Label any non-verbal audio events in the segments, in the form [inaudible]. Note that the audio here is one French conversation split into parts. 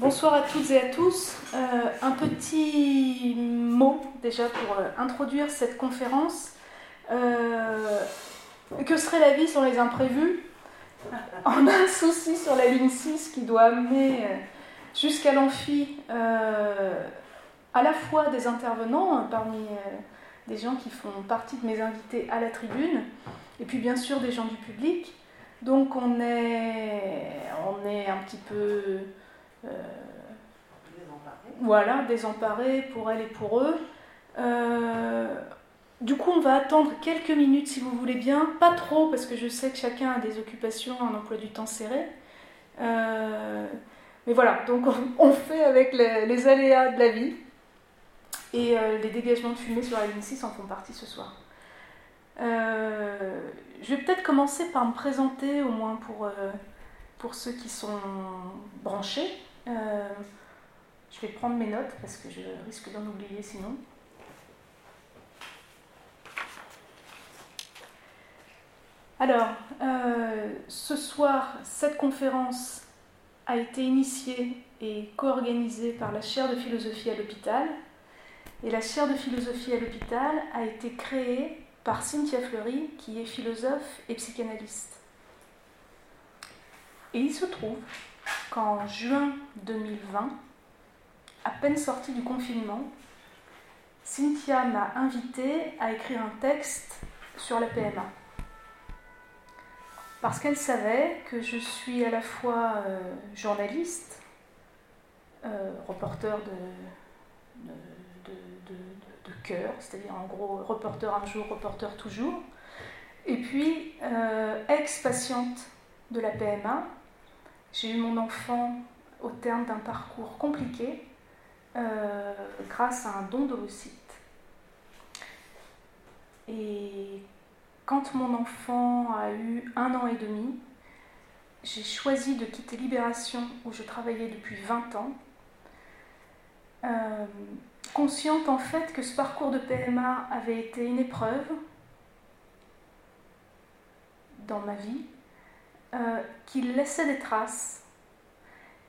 Bonsoir à toutes et à tous. Euh, un petit mot déjà pour euh, introduire cette conférence. Euh, que serait la vie sans les imprévus? [laughs] A un souci sur la ligne 6 qui doit amener jusqu'à l'amphi à la fois des intervenants parmi des gens qui font partie de mes invités à la tribune et puis bien sûr des gens du public. Donc on est, un petit peu voilà, désemparés pour elle et pour eux. Euh, du coup, on va attendre quelques minutes si vous voulez bien, pas trop parce que je sais que chacun a des occupations, un emploi du temps serré. Euh, mais voilà, donc on, [laughs] fait avec les, aléas de la vie et les dégagements de fumée sur la ligne 6 en font partie ce soir. je vais peut-être commencer par me présenter au moins pour ceux qui sont branchés. Euh, je vais prendre mes notes parce que je risque d'en oublier sinon. Alors, euh, ce soir, cette conférence a été initiée et co-organisée par la chaire de philosophie à l'hôpital. Et la chaire de philosophie à l'hôpital a été créée par Cynthia Fleury, qui est philosophe et psychanalyste. Et il se trouve qu'en juin 2020, à peine sortie du confinement, Cynthia m'a invité à écrire un texte sur la PMA. Parce qu'elle savait que je suis à la fois euh, journaliste, euh, reporter de, de, cœur, c'est-à-dire en gros reporter un jour, reporter toujours, et puis euh, ex-patiente de la PMA, j'ai eu mon enfant au terme d'un parcours compliqué euh, grâce à un don d'ovocytes. Et quand mon enfant a eu un an et demi, j'ai choisi de quitter Libération où je travaillais depuis 20 ans, euh, consciente en fait que ce parcours de PMA avait été une épreuve dans ma vie euh, qui laissait des traces.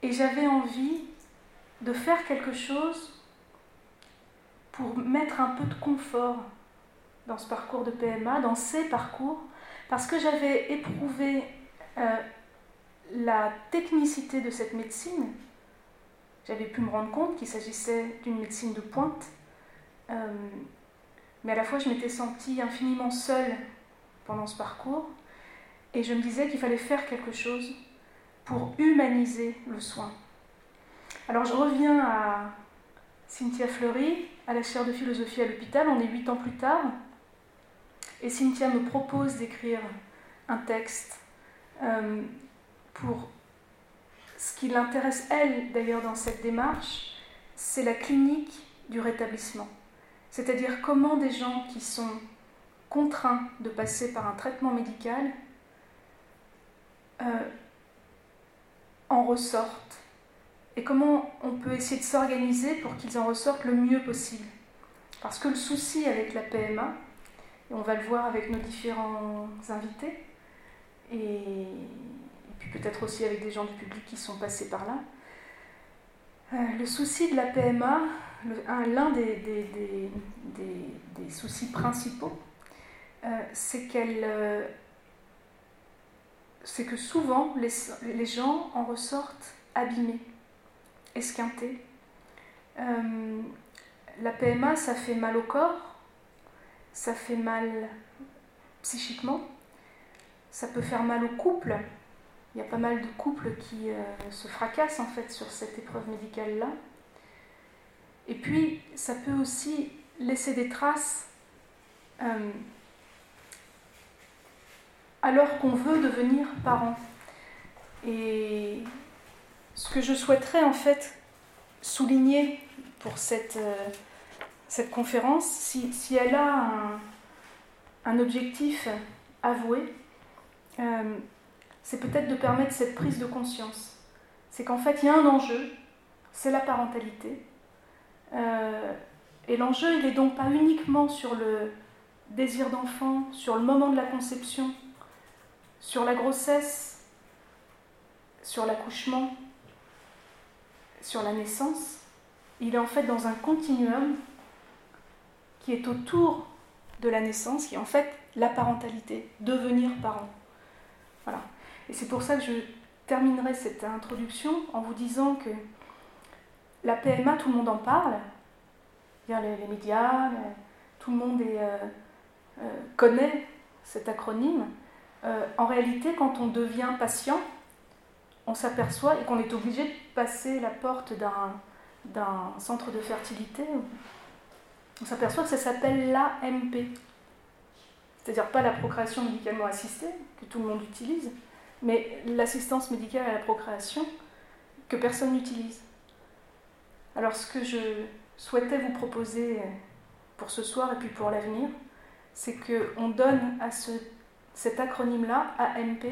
Et j'avais envie de faire quelque chose pour mettre un peu de confort dans ce parcours de PMA, dans ces parcours, parce que j'avais éprouvé euh, la technicité de cette médecine. J'avais pu me rendre compte qu'il s'agissait d'une médecine de pointe, euh, mais à la fois je m'étais sentie infiniment seule pendant ce parcours, et je me disais qu'il fallait faire quelque chose pour humaniser le soin. Alors je reviens à Cynthia Fleury, à la chaire de philosophie à l'hôpital, on est huit ans plus tard, et Cynthia me propose d'écrire un texte euh, pour ce qui l'intéresse, elle d'ailleurs, dans cette démarche, c'est la clinique du rétablissement. C'est-à-dire comment des gens qui sont contraints de passer par un traitement médical euh, en ressortent et comment on peut essayer de s'organiser pour qu'ils en ressortent le mieux possible? Parce que le souci avec la PMA, et on va le voir avec nos différents invités, et, puis peut-être aussi avec des gens du public qui sont passés par là, euh, le souci de la PMA, l'un des, soucis principaux, euh, c'est qu'elle c'est que souvent les, gens en ressortent abîmés, esquintés. Euh, la PMA, ça fait mal au corps, ça fait mal psychiquement, ça peut faire mal au couple. Il y a pas mal de couples qui euh, se fracassent en fait sur cette épreuve médicale-là. Et puis, ça peut aussi laisser des traces euh, alors qu'on veut devenir parent. Et ce que je souhaiterais en fait souligner pour cette, euh, conférence, si, elle a un, un objectif avoué, euh, c'est peut-être de permettre cette prise de conscience. C'est qu'en fait, il y a un enjeu, c'est la parentalité. Euh, et l'enjeu, il n'est donc pas uniquement sur le désir d'enfant, sur le moment de la conception, sur la grossesse, sur l'accouchement, sur la naissance, il est en fait dans un continuum qui est autour de la naissance, qui est en fait la parentalité, devenir parent. Voilà. Et c'est pour ça que je terminerai cette introduction en vous disant que la PMA, tout le monde en parle, les, les médias, tout le monde euh, euh, connaît cet acronyme. Euh, en réalité, quand on devient patient, on s'aperçoit et qu'on est obligé de passer la porte d'un centre de fertilité, on s'aperçoit que ça s'appelle l'AMP. C'est-à-dire pas la procréation médicalement assistée, que tout le monde utilise, mais l'assistance médicale à la procréation que personne n'utilise. Alors ce que je souhaitais vous proposer pour ce soir et puis pour l'avenir, c'est qu'on donne à ce, cet acronyme-là, AMP,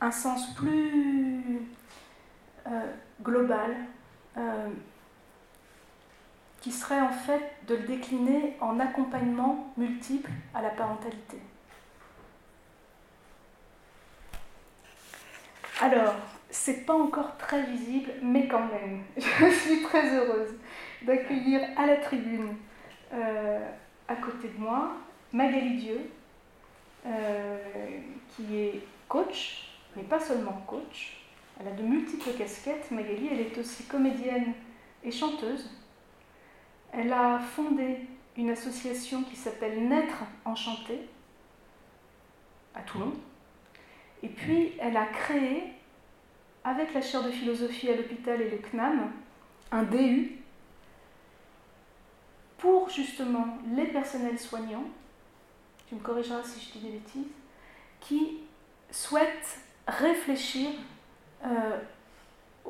un sens plus euh, global, euh, qui serait en fait de le décliner en accompagnement multiple à la parentalité. Alors, c'est pas encore très visible, mais quand même, [laughs] je suis très heureuse d'accueillir à la tribune, euh, à côté de moi, Magali Dieu, qui est coach, mais pas seulement coach. Elle a de multiples casquettes. Magali, elle est aussi comédienne et chanteuse. Elle a fondé une association qui s'appelle Naître Enchanté à Toulon. Et puis, elle a créé, avec la chaire de philosophie à l'hôpital et le CNAM, un DU pour justement les personnels soignants, tu me corrigeras si je dis des bêtises, qui souhaitent réfléchir euh,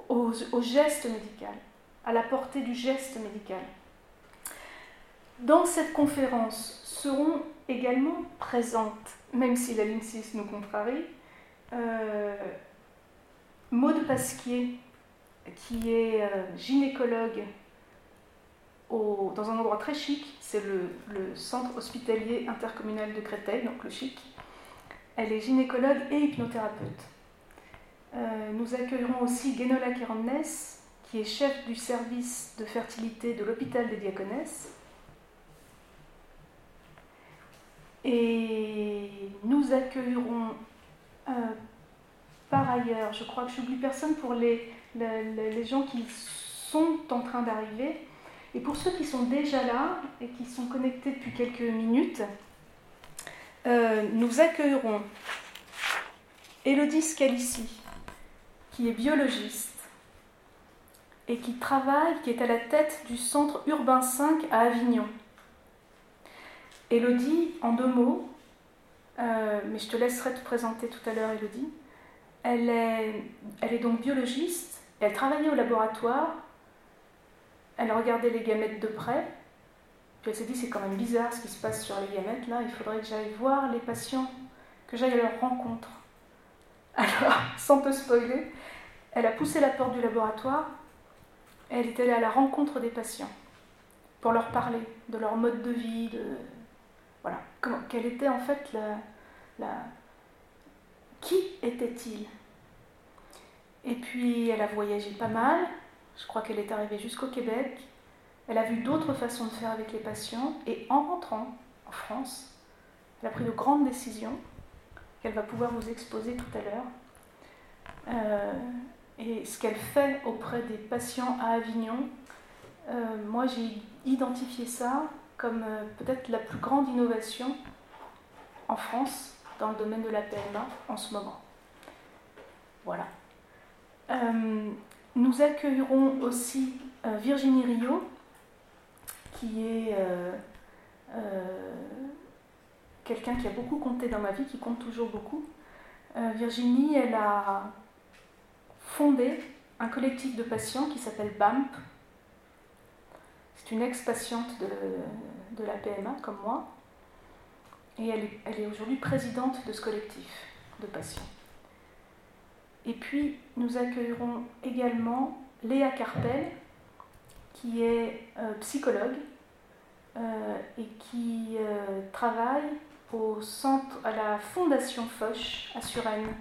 au, geste médical, à la portée du geste médical. Dans cette conférence seront également présentes, même si la ligne 6 nous contrarie, euh, Maude Pasquier, qui est euh, gynécologue dans un endroit très chic, c'est le, centre hospitalier intercommunal de Créteil, donc le chic. Elle est gynécologue et hypnothérapeute. Euh, nous accueillerons aussi Guénola Kérannes, qui est chef du service de fertilité de l'hôpital des Diaconesses. Et nous accueillerons euh, par ailleurs, je crois que j'oublie personne pour les, les, gens qui sont en train d'arriver, et pour ceux qui sont déjà là et qui sont connectés depuis quelques minutes, euh, nous accueillerons Elodie Scalici, qui est biologiste et qui travaille, qui est à la tête du centre urbain 5 à Avignon. Elodie, en deux mots, euh, mais je te laisserai te présenter tout à l'heure, Elodie. Elle est, elle est donc biologiste, elle travaillait au laboratoire elle regardait les gamètes de près, puis elle s'est dit c'est quand même bizarre ce qui se passe sur les gamètes là, il faudrait que j'aille voir les patients, que j'aille à leur rencontre. [laughs] Alors, sans te spoiler, elle a poussé la porte du laboratoire. Et elle est allée à la rencontre des patients pour leur parler de leur mode de vie, de voilà, comment, quelle était en fait la, la... qui était-il? Et puis elle a voyagé pas mal, je crois qu'elle est arrivée jusqu'au Québec. Elle a vu d'autres façons de faire avec les patients et en rentrant en France, elle a pris de grandes décisions qu'elle va pouvoir vous exposer tout à l'heure. Euh, et ce qu'elle fait auprès des patients à Avignon, euh, moi j'ai identifié ça comme euh, peut-être la plus grande innovation en France dans le domaine de la PMA en ce moment. Voilà. Nous accueillerons aussi euh, Virginie Rio, qui est euh, euh, quelqu'un qui a beaucoup compté dans ma vie, qui compte toujours beaucoup. Virginie, elle a fondé un collectif de patients qui s'appelle BAMP. C'est une ex-patiente de, la PMA, comme moi. Et elle est aujourd'hui présidente de ce collectif de patients. Et puis, nous accueillerons également Léa Carpel, qui est euh, psychologue euh, et qui euh, travaille au centre, à la Fondation Foch à Suresnes,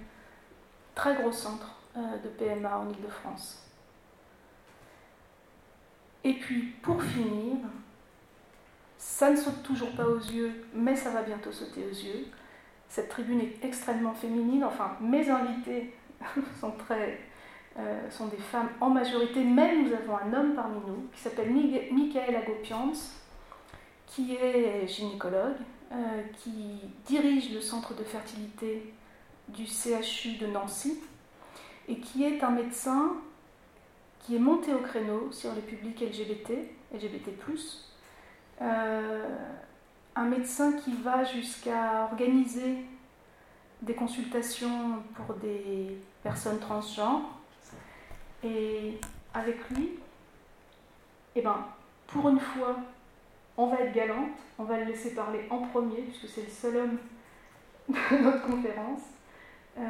très gros centre de PMA en Ile-de-France. Et puis, pour finir, ça ne saute toujours pas aux yeux, mais ça va bientôt sauter aux yeux. Cette tribune est extrêmement féminine, enfin, mes invités [laughs] sont, euh, sont des femmes en majorité, mais nous avons un homme parmi nous qui s'appelle Michael Agopians, qui est gynécologue, euh, qui dirige le centre de fertilité du CHU de Nancy et qui est un médecin qui est monté au créneau sur les publics LGBT, LGBT+, euh, un médecin qui va jusqu'à organiser des consultations pour des personnes transgenres. Et avec lui, eh ben, pour une fois, on va être galante, on va le laisser parler en premier, puisque c'est le seul homme [laughs] de notre conférence. Euh,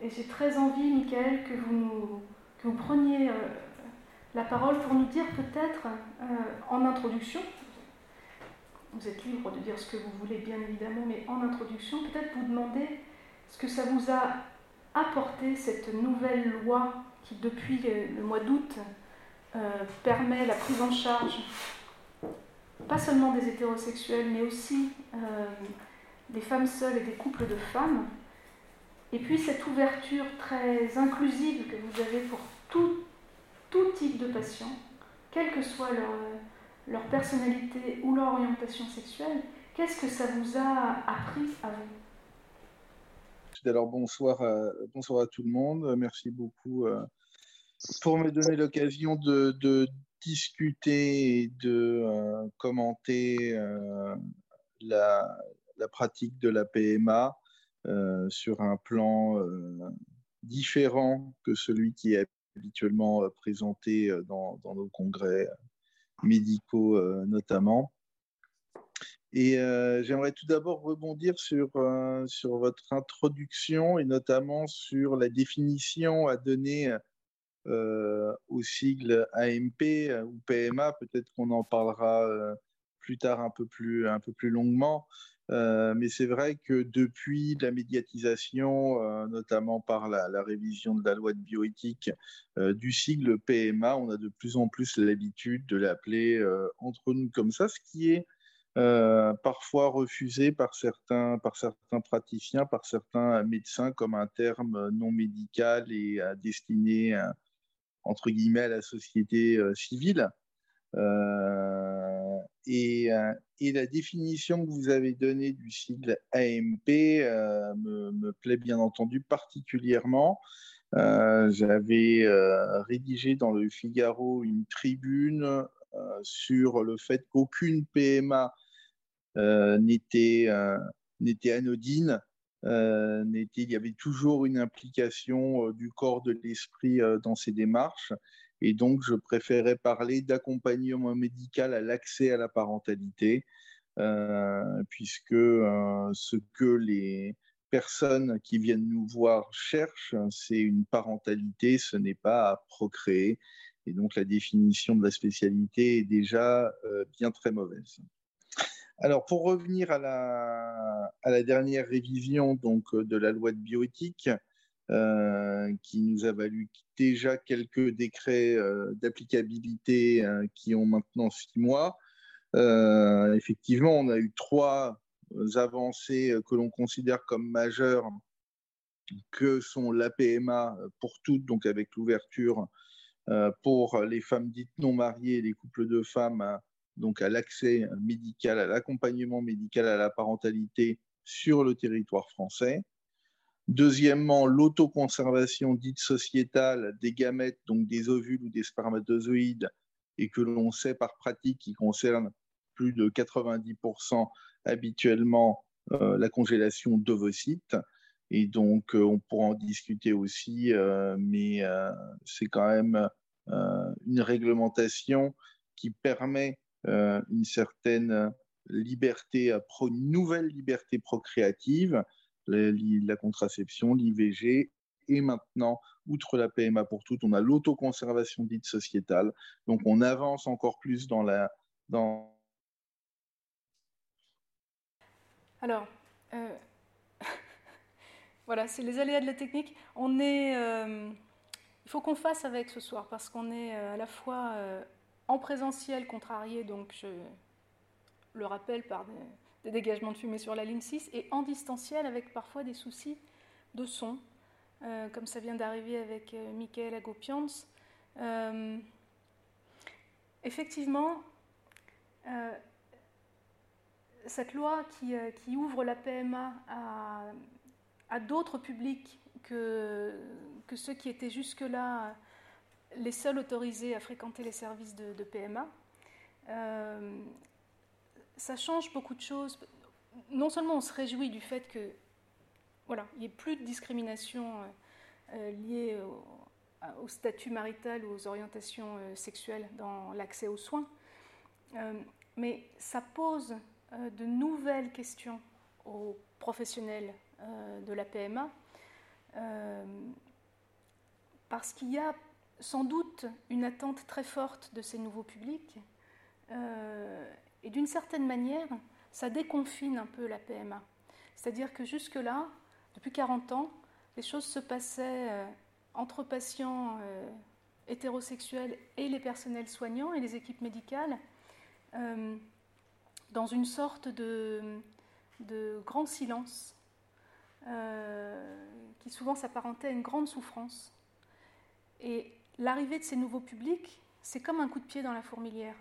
et j'ai très envie, Michael, que vous, que vous preniez euh, la parole pour nous dire peut-être euh, en introduction, vous êtes libre de dire ce que vous voulez bien évidemment, mais en introduction, peut-être vous demander ce que ça vous a apporté, cette nouvelle loi qui depuis le mois d'août permet la prise en charge pas seulement des hétérosexuels, mais aussi des femmes seules et des couples de femmes. Et puis cette ouverture très inclusive que vous avez pour tout, tout type de patients, quelle que soit leur, leur personnalité ou leur orientation sexuelle, qu'est-ce que ça vous a appris à vous? Alors bonsoir à, bonsoir à tout le monde. Merci beaucoup euh, pour me donner l'occasion de, discuter et de euh, commenter euh, la, pratique de la PMA euh, sur un plan euh, différent que celui qui est habituellement euh, présenté dans, nos congrès médicaux notamment. Et j'aimerais tout d'abord rebondir sur, sur votre introduction et notamment sur la définition à donner au sigle AMP ou PMA. Peut-être qu'on en parlera plus tard un peu plus, un peu plus longuement. Euh, mais c'est vrai que depuis la médiatisation, euh, notamment par la, révision de la loi de bioéthique euh, du sigle PMA, on a de plus en plus l'habitude de l'appeler entre nous comme ça, ce qui est parfois refusé par certains, par certains praticiens, par certains médecins comme un terme non médical et destiné entre guillemets à la société civile. Et, euh, et, la définition que vous avez donnée du sigle AMP euh, me, plaît bien entendu particulièrement. J'avais rédigé dans le Figaro une tribune sur le fait qu'aucune PMA n'était anodine. il y avait toujours une implication du corps de l'esprit dans ces démarches. Et donc, je préférais parler d'accompagnement médical à l'accès à la parentalité, euh, puisque euh, ce que les personnes qui viennent nous voir cherchent, c'est une parentalité, ce n'est pas à procréer. Et donc, la définition de la spécialité est déjà euh, bien très mauvaise. Alors, pour revenir à la, à la dernière révision donc, de la loi de bioéthique, euh, qui nous a valu déjà quelques décrets euh, d'applicabilité euh, qui ont maintenant six mois. effectivement, on a eu trois avancées que l'on considère comme majeures, que sont l'APMA pour toutes, donc avec l'ouverture pour les femmes dites non mariées les couples de femmes, donc à l'accès médical, à l'accompagnement médical à la parentalité sur le territoire français. Deuxièmement, l'autoconservation dite sociétale des gamètes, donc des ovules ou des spermatozoïdes, et que l'on sait par pratique qui concerne plus de 90% habituellement euh, la congélation d'ovocytes. Et donc, euh, on pourra en discuter aussi, euh, mais c'est quand même une réglementation qui permet une certaine liberté, une nouvelle liberté procréative la, contraception, l'IVG, et maintenant, outre la PMA pour toutes, on a l'autoconservation dite sociétale. Donc on avance encore plus dans la... Dans... Alors, euh, [laughs] voilà, c'est les aléas de la technique. On est... Euh, il faut qu'on fasse avec ce soir parce qu'on est euh, à la fois en présentiel contrarié, donc je le rappelle par des, dégagements de fumée sur la ligne 6, et en distanciel avec parfois des soucis de son, euh, comme ça vient d'arriver avec euh, Michael Agopians. Euh, effectivement, cette loi qui, ouvre la PMA à, d'autres publics que, ceux qui étaient jusque-là les seuls autorisés à fréquenter les services de, PMA. Euh, ça change beaucoup de choses. Non seulement on se réjouit du fait que voilà, il n'y ait plus de discrimination euh, euh, liée au, statut marital ou aux orientations sexuelles dans l'accès aux soins, mais ça pose de nouvelles questions aux professionnels de la PMA parce qu'il y a sans doute une attente très forte de ces nouveaux publics. Euh, et d'une certaine manière, ça déconfine un peu la PMA. C'est-à-dire que jusque-là, depuis 40 ans, les choses se passaient euh, entre patients euh, hétérosexuels et les personnels soignants et les équipes médicales dans une sorte de grand silence qui souvent s'apparentait à une grande souffrance. Et l'arrivée de ces nouveaux publics, c'est comme un coup de pied dans la fourmilière.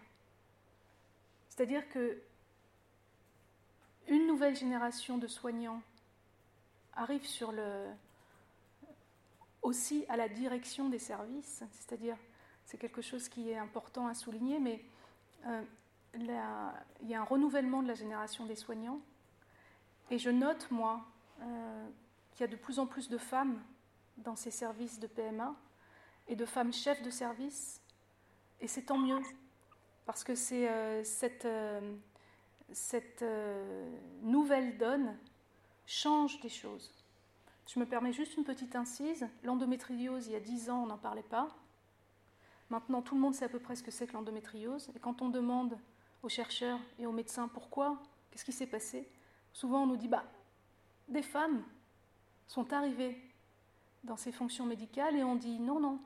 C'est-à-dire que une nouvelle génération de soignants arrive sur le, aussi à la direction des services, c'est-à-dire c'est quelque chose qui est important à souligner, mais euh, il y a un renouvellement de la génération des soignants. Et je note, moi, euh, qu'il y a de plus en plus de femmes dans ces services de PMA et de femmes chefs de service. Et c'est tant mieux, parce que c'est euh, cette, euh, cette euh, nouvelle donne change des choses. Je me permets juste une petite incise. L'endométriose, il y a dix ans, on n'en parlait pas. Maintenant, tout le monde sait à peu près ce que c'est que l'endométriose. Et quand on demande aux chercheurs et aux médecins pourquoi, qu'est-ce qui s'est passé, souvent on nous dit bah, des femmes sont arrivées dans ces fonctions médicales et on dit non, non,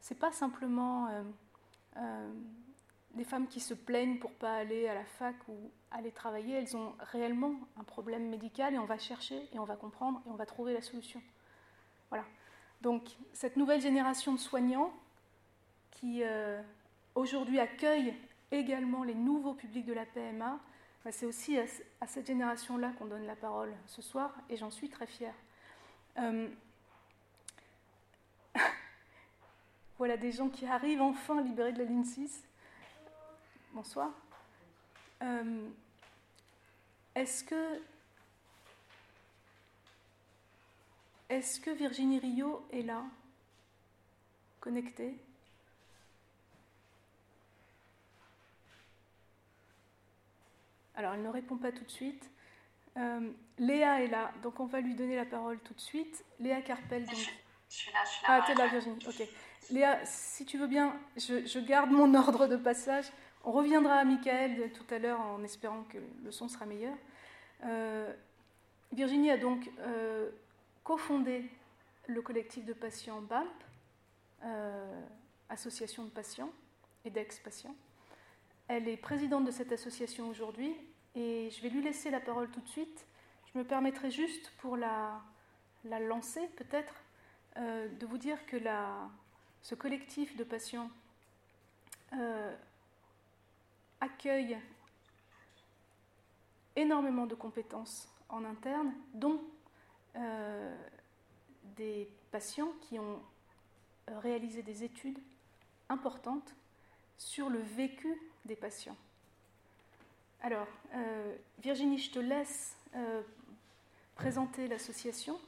c'est pas simplement des femmes qui se plaignent pour pas aller à la fac ou aller travailler, elles ont réellement un problème médical et on va chercher et on va comprendre et on va trouver la solution. Voilà. Donc cette nouvelle génération de soignants qui euh, aujourd'hui accueille également les nouveaux publics de la PMA, bah, c'est aussi à, cette génération-là qu'on donne la parole ce soir et j'en suis très fière. [laughs] Voilà des gens qui arrivent enfin libérés de la ligne 6. Bonsoir. Euh, est-ce que est-ce que Virginie Rio est là, connectée? Alors, elle ne répond pas tout de suite. Euh, Léa est là, donc on va lui donner la parole tout de suite. Léa Carpel, donc. Je suis là, je suis là. Ah, t'es là, Virginie, ok. Léa, si tu veux bien, je, garde mon ordre de passage. On reviendra à Michael tout à l'heure en espérant que le son sera meilleur. Euh, Virginie a donc euh, cofondé le collectif de patients BAMP, euh, association de patients et d'ex-patients. Elle est présidente de cette association aujourd'hui et je vais lui laisser la parole tout de suite. Je me permettrai juste pour la, la lancer peut-être de vous dire que ce collectif de patients accueille énormément de compétences en interne, dont euh, des patients qui ont réalisé des études importantes sur le vécu des patients. Alors, euh, Virginie, je te laisse présenter l'association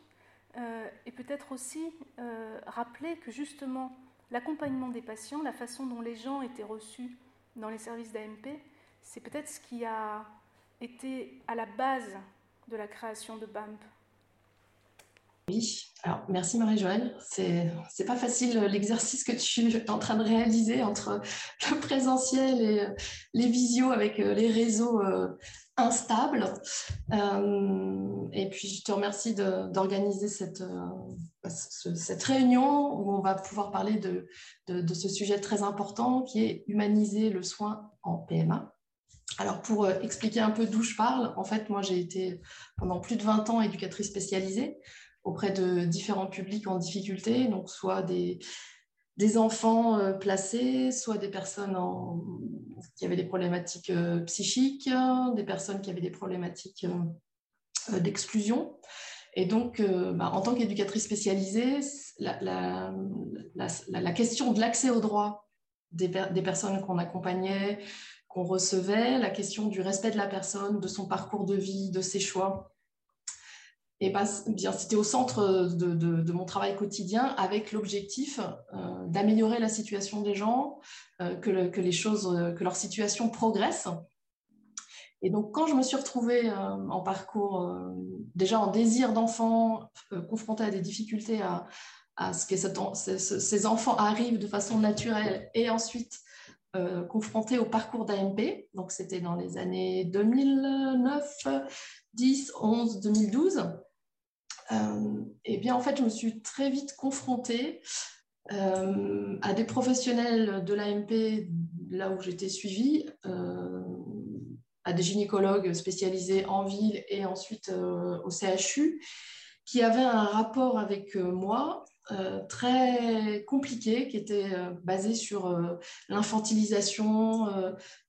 et peut-être aussi rappeler que justement l'accompagnement des patients, la façon dont les gens étaient reçus dans les services d'AMP, c'est peut-être ce qui a été à la base de la création de BAMP. Oui, alors merci Marie-Joëlle. C'est, c'est pas facile l'exercice que tu es en train de réaliser entre le présentiel et euh, les visios avec euh, les réseaux euh, instable. Euh, et puis, je te remercie d'organiser cette, euh, cette réunion où on va pouvoir parler de, de, ce sujet très important qui est humaniser le soin en PMA. Alors, pour euh, expliquer un peu d'où je parle, en fait, moi, j'ai été pendant plus de 20 ans éducatrice spécialisée auprès de différents publics en difficulté, donc soit des, des enfants euh, placés, soit des personnes qui avaient des problématiques euh, psychiques, des personnes qui avaient des problématiques euh, d'exclusion. Et donc, bah, en tant qu'éducatrice spécialisée, la, question de l'accès aux droits des, des personnes qu'on accompagnait, qu'on recevait, la question du respect de la personne, de son parcours de vie, de ses choix, et bien, c'était au centre de, mon travail quotidien avec l'objectif euh, d'améliorer la situation des gens, euh, que, les choses, euh, que leur situation progresse. Et donc, quand je me suis retrouvée en parcours, déjà en désir d'enfant, confrontée à des difficultés à, ce que ces enfants arrivent de façon naturelle, et ensuite confrontée au parcours d'AMP, donc c'était dans les années 2009, 10, 11, 2012, euh, eh bien, en fait, je me suis très vite confrontée euh, à des professionnels de l'AMP, là où j'étais suivie, euh, à des gynécologues spécialisés en ville et ensuite au CHU, qui avaient un rapport avec moi très compliqué, qui était basé sur l'infantilisation,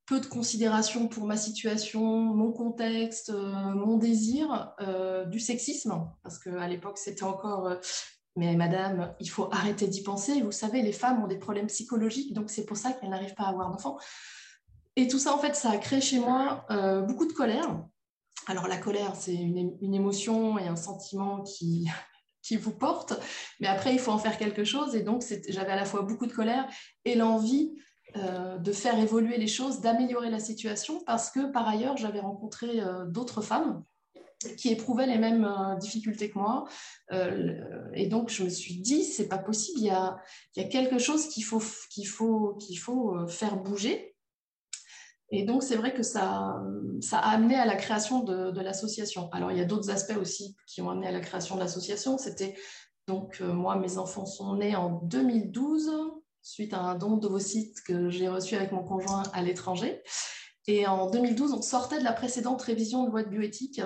peu de considération pour ma situation, mon contexte, euh, mon désir, euh, du sexisme, parce qu'à l'époque, c'était encore, euh, mais madame, il faut arrêter d'y penser. Vous savez, les femmes ont des problèmes psychologiques, donc c'est pour ça qu'elles n'arrivent pas à avoir d'enfants. Et tout ça, en fait, ça a créé chez moi beaucoup de colère. Alors la colère, c'est une, une, émotion et un sentiment qui, [laughs] qui vous porte, mais après, il faut en faire quelque chose. Et donc, j'avais à la fois beaucoup de colère et l'envie euh, de faire évoluer les choses, d'améliorer la situation, parce que par ailleurs, j'avais rencontré euh, d'autres femmes qui éprouvaient les mêmes euh, difficultés que moi. et donc, je me suis dit, c'est pas possible, il y a, quelque chose qu'il faut, qu'il faut, qu'il faut faire bouger. Et donc, c'est vrai que ça, a amené à la création de l'association. Alors, il y a d'autres aspects aussi qui ont amené à la création de l'association. C'était donc, moi, mes enfants sont nés en 2012 suite à un don de vos sites que j'ai reçu avec mon conjoint à l'étranger. Et en 2012, on sortait de la précédente révision de loi de bioéthique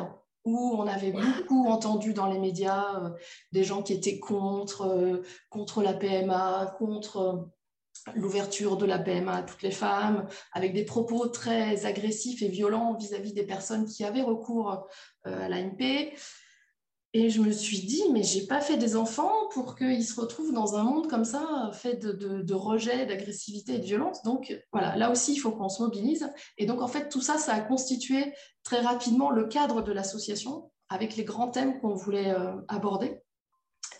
où on avait beaucoup entendu dans les médias euh, des gens qui étaient contre, euh, contre la PMA, contre euh, l'ouverture de la PMA à toutes les femmes, avec des propos très agressifs et violents vis-à-vis -vis des personnes qui avaient recours à l'ANP. Et je me suis dit, mais j'ai pas fait des enfants pour qu'ils se retrouvent dans un monde comme ça, fait de, de, rejet, d'agressivité et de violence. Donc voilà, là aussi, il faut qu'on se mobilise. Et donc en fait, tout ça, ça a constitué très rapidement le cadre de l'association avec les grands thèmes qu'on voulait euh, aborder.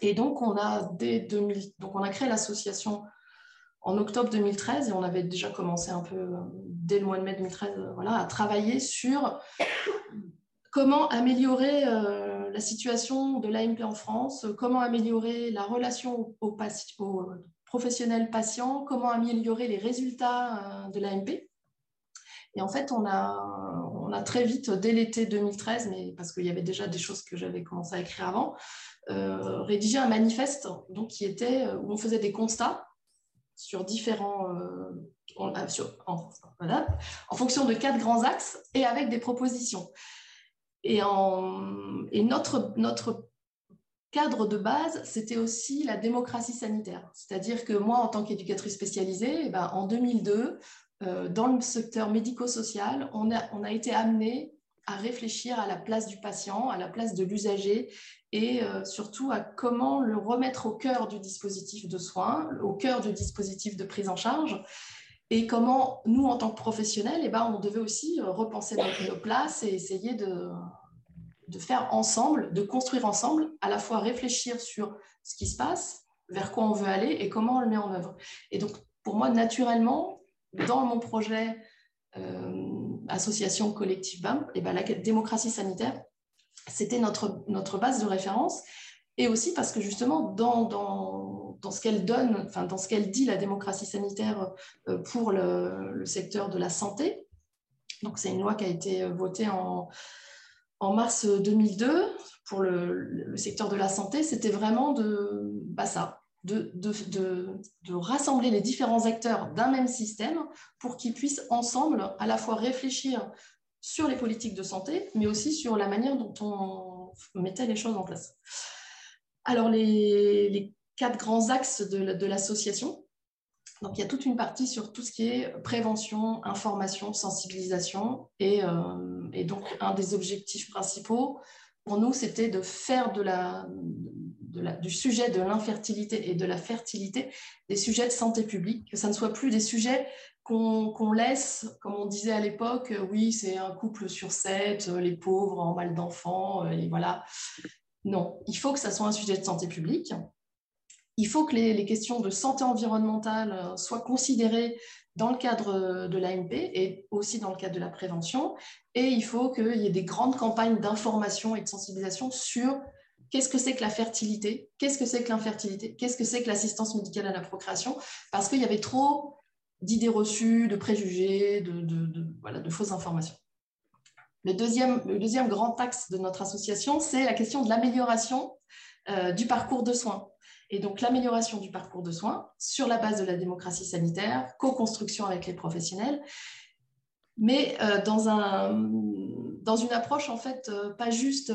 Et donc on a dès 2000, donc on a créé l'association en octobre 2013 et on avait déjà commencé un peu euh, dès le mois de mai 2013, euh, voilà, à travailler sur comment améliorer la situation de l'AMP en France, comment améliorer la relation aux, professionnels patients, comment améliorer les résultats euh, de l'AMP. Et en fait, on a, très vite, dès l'été 2013, mais parce qu'il y avait déjà des choses que j'avais commencé à écrire avant, euh, rédigé un manifeste donc, qui était, où on faisait des constats sur différents, en, en, fonction de quatre grands axes et avec des propositions. Et, notre, cadre de base, c'était aussi la démocratie sanitaire. C'est-à-dire que moi, en tant qu'éducatrice spécialisée, eh ben, en 2002, euh, dans le secteur médico-social, on a, on a été amené à réfléchir à la place du patient, à la place de l'usager et euh, surtout à comment le remettre au cœur du dispositif de soins, au cœur du dispositif de prise en charge et comment nous, en tant que professionnels, eh ben, on devait aussi euh, repenser nos, places et essayer de, faire ensemble, de construire ensemble, à la fois réfléchir sur ce qui se passe, vers quoi on veut aller et comment on le met en œuvre. Et donc, pour moi, naturellement, dans mon projet euh, Association Collective BAM, et eh ben, la démocratie sanitaire, c'était notre, notre base de référence. Et aussi parce que justement, dans, dans dans ce qu'elle donne, enfin, dans ce qu'elle dit, la démocratie sanitaire euh, pour le, secteur de la santé, Donc c'est une loi qui a été votée en, en mars 2002 pour le, secteur de la santé. C'était vraiment de bah ça, de, de, de, rassembler les différents acteurs d'un même système pour qu'ils puissent ensemble à la fois réfléchir sur les politiques de santé, mais aussi sur la manière dont on mettait les choses en place. Alors, les, quatre grands axes de, l'association. Donc, il y a toute une partie sur tout ce qui est prévention, information, sensibilisation. Et, euh, donc, un des objectifs principaux pour nous, c'était de faire de la, du sujet de l'infertilité et de la fertilité des sujets de santé publique, que ça ne soit plus des sujets qu'on laisse, comme on disait à l'époque, euh, oui, c'est un couple sur sept, euh, les pauvres en mal d'enfants, et voilà. Non, il faut que ça soit un sujet de santé publique. Il faut que les, questions de santé environnementale soient considérées dans le cadre de l'AMP et aussi dans le cadre de la prévention. Et il faut qu'il y ait des grandes campagnes d'information et de sensibilisation sur qu'est-ce que c'est que la fertilité, qu'est-ce que c'est que l'infertilité, qu'est-ce que c'est que l'assistance médicale à la procréation, parce qu'il y avait trop d'idées reçues, de préjugés, de fausses informations. Le deuxième, grand axe de notre association, c'est la question de l'amélioration euh, du parcours de soins. Et donc l'amélioration du parcours de soins sur la base de la démocratie sanitaire, co-construction avec les professionnels, mais euh, dans, un, dans une approche en fait euh, pas juste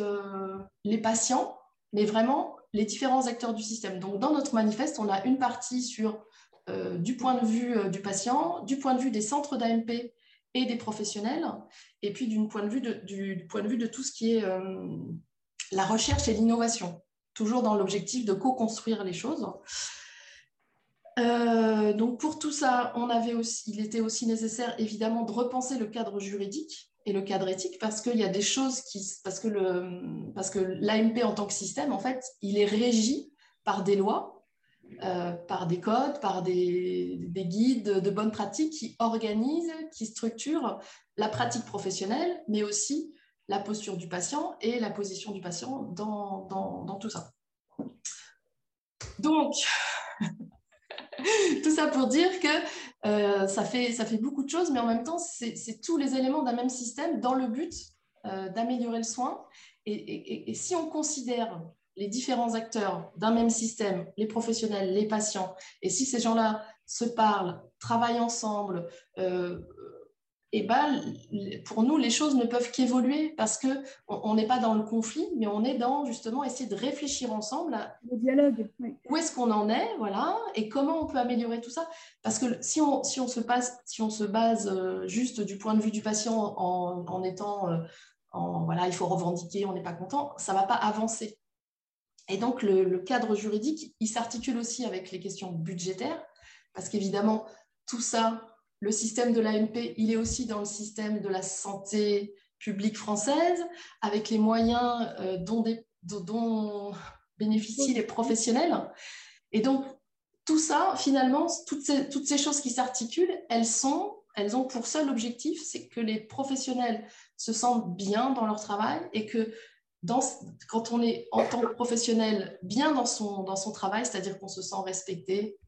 les patients, mais vraiment les différents acteurs du système. Donc, dans notre manifeste, on a une partie sur du point de vue du patient, du point de vue des centres d'AMP et des professionnels, et puis du point de vue de, point de, vue de tout ce qui est euh, la recherche et l'innovation, toujours dans l'objectif de co-construire les choses. donc pour tout ça, on avait aussi, il était aussi nécessaire évidemment de repenser le cadre juridique et le cadre éthique parce qu'il y a des choses qui parce que le parce que l'AMP en tant que système en fait il est régi par des lois euh, par des codes par des, des, guides de bonnes pratiques qui organisent qui structurent la pratique professionnelle mais aussi la posture du patient et la position du patient dans, dans, dans tout ça donc [laughs] tout ça pour dire que euh, ça, fait, ça fait beaucoup de choses, mais en même temps, c'est tous les éléments d'un même système dans le but euh, d'améliorer le soin. Et, si on considère les différents acteurs d'un même système, les professionnels, les patients, et si ces gens-là se parlent, travaillent ensemble, euh, et ben, pour nous, les choses ne peuvent qu'évoluer parce qu'on n'est pas dans le conflit, mais on est dans justement essayer de réfléchir ensemble à le dialogue. Où est-ce qu'on en est, voilà, et comment on peut améliorer tout ça. Parce que si on, si on, se, passe, si on se base euh, juste du point de vue du patient en, en étant, euh, en, voilà, il faut revendiquer, on n'est pas content, ça ne va pas avancer. Et donc, le, cadre juridique, il s'articule aussi avec les questions budgétaires, parce qu'évidemment, tout ça, le système de l'AMP, il est aussi dans le système de la santé publique française, avec les moyens euh, dont, dont, bénéficient les professionnels. Et donc, tout ça, finalement, toutes ces, toutes ces choses qui s'articulent, elles, sont, elles ont pour seul objectif, c'est que les professionnels se sentent bien dans leur travail et que quand on est en tant que professionnel bien dans son, travail, c'est-à-dire qu'on se sent respecté,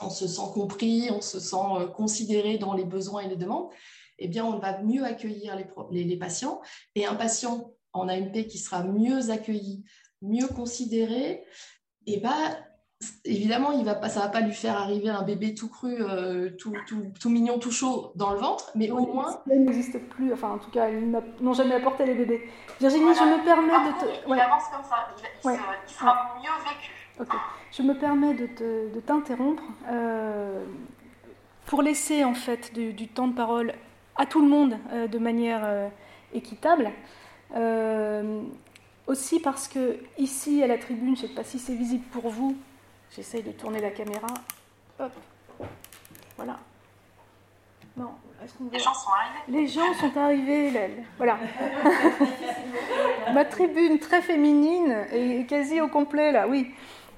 on se sent compris, on se sent euh, considéré dans les besoins et les demandes, eh bien, on va mieux accueillir les, patients. Et un patient en AMP qui sera mieux accueilli, mieux considéré, eh ben, évidemment, il va pas, ça ne va pas lui faire arriver un bébé tout cru, euh, tout, tout, mignon, tout chaud dans le ventre, mais au moins... Il n'existe plus, enfin en tout cas, ils n'ont jamais apporté les bébés. Virginie, je me permets de te... Il avance comme ça, il, sera mieux vécu. Je me permets de, t'interrompre euh, pour laisser en fait du, temps de parole à tout le monde euh, de manière euh, équitable. aussi parce que ici à la tribune, je ne sais pas si c'est visible pour vous, j'essaye de tourner la caméra. Hop, voilà. Non, Les gens sont arrivés. Les gens sont arrivés, voilà. [laughs] Ma tribune très féminine est quasi au complet là, oui.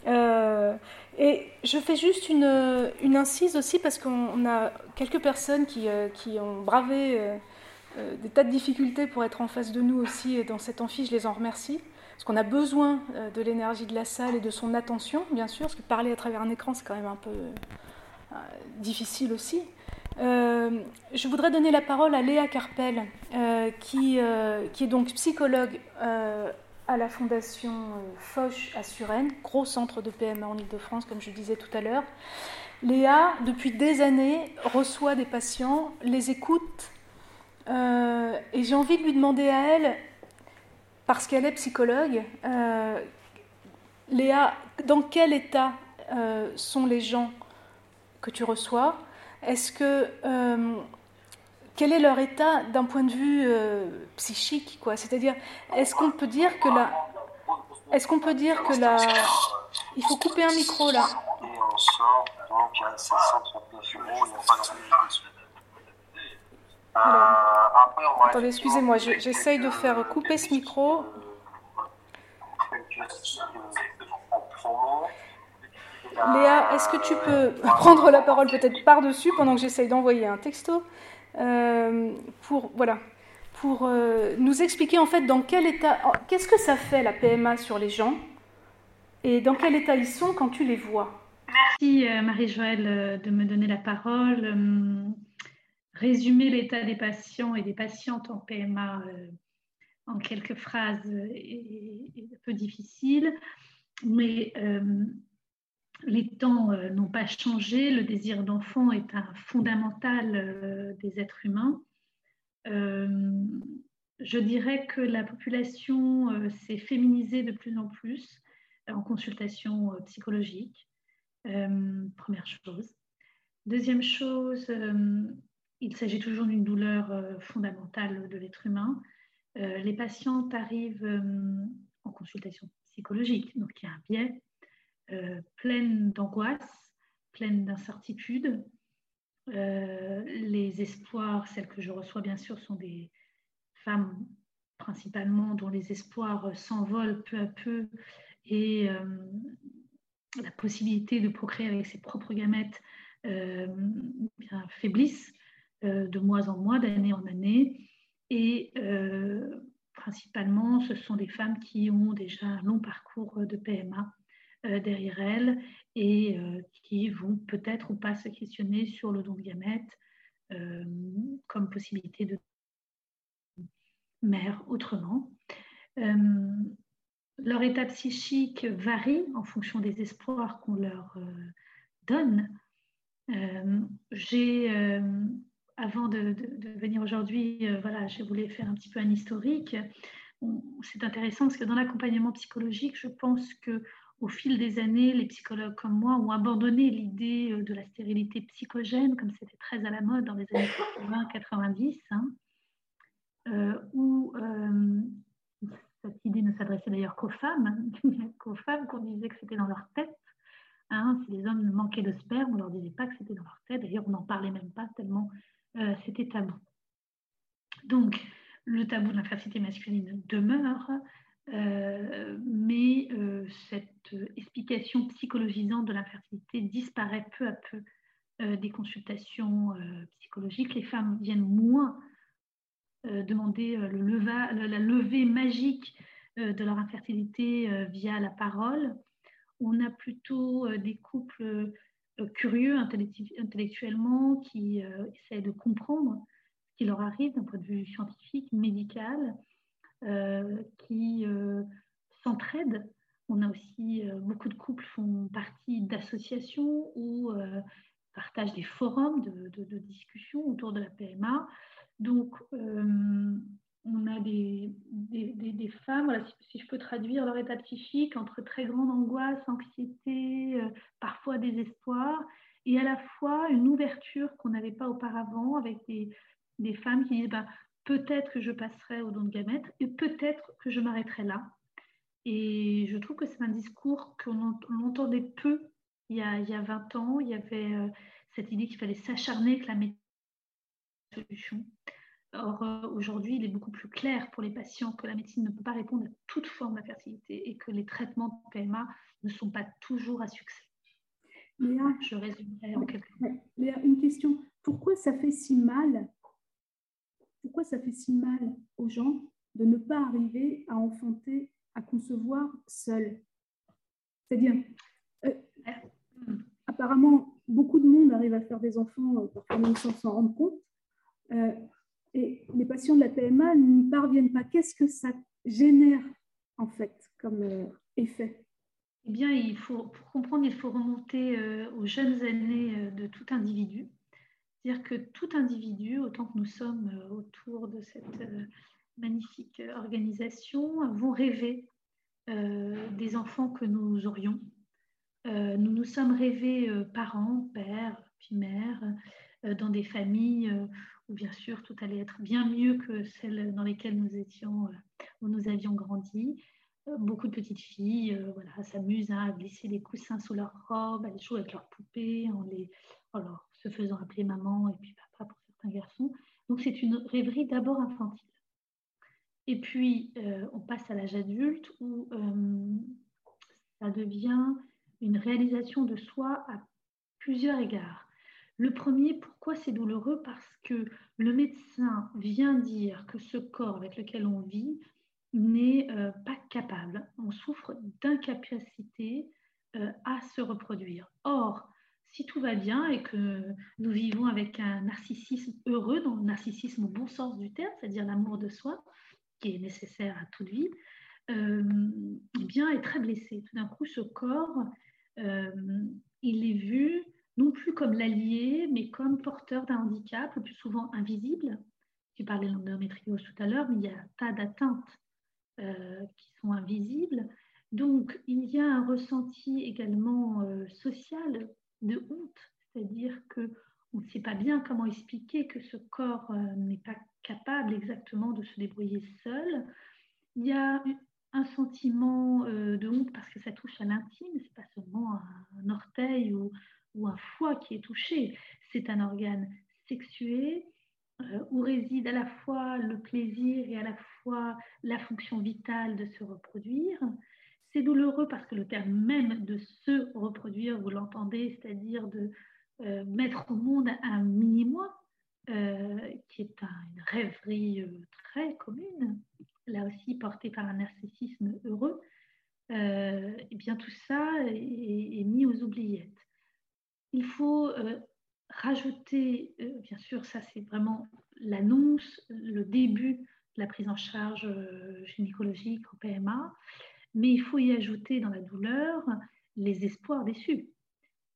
Euh, et je fais juste une, une incise aussi parce qu'on a quelques personnes qui, euh, qui ont bravé euh, des tas de difficultés pour être en face de nous aussi et dans cet amphi, je les en remercie. Parce qu'on a besoin de l'énergie de la salle et de son attention, bien sûr, parce que parler à travers un écran, c'est quand même un peu difficile aussi. je voudrais donner la parole à Léa Carpel, qui, qui, est donc psychologue à la Fondation Foch à Suresnes, gros centre de PMA en Ile-de-France, comme je disais tout à l'heure. Léa, depuis des années, reçoit des patients, les écoute, et j'ai envie de lui demander à elle, parce qu'elle est psychologue, Léa, dans quel état euh, sont les gens que tu reçois? Est-ce que euh, quel est leur état d'un point de vue euh, psychique quoi? C'est-à-dire, est-ce qu'on peut dire que la est-ce qu'on peut dire que la il faut couper un micro là Attendez, excusez-moi, j'essaye de faire couper ce micro. Léa, est-ce que tu peux [laughs] prendre la parole peut-être par-dessus pendant que j'essaye d'envoyer un texto euh, pour, voilà, pour euh, nous expliquer en fait dans quel état, qu'est-ce que ça fait la PMA sur les gens et dans quel état ils sont quand tu les vois? Merci euh, Marie-Joëlle de me donner la parole. Résumer l'état des patients et des patientes en PMA en quelques phrases est, un peu difficile, mais les temps euh, n'ont pas changé, le désir d'enfant est un fondamental euh, des êtres humains. Euh, je dirais que la population s'est féminisée de plus en plus en consultation psychologique, première chose. Deuxième chose, il s'agit toujours d'une douleur fondamentale de l'être humain. les patientes arrivent en consultation psychologique, donc il y a un biais euh, pleine d'angoisse, pleine d'incertitude. Euh, les espoirs, celles que je reçois bien sûr, sont des femmes principalement dont les espoirs s'envolent peu à peu et euh, la possibilité de procréer avec ses propres gamètes faiblissent de mois en mois, d'année en année. Et principalement, ce sont des femmes qui ont déjà un long parcours de PMA euh, derrière elles et euh, qui vont peut-être ou pas se questionner sur le don de gamètes euh, comme possibilité de mère autrement. leur état psychique varie en fonction des espoirs qu'on leur donne. j'ai avant de, venir aujourd'hui, voilà, j'ai voulu faire un petit peu un historique. C'est intéressant parce que dans l'accompagnement psychologique, je pense que au fil des années, les psychologues comme moi ont abandonné l'idée euh, de la stérilité psychogène, comme c'était très à la mode dans les années 80-90, hein, euh, où euh, cette idée ne s'adressait d'ailleurs qu'aux femmes, [laughs] qu'aux femmes qu'on disait que c'était dans leur tête. Hein, si les hommes manquaient de sperme, on ne leur disait pas que c'était dans leur tête. D'ailleurs, on n'en parlait même pas tellement c'était tabou. Donc, le tabou de l'infertilité masculine demeure, euh, mais euh, cette explication psychologisante de l'infertilité disparaît peu à peu euh, des consultations psychologiques. Les femmes viennent moins demander le la levée magique de leur infertilité via la parole. On a plutôt des couples curieux intellectuellement qui essaient de comprendre ce qui leur arrive d'un point de vue scientifique, médical, euh, qui euh, s'entraident. On a aussi euh, beaucoup de couples font partie d'associations ou partagent des forums de, de, discussion autour de la PMA. Donc, on a des, des, des, femmes, voilà, si, je peux traduire leur état psychique, entre très grande angoisse, anxiété, parfois désespoir, et à la fois une ouverture qu'on n'avait pas auparavant avec des, femmes qui disent bah, peut-être que je passerai au don de gamètes et peut-être que je m'arrêterai là. Et je trouve que c'est un discours qu'on entendait peu il y, a, il y, a, 20 ans. Il y avait euh, cette idée qu'il fallait s'acharner que la médecine. Or, euh, aujourd'hui, il est beaucoup plus clair pour les patients que la médecine ne peut pas répondre à toute forme d'infertilité et que les traitements de PMA ne sont pas toujours à succès. Léa, je résumerai en quelques mots. Léa, une question. Pourquoi ça fait si mal pourquoi ça fait si mal aux gens de ne pas arriver à enfanter, à concevoir seul? C'est-à-dire, euh, apparemment, beaucoup de monde arrive à faire des enfants, parfois même sans s'en rendre compte. Et les patients de la PMA n'y parviennent pas. Qu'est-ce que ça génère, en fait, comme effet? Eh bien, il faut, pour comprendre, il faut remonter aux jeunes années de tout individu. C'est-à-dire que tout individu, autant que nous sommes autour de cette magnifique organisation, vont rêver euh, des enfants que nous aurions. Euh, nous nous sommes rêvés euh, parents, pères, puis mères, dans des familles bien sûr tout allait être bien mieux que celles dans lesquelles nous étions, où nous avions grandi. Beaucoup de petites filles voilà, s'amusent à glisser des coussins sous leur robe, à jouer avec leurs poupées, en, les, se faisant appeler maman et puis papa pour certains garçons. Donc c'est une rêverie d'abord infantile. Et puis, euh, on passe à l'âge adulte où euh, ça devient une réalisation de soi à plusieurs égards. Le premier, pourquoi c'est douloureux? Parce que le médecin vient dire que ce corps avec lequel on vit n'est euh, pas capable. On souffre d'incapacité à se reproduire. Or, si tout va bien et que nous vivons avec un narcissisme heureux, dans le narcissisme au bon sens du terme, c'est-à-dire l'amour de soi, qui est nécessaire à toute vie, euh, eh bien, est très blessé. Tout d'un coup, ce corps, euh, il est vu non plus comme l'allié, mais comme porteur d'un handicap, le plus souvent invisible. Tu parlais de l'endométriose tout à l'heure, mais il y a un tas d'atteintes euh, qui sont invisibles. Donc, il y a un ressenti également social de honte, c'est-à-dire que on ne sait pas bien comment expliquer que ce corps n'est pas capable exactement de se débrouiller seul. Il y a un sentiment euh, de honte parce que ça touche à l'intime, c'est pas seulement un, orteil ou, un foie qui est touché, c'est un organe sexué euh, où réside à la fois le plaisir et à la fois la fonction vitale de se reproduire. C'est douloureux parce que le terme même de se reproduire, vous l'entendez, c'est-à-dire de euh, mettre au monde un mini-moi, euh, qui est une rêverie très commune, là aussi portée par un narcissisme heureux, et bien tout ça est, mis aux oubliettes. Il faut rajouter, bien sûr, ça c'est vraiment l'annonce, le début de la prise en charge gynécologique au PMA, mais il faut y ajouter dans la douleur les espoirs déçus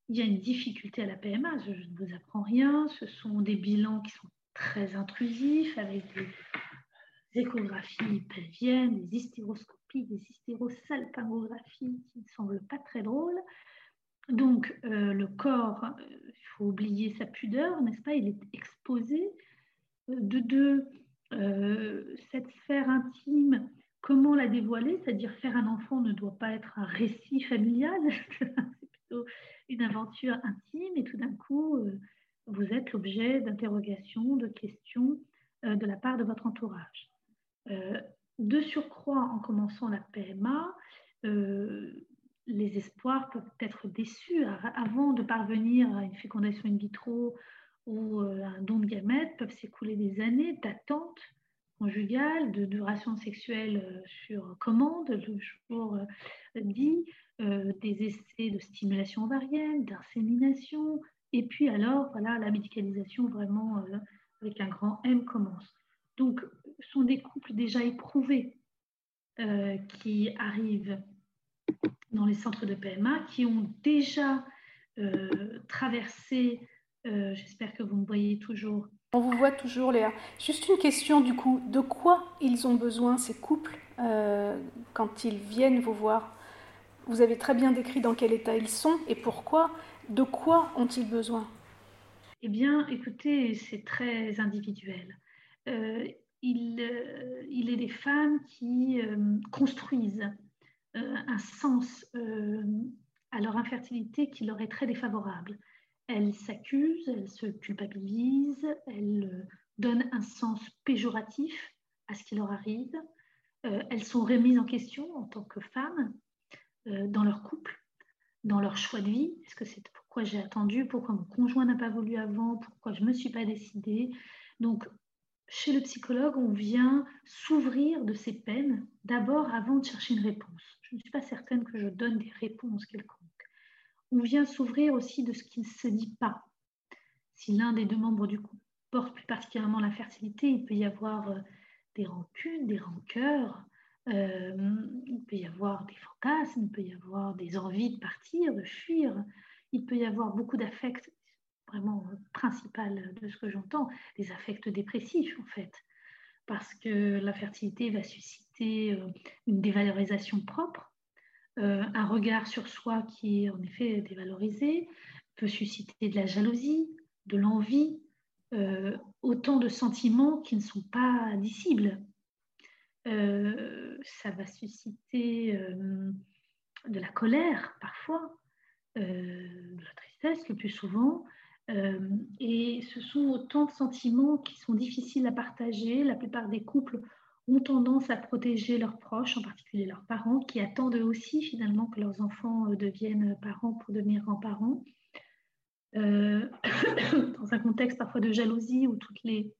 il y a une difficulté à la PMA, je, ne vous apprends rien, ce sont des bilans qui sont très intrusifs avec des échographies pelviennes, des hystéroscopies, des hysterosalpingographies qui ne semblent pas très drôles. Donc euh, le corps, euh, il faut oublier sa pudeur, n'est-ce pas? Il est exposé. Euh, de deux, cette sphère intime, comment la dévoiler? C'est-à-dire faire un enfant ne doit pas être un récit familial, [laughs] c'est plutôt une aventure intime et tout d'un coup, vous êtes l'objet d'interrogations, de questions de la part de votre entourage. De surcroît, en commençant la PMA, les espoirs peuvent être déçus. Avant de parvenir à une fécondation in vitro ou un don de gamètes, peuvent s'écouler des années d'attente conjugale, de duration sexuelle sur commande, le jour dit, euh, des essais de stimulation ovarienne, d'insémination, et puis alors, voilà, la médicalisation vraiment euh, avec un grand M commence. Donc, ce sont des couples déjà éprouvés euh, qui arrivent dans les centres de PMA, qui ont déjà traversé, j'espère que vous me voyez toujours. On vous voit toujours, Léa. Juste une question du coup, de quoi ils ont besoin, ces couples, quand ils viennent vous voir? Vous avez très bien décrit dans quel état ils sont et pourquoi. De quoi ont-ils besoin? Eh bien, écoutez, c'est très individuel. Euh, il, euh, il, est des femmes qui euh, construisent un sens à leur infertilité qui leur est très défavorable. Elles s'accusent, elles se culpabilisent, elles donnent un sens péjoratif à ce qui leur arrive. elles sont remises en question en tant que femmes euh, dans leur couple, dans leur choix de vie. Est-ce que c'est pourquoi j'ai attendu, pourquoi mon conjoint n'a pas voulu avant, pourquoi je ne me suis pas décidée? Donc, chez le psychologue, on vient s'ouvrir de ses peines d'abord avant de chercher une réponse. Je ne suis pas certaine que je donne des réponses quelconques. on vient s'ouvrir aussi de ce qui ne se dit pas. Si l'un des deux membres du couple porte plus particulièrement la fertilité, il peut y avoir euh, des rancunes, des rancœurs, euh, il peut y avoir des fantasmes, il peut y avoir des envies de partir, de fuir, il peut y avoir beaucoup d'affects, vraiment euh, principal de ce que j'entends, des affects dépressifs en fait, parce que la fertilité va susciter une dévalorisation propre, un regard sur soi qui est en effet dévalorisé, peut susciter de la jalousie, de l'envie, euh, autant de sentiments qui ne sont pas dissibles. Euh, ça va susciter euh, de la colère parfois, de la tristesse le plus souvent. Et ce sont autant de sentiments qui sont difficiles à partager. La plupart des couples ont tendance à protéger leurs proches, en particulier leurs parents, qui attendent eux aussi finalement que leurs enfants deviennent parents pour devenir grands-parents. Euh, [coughs] dans un contexte parfois de jalousie où toutes les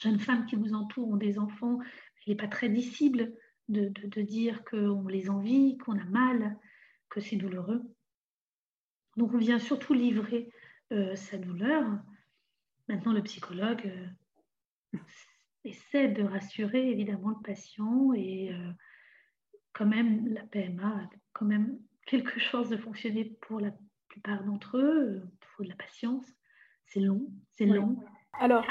jeunes femmes qui vous entourent ont des enfants, il n'est pas très dissible de, de, dire qu'on les envie, qu'on a mal, que c'est douloureux. Donc on vient surtout livrer euh, sa douleur. Maintenant, le psychologue euh, essaie de rassurer évidemment le patient et quand même la PMA a quand même quelque [laughs] chose de fonctionner pour la plupart d'entre eux, il faut de la patience. C'est long, c'est long. Alors,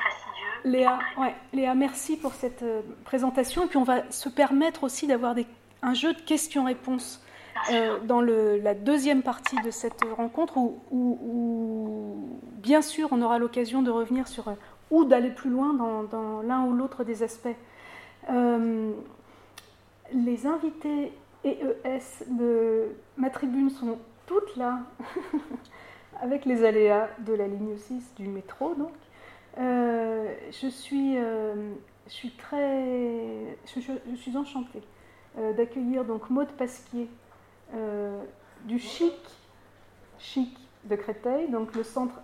Léa, ouais, Léa, merci pour cette euh, présentation. Et puis, on va se permettre aussi d'avoir un jeu de questions-réponses euh, dans le, la deuxième partie de cette rencontre où, bien sûr, on aura l'occasion de revenir sur euh, ou d'aller plus loin dans, l'un ou l'autre des aspects. les invités EES de ma tribune sont toutes là, [laughs] avec les aléas de la ligne 6 du métro. Donc, euh, je, suis, euh, je très, je, suis enchantée euh, d'accueillir donc Maude Pasquier du Chic, Chic de Créteil, donc le centre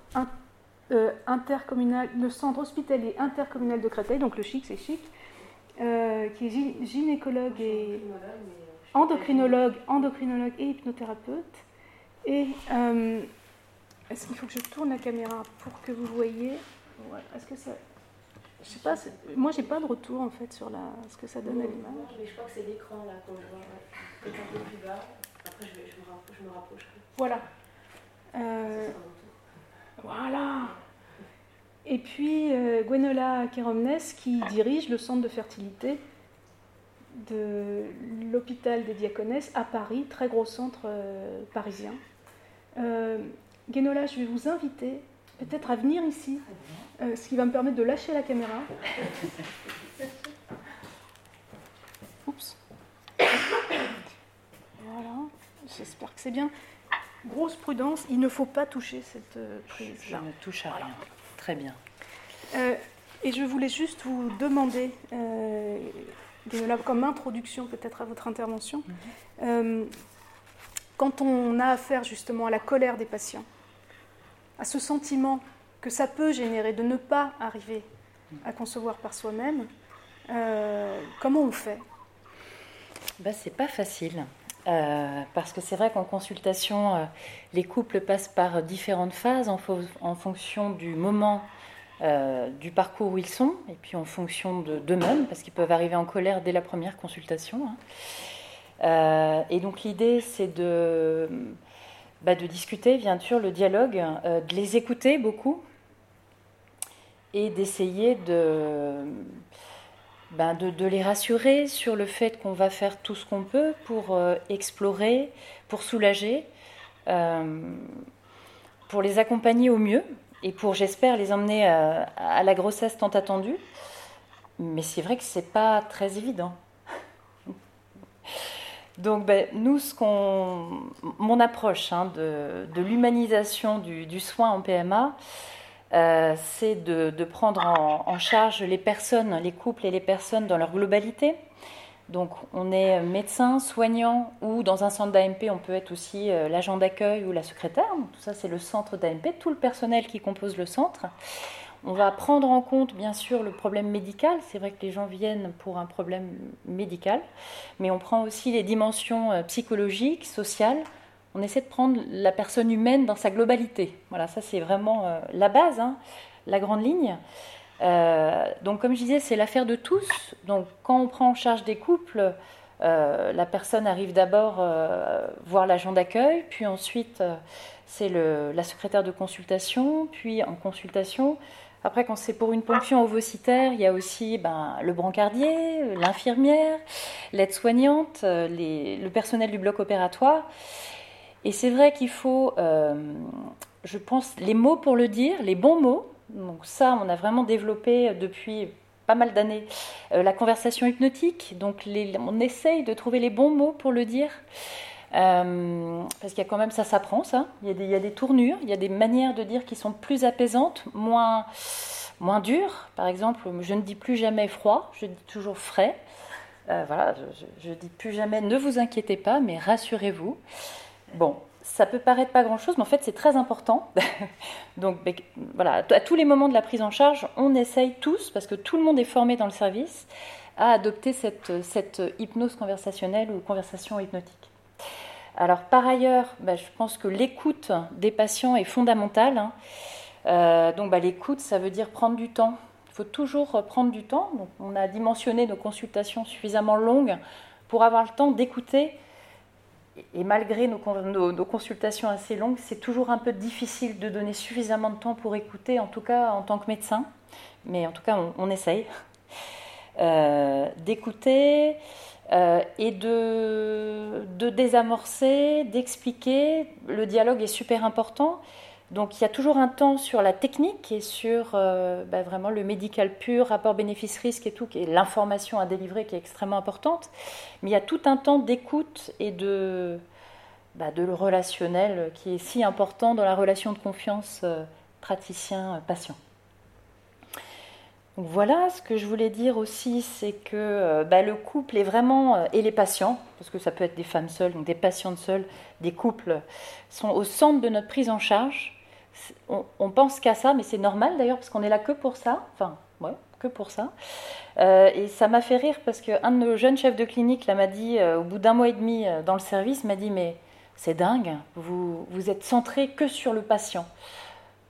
intercommunal, le centre hospitalier intercommunal de Créteil, donc le Chic c'est Chic, qui est gynécologue et endocrinologue, endocrinologue et hypnothérapeute. Et euh, est-ce qu'il faut que je tourne la caméra pour que vous voyez? Est-ce que ça. Je sais pas, moi j'ai pas de retour en fait sur la, ce que ça donne à l'image. Mais je crois que c'est l'écran là qu'on voit. Un peu plus bas. Après je, je, me, rapproche, je me rapproche. Voilà. Euh, voilà. Et puis euh, Gwenola Keromnes qui dirige le centre de fertilité de l'hôpital des Diaconesses à Paris, très gros centre euh, parisien. Euh, Guénola, je vais vous inviter peut-être à venir ici, euh, ce qui va me permettre de lâcher la caméra. [laughs] Oups. Voilà, j'espère que c'est bien. Grosse prudence, il ne faut pas toucher cette euh, prise. Je ne touche à rien. Très bien. Euh, et je voulais juste vous demander, Guénola, comme introduction peut-être à votre intervention, mhm quand on a affaire justement à la colère des patients, à ce sentiment que ça peut générer de ne pas arriver à concevoir par soi-même, euh, comment on fait? Ben, C'est pas facile. Euh, parce que c'est vrai qu'en consultation, euh, les couples passent par différentes phases en, fonction du moment du parcours où ils sont, et puis en fonction d'eux-mêmes, parce qu'ils peuvent arriver en colère dès la première consultation. Hein. Euh, et donc l'idée, c'est de, bah, de discuter, bien sûr, le dialogue, euh, de les écouter beaucoup et d'essayer de, bah, de, les rassurer sur le fait qu'on va faire tout ce qu'on peut pour euh, explorer, pour soulager, pour les accompagner au mieux et pour, j'espère, les emmener à, la grossesse tant attendue. Mais c'est vrai que c'est pas très évident. Donc, ben, nous, mon approche hein, de, l'humanisation du, soin en PMA, euh, c'est de, prendre en, en, charge les personnes, les couples et les personnes dans leur globalité. Donc, on est médecin, soignant ou dans un centre d'AMP, on peut être aussi euh, l'agent d'accueil ou la secrétaire. tout ça, c'est le centre d'AMP, tout le personnel qui compose le centre. On va prendre en compte, bien sûr, le problème médical. C'est vrai que les gens viennent pour un problème médical, mais on prend aussi les dimensions euh, psychologiques, sociales, on essaie de prendre la personne humaine dans sa globalité. Voilà, ça c'est vraiment euh, la base, hein, la grande ligne. Euh, donc comme je disais, c'est l'affaire de tous. Donc quand on prend en charge des couples, euh, la personne arrive d'abord voir l'agent d'accueil, puis ensuite c'est la secrétaire de consultation, puis en consultation. Après, quand c'est pour une ponction ovocitaire, il y a aussi ben, le brancardier, l'infirmière, l'aide-soignante, le personnel du bloc opératoire. Et c'est vrai qu'il faut, euh, je pense, les mots pour le dire, les bons mots. Donc ça, on a vraiment développé depuis pas mal d'années euh, la conversation hypnotique. Donc on essaye de trouver les bons mots pour le dire. Euh, parce qu'il y a quand même, ça s'apprend ça. Il y, a des, il y, a des, tournures, il y a des manières de dire qui sont plus apaisantes, moins, moins dures. Par exemple, je ne dis plus jamais froid, je dis toujours frais. voilà, je ne dis plus jamais ne vous inquiétez pas, mais rassurez-vous. Bon, ça peut paraître pas grand-chose, mais en fait c'est très important. [laughs] Donc voilà, à tous les moments de la prise en charge, on essaye tous, parce que tout le monde est formé dans le service, à adopter cette, cette hypnose conversationnelle ou conversation hypnotique. Alors par ailleurs, bah, je pense que l'écoute des patients est fondamentale. Hein. Euh, donc bah, l'écoute, ça veut dire prendre du temps. Il faut toujours prendre du temps. Donc, on a dimensionné nos consultations suffisamment longues pour avoir le temps d'écouter et malgré nos, consultations assez longues, c'est toujours un peu difficile de donner suffisamment de temps pour écouter, en tout cas en tant que médecin. Mais en tout cas, on, essaye euh, d'écouter euh, et de, de désamorcer, d'expliquer. Le dialogue est super important. Donc il y a toujours un temps sur la technique et sur euh, bah, vraiment le médical pur, rapport bénéfice-risque et tout, et l'information à délivrer qui est extrêmement importante. Mais il y a tout un temps d'écoute et de, bah, relationnel qui est si important dans la relation de confiance euh, praticien-patient. Donc voilà, ce que je voulais dire aussi, c'est que euh, bah, le couple est vraiment, et les patients, parce que ça peut être des femmes seules, donc des patientes seules, des couples, sont au centre de notre prise en charge on, pense qu'à ça, mais c'est normal d'ailleurs, parce qu'on est là que pour ça. Enfin, ouais, que pour ça. Euh, et ça m'a fait rire parce qu'un de nos jeunes chefs de clinique m'a dit, euh, au bout d'un mois et demi euh, dans le service, m'a dit Mais c'est dingue, vous, vous êtes centré que sur le patient.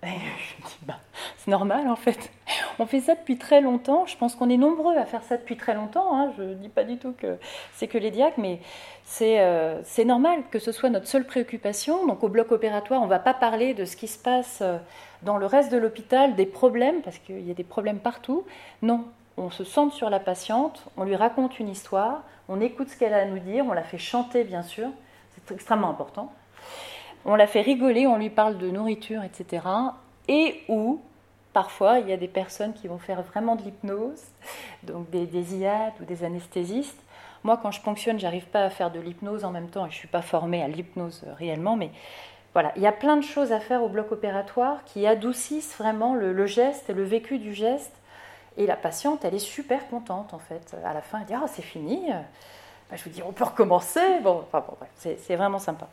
Et je dis bah, C'est normal en fait. On fait ça depuis très longtemps. Je pense qu'on est nombreux à faire ça depuis très longtemps. Hein. Je ne dis pas du tout que c'est que les diacres, mais euh, c'est normal que ce soit notre seule préoccupation. Donc au bloc opératoire, on ne va pas parler de ce qui se passe euh, dans le reste de l'hôpital, des problèmes, parce qu'il y a des problèmes partout. Non, on se centre sur la patiente, on lui raconte une histoire, on écoute ce qu'elle a à nous dire, on la fait chanter bien sûr, c'est extrêmement important. On la fait rigoler, on lui parle de nourriture, etc. Et où, parfois, il y a des personnes qui vont faire vraiment de l'hypnose, donc des, des IAT ou des anesthésistes, moi, quand je ponctionne, j'arrive pas à faire de l'hypnose en même temps et je suis pas formée à l'hypnose euh, réellement, mais voilà, il y a plein de choses à faire au bloc opératoire qui adoucissent vraiment le, geste et le vécu du geste. Et la patiente, elle est super contente en fait. À la fin, elle dit Ah, c'est fini. Bah, je vous dis On peut recommencer. Bon, enfin, bon c'est vraiment sympa.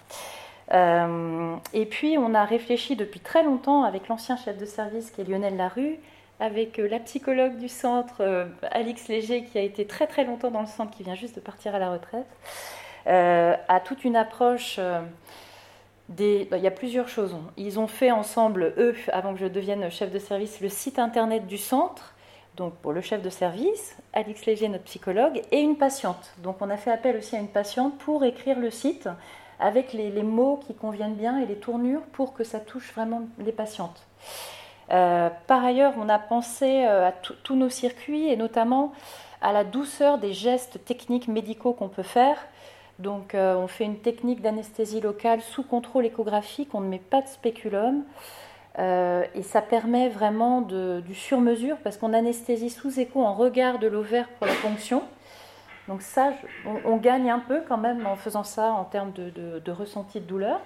Euh, et puis, on a réfléchi depuis très longtemps avec l'ancien chef de service qui est Lionel Larue avec euh, la psychologue du centre, euh, Alix Léger, qui a été très très longtemps dans le centre, qui vient juste de partir à la retraite, euh, a toute une approche. Des... Il y a plusieurs choses. Ils ont fait ensemble, eux, avant que je devienne chef de service, le site internet du centre, donc pour le chef de service, Alix Léger, notre psychologue, et une patiente. Donc on a fait appel aussi à une patiente pour écrire le site avec les, mots qui conviennent bien et les tournures pour que ça touche vraiment les patientes. Euh, par ailleurs, on a pensé euh, à tous nos circuits et notamment à la douceur des gestes techniques médicaux qu'on peut faire. Donc, euh, on fait une technique d'anesthésie locale sous contrôle échographique, on ne met pas de spéculum. et ça permet vraiment du sur-mesure parce qu'on anesthésie sous écho en regard de l'ovaire pour la ponction. Donc ça, on, gagne un peu quand même en faisant ça en termes de, ressenti de douleur.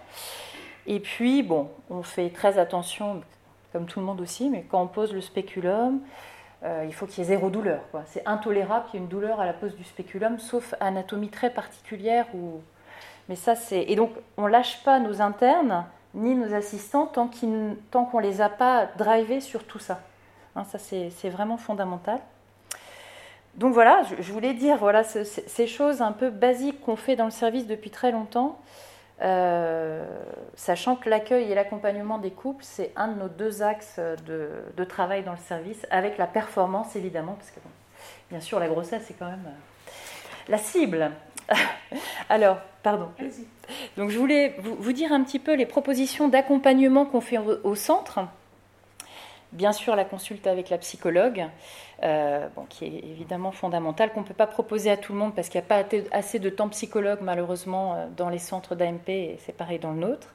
Et puis, bon, on fait très attention, comme tout le monde aussi, mais quand on pose le spéculum, euh, il faut qu'il y ait zéro douleur. C'est intolérable qu'il y ait une douleur à la pose du spéculum, sauf anatomie très particulière. Mais ça, c'est... Et donc, on lâche pas nos internes ni nos assistants tant, tant qu'on ne les a pas drivés sur tout ça. Hein, ça, c'est, vraiment fondamental. Donc voilà, je, voulais dire voilà, ces choses un peu basiques qu'on fait dans le service depuis très longtemps. sachant que l'accueil et l'accompagnement des couples, c'est un de nos deux axes de, travail dans le service, avec la performance évidemment, parce que bien sûr la grossesse c'est quand même la cible. [laughs] Alors, pardon. Donc je voulais vous, dire un petit peu les propositions d'accompagnement qu'on fait au, centre. Bien sûr, la consulte avec la psychologue, euh, qui est évidemment fondamentale, qu'on ne peut pas proposer à tout le monde parce qu'il n'y a pas assez de temps psychologue, malheureusement, euh, dans les centres d'AMP, et c'est pareil dans le nôtre.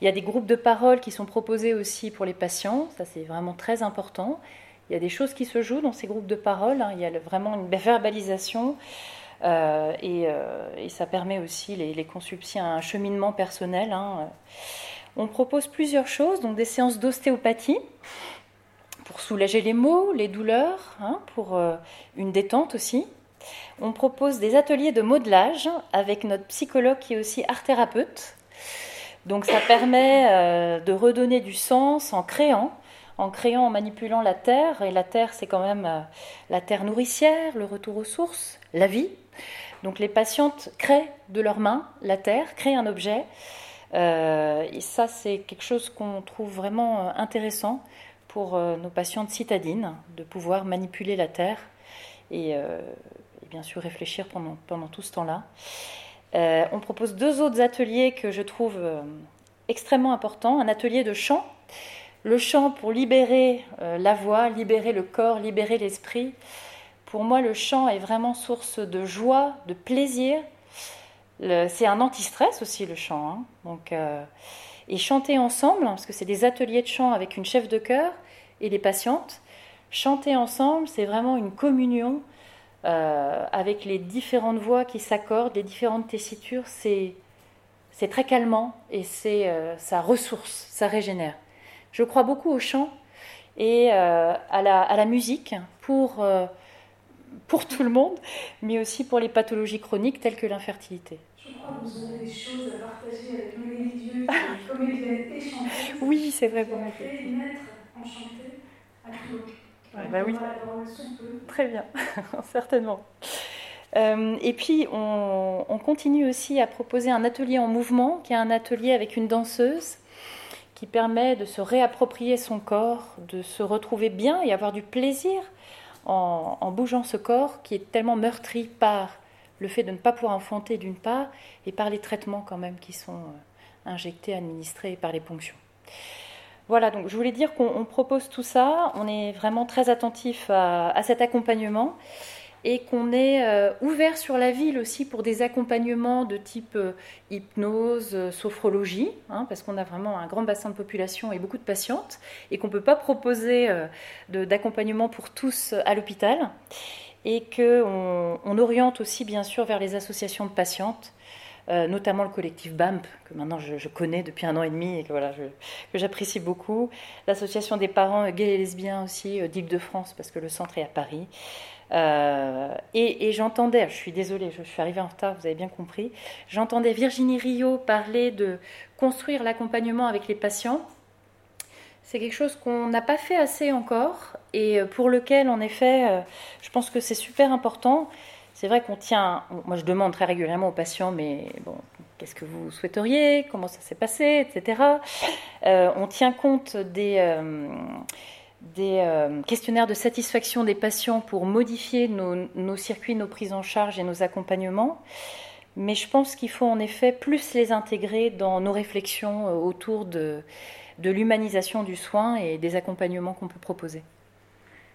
Il y a des groupes de parole qui sont proposés aussi pour les patients, ça c'est vraiment très important. Il y a des choses qui se jouent dans ces groupes de parole, hein. il y a vraiment une verbalisation. Euh, et, ça permet aussi les, les un cheminement personnel. Hein. On propose plusieurs choses, donc des séances d'ostéopathie soulager les maux, les douleurs, hein, pour euh, une détente aussi. On propose des ateliers de modelage avec notre psychologue qui est aussi art thérapeute. Donc ça permet de redonner du sens en créant, en créant, en manipulant la terre. Et la terre, c'est quand même la terre nourricière, le retour aux sources, la vie. Donc les patientes créent de leurs mains la terre, créent un objet. Euh, et ça, c'est quelque chose qu'on trouve vraiment euh, intéressant pour euh, nos patientes citadines, de pouvoir manipuler la terre et, bien sûr réfléchir pendant, pendant tout ce temps-là. on propose deux autres ateliers que je trouve extrêmement importants. Un atelier de chant. Le chant pour libérer la voix, libérer le corps, libérer l'esprit. Pour moi, le chant est vraiment source de joie, de plaisir. C'est un anti-stress aussi, le chant. Hein. Donc, euh, et chanter ensemble, parce que c'est des ateliers de chant avec une chef de chœur et des patientes. Chanter ensemble, c'est vraiment une communion euh, avec les différentes voix qui s'accordent, les différentes tessitures. C'est c'est très calmant et c'est euh, ça ressource, ça régénère. Je crois beaucoup au chant et à la, à, la, musique pour pour tout le monde, mais aussi pour les pathologies chroniques telles que l'infertilité. Je crois que vous aurez des choses à partager avec Mélie Dieu, et chanteuse. Oui, c'est vrai. Fait naître à Ouais, bah oui. Très bien, [laughs] certainement. Euh, et puis, on, on, continue aussi à proposer un atelier en mouvement, qui est un atelier avec une danseuse, qui permet de se réapproprier son corps, de se retrouver bien et avoir du plaisir en, bougeant ce corps qui est tellement meurtri par le fait de ne pas pouvoir enfanter d'une part et par les traitements quand même qui sont euh, injectés, administrés par les ponctions. Voilà, donc je voulais dire qu'on propose tout ça, on est vraiment très attentif à cet accompagnement et qu'on est euh, ouvert sur la ville aussi pour des accompagnements de type euh, hypnose, euh, sophrologie, hein, parce qu'on a vraiment un grand bassin de population et beaucoup de patientes, et qu'on ne peut pas proposer d'accompagnement pour tous à l'hôpital, et qu'on on oriente aussi bien sûr vers les associations de patientes. Notamment le collectif BAMP, que maintenant je, connais depuis un an et demi et que, voilà, que j'apprécie beaucoup. L'association des parents gays et lesbiens aussi d'Île-de-France, parce que le centre est à Paris. Euh, et, j'entendais, je suis désolée, je, suis arrivée en retard, vous avez bien compris, j'entendais Virginie Rio parler de construire l'accompagnement avec les patients. C'est quelque chose qu'on n'a pas fait assez encore et pour lequel, en effet, euh, je pense que c'est super important. C'est vrai qu'on tient, moi je demande très régulièrement aux patients, mais bon, qu'est-ce que vous souhaiteriez, comment ça s'est passé, etc. Euh, on tient compte des, des euh, questionnaires de satisfaction des patients pour modifier nos, circuits, nos prises en charge et nos accompagnements. Mais je pense qu'il faut en effet plus les intégrer dans nos réflexions euh, autour de, de l'humanisation du soin et des accompagnements qu'on peut proposer.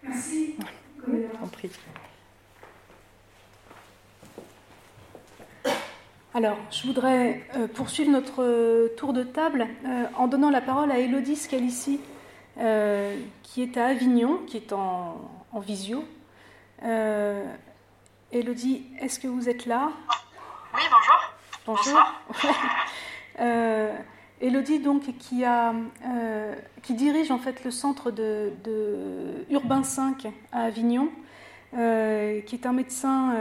Merci. En prie. Alors, je voudrais euh, poursuivre notre tour de table en donnant la parole à Elodie Scalici, euh, qui est à Avignon, qui est en, visio. Euh, Elodie, est-ce que vous êtes là? Oui, bonjour. Bonjour. [laughs] euh, Elodie, donc, qui, a, euh, qui dirige en fait le centre de, Urbain 5 à Avignon, qui est un médecin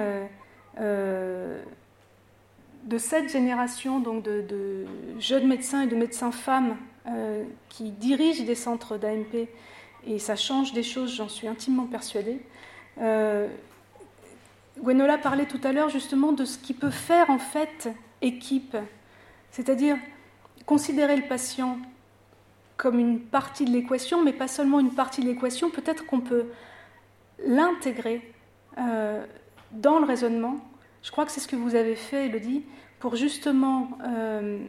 de cette génération, donc de, jeunes médecins et de médecins femmes euh, qui dirige des centres d'AMP et ça change des choses, j'en suis intimement persuadée. Euh, Gwenola parlait tout à l'heure justement de ce qui peut faire en fait équipe C'est-à-dire considérer le patient comme une partie de l'équation, mais pas seulement une partie de l'équation, peut-être qu'on peut, l'intégrer euh, dans le raisonnement. Je crois que c'est ce que vous avez fait, Elodie, pour justement euh,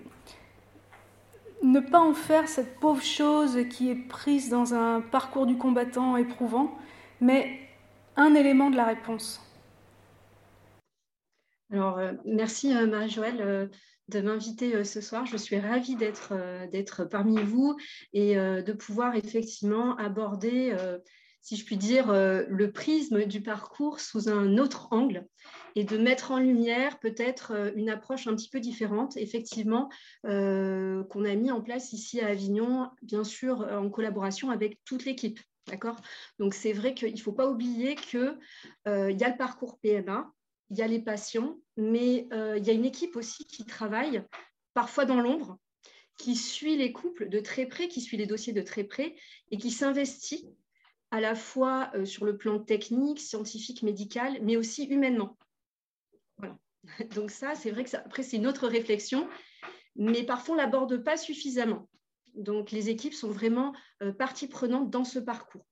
ne pas en faire cette pauvre chose qui est prise dans un parcours du combattant éprouvant, mais un élément de la réponse. Alors, euh, merci Marie-Joëlle de m'inviter ce soir. Je suis ravie d'être parmi vous et de pouvoir effectivement aborder si je puis dire, euh, le prisme du parcours sous un autre angle et de mettre en lumière peut-être euh, une approche un petit peu différente, effectivement, euh, qu'on a mis en place ici à Avignon, bien sûr en collaboration avec toute l'équipe. D'accord? Donc c'est vrai qu'il ne faut pas oublier qu'il il y a le parcours PMA, il y a les patients, mais il y a une équipe aussi qui travaille parfois dans l'ombre, qui suit les couples de très près, qui suit les dossiers de très près et qui s'investit à la fois euh, sur le plan technique, scientifique, médical, mais aussi humainement. [laughs] Donc ça, c'est vrai que ça, après, c'est une autre réflexion, mais parfois on ne l'aborde pas suffisamment. Donc les équipes sont vraiment euh, partie prenante dans ce parcours.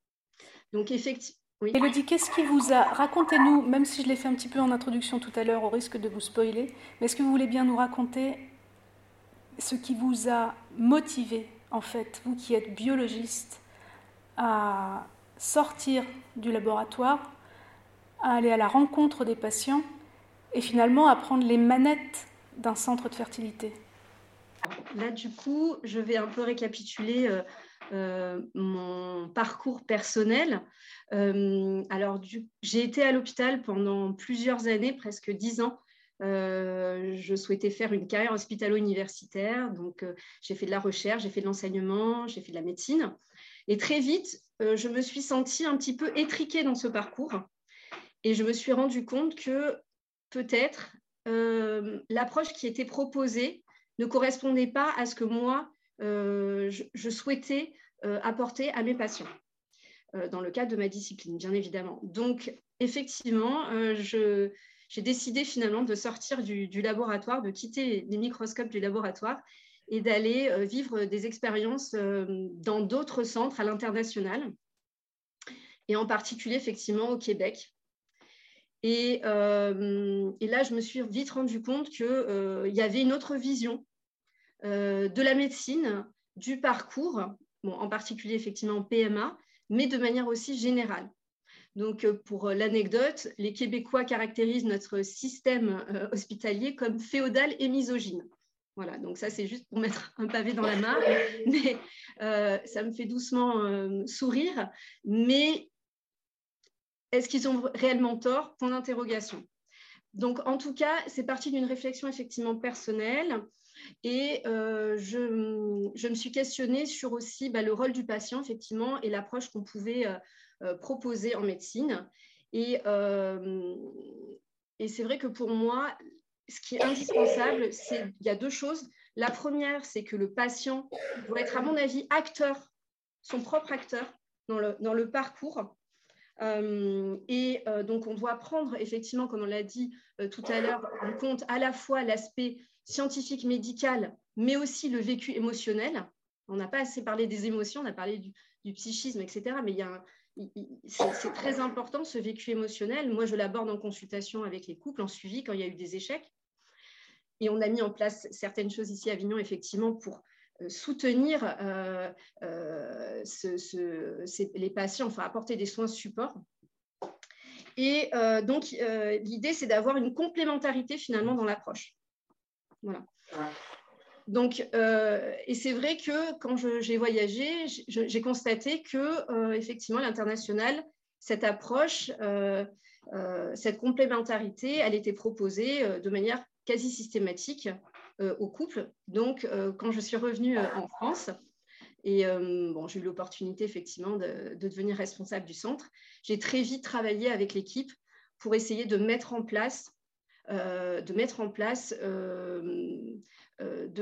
Donc effectivement. Elodie, qu'est-ce qui vous a... Racontez-nous, même si je l'ai fait un petit peu en introduction tout à l'heure, au risque de vous spoiler, mais est-ce que vous voulez bien nous raconter ce qui vous a motivé, en fait, vous qui êtes biologiste, à sortir du laboratoire, à aller à la rencontre des patients et finalement à prendre les manettes d'un centre de fertilité. Là, du coup, je vais un peu récapituler euh, euh, mon parcours personnel. Euh, alors, j'ai été à l'hôpital pendant plusieurs années, presque dix ans. je souhaitais faire une carrière hospitalo-universitaire, donc j'ai fait de la recherche, j'ai fait de l'enseignement, j'ai fait de la médecine. Et très vite, je me suis sentie un petit peu étriquée dans ce parcours et je me suis rendu compte que peut-être euh, l'approche qui était proposée ne correspondait pas à ce que moi, euh, je, souhaitais apporter à mes patients, dans le cadre de ma discipline, bien évidemment. Donc, effectivement, j'ai décidé finalement de sortir du, laboratoire, de quitter les microscopes du laboratoire et d'aller euh, vivre des expériences euh, dans d'autres centres à l'international, et en particulier effectivement au Québec. Et, euh, et là, je me suis vite rendu compte qu'il y avait une autre vision de la médecine, du parcours, bon, en particulier effectivement PMA, mais de manière aussi générale. Donc, pour l'anecdote, les Québécois caractérisent notre système hospitalier comme féodal et misogyne. Voilà, donc ça c'est juste pour mettre un pavé dans la mare, [laughs] mais euh, ça me fait doucement euh, sourire. Mais est-ce qu'ils ont réellement tort? Point d'interrogation. Donc en tout cas, c'est parti d'une réflexion effectivement personnelle et euh, je, me suis questionnée sur aussi bah, le rôle du patient effectivement et l'approche qu'on pouvait proposer en médecine. Et, et c'est vrai que pour moi, ce qui est indispensable, c'est il y a deux choses. La première, c'est que le patient doit être, à mon avis, acteur, son propre acteur dans le, dans le parcours. Euh, et euh, donc, on doit prendre, effectivement, comme on l'a dit euh, tout à l'heure, en compte à la fois l'aspect scientifique, médical, mais aussi le vécu émotionnel. On n'a pas assez parlé des émotions, on a parlé du, psychisme, etc. Mais il y a c'est très important ce vécu émotionnel. Moi, je l'aborde en consultation avec les couples, en suivi quand il y a eu des échecs. Et on a mis en place certaines choses ici à Avignon, effectivement, pour euh, soutenir euh, euh, les patients, enfin apporter des soins support. Et donc, l'idée, c'est d'avoir une complémentarité finalement dans l'approche. Voilà. Donc, et c'est vrai que quand j'ai voyagé, j'ai constaté que effectivement l'international, cette approche, cette complémentarité, elle était proposée de manière quasi systématique au couple. Donc, euh, quand je suis revenue euh, en France, et bon, j'ai eu l'opportunité effectivement de, devenir responsable du centre, j'ai très vite travaillé avec l'équipe pour essayer de mettre en place, de mettre en place de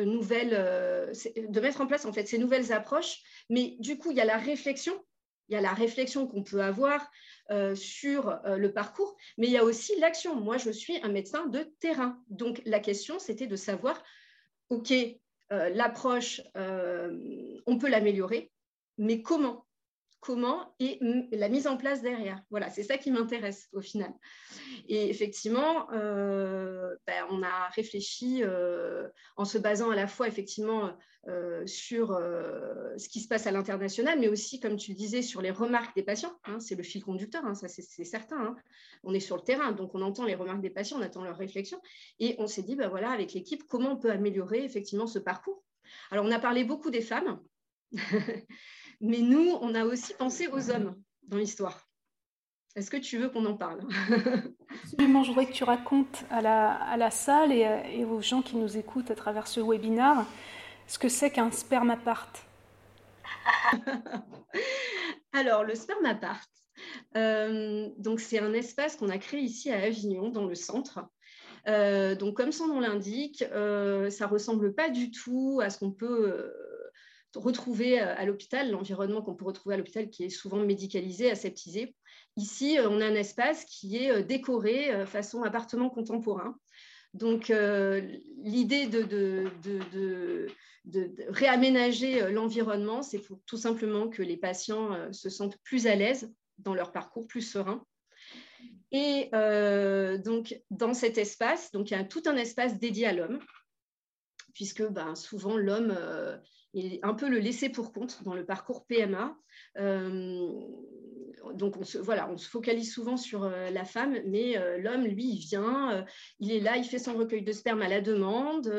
nouvelles, de mettre en place en fait ces nouvelles approches. Mais du coup, il y a la réflexion il y a la réflexion qu'on peut avoir euh, sur euh, le parcours, mais il y a aussi l'action. Moi, je suis un médecin de terrain. Donc, la question, c'était de savoir OK, l'approche, on peut l'améliorer, mais comment? Comment et la mise en place derrière. Voilà, c'est ça qui m'intéresse au final. Et effectivement, euh, ben, on a réfléchi euh, en se basant à la fois effectivement euh, sur ce qui se passe à l'international, mais aussi, comme tu le disais, sur les remarques des patients. Hein, c'est le fil conducteur, hein, ça c'est certain. Hein. On est sur le terrain, donc on entend les remarques des patients, on attend leurs réflexions, et on s'est dit, ben voilà, avec l'équipe, comment on peut améliorer effectivement ce parcours. Alors, on a parlé beaucoup des femmes. [laughs] Mais nous, on a aussi pensé aux hommes dans l'histoire. Est-ce que tu veux qu'on en parle [laughs] Absolument, je voudrais que tu racontes à la, salle et, aux gens qui nous écoutent à travers ce webinaire ce que c'est qu'un spermapart. [laughs] Alors, le spermapart, euh, donc c'est un espace qu'on a créé ici à Avignon, dans le centre. Euh, donc, comme son nom l'indique, euh, ça ressemble pas du tout à ce qu'on peut euh, retrouver euh, à l'hôpital, l'environnement qu'on peut retrouver à l'hôpital qui est souvent médicalisé, aseptisé. Ici, euh, on a un espace qui est euh, décoré façon appartement contemporain. Donc, l'idée de, réaménager l'environnement, c'est tout simplement que les patients se sentent plus à l'aise dans leur parcours, plus sereins. Et donc, dans cet espace, donc, il y a tout un espace dédié à l'homme, puisque ben, souvent l'homme un peu le laisser pour compte dans le parcours PMA. Euh, donc on se, voilà, on se focalise souvent sur euh, la femme, mais euh, l'homme, lui, il vient, il est là, il fait son recueil de sperme à la demande,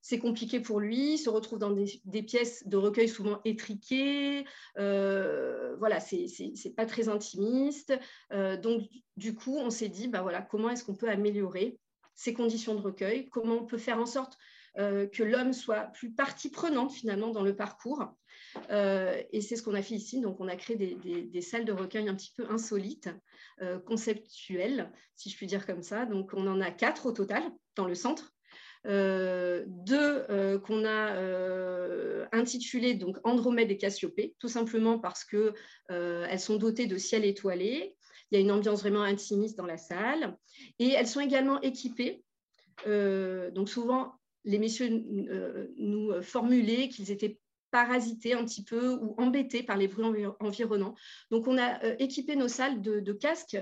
c'est compliqué pour lui, il se retrouve dans des, pièces de recueil souvent étriquées, voilà, c'est pas très intimiste. donc du coup, on s'est dit, bah, voilà, comment est-ce qu'on peut améliorer ces conditions de recueil, comment on peut faire en sorte que l'homme soit plus partie prenante finalement dans le parcours. Euh, et c'est ce qu'on a fait ici. Donc, on a créé des, salles de recueil un petit peu insolites, euh, conceptuelles, si je puis dire comme ça. Donc, on en a quatre au total dans le centre. deux qu'on a intitulées donc Andromède et Cassiopée, tout simplement parce que elles sont dotées de ciel étoilé. Il y a une ambiance vraiment intimiste dans la salle. Et elles sont également équipées donc souvent les messieurs euh, nous euh, formulaient qu'ils étaient parasités un petit peu ou embêtés par les bruits environnants. Donc, on a euh, équipé nos salles de, casques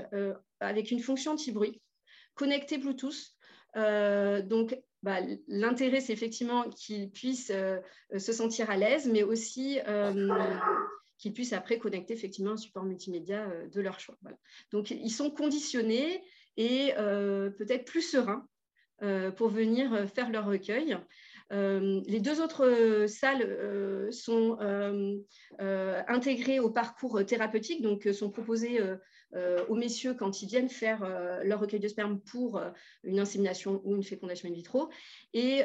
avec une fonction anti-bruit, connectée Bluetooth. donc, bah, l'intérêt, c'est effectivement qu'ils puissent se sentir à l'aise, mais aussi qu'ils puissent après connecter effectivement un support multimédia de leur choix. Donc, ils sont conditionnés et peut-être plus sereins euh, pour venir euh, faire leur recueil. Euh, les deux autres salles sont intégrées au parcours thérapeutique, donc sont proposées aux messieurs quand ils viennent faire leur recueil de sperme pour une insémination ou une fécondation in vitro. Et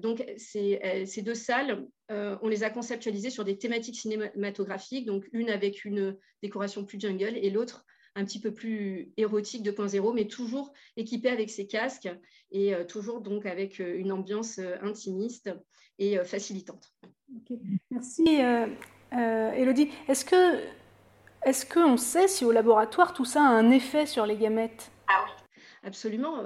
donc, ces, deux salles, on les a conceptualisées sur des thématiques cinématographiques, donc une avec une décoration plus jungle et l'autre un petit peu plus érotique 2.0, mais toujours équipé avec ses casques et euh, toujours donc avec euh, une ambiance euh, intimiste et facilitante. Merci Elodie. Est-ce que est-ce qu'on sait si au laboratoire tout ça a un effet sur les gamètes? Ah oui. Absolument.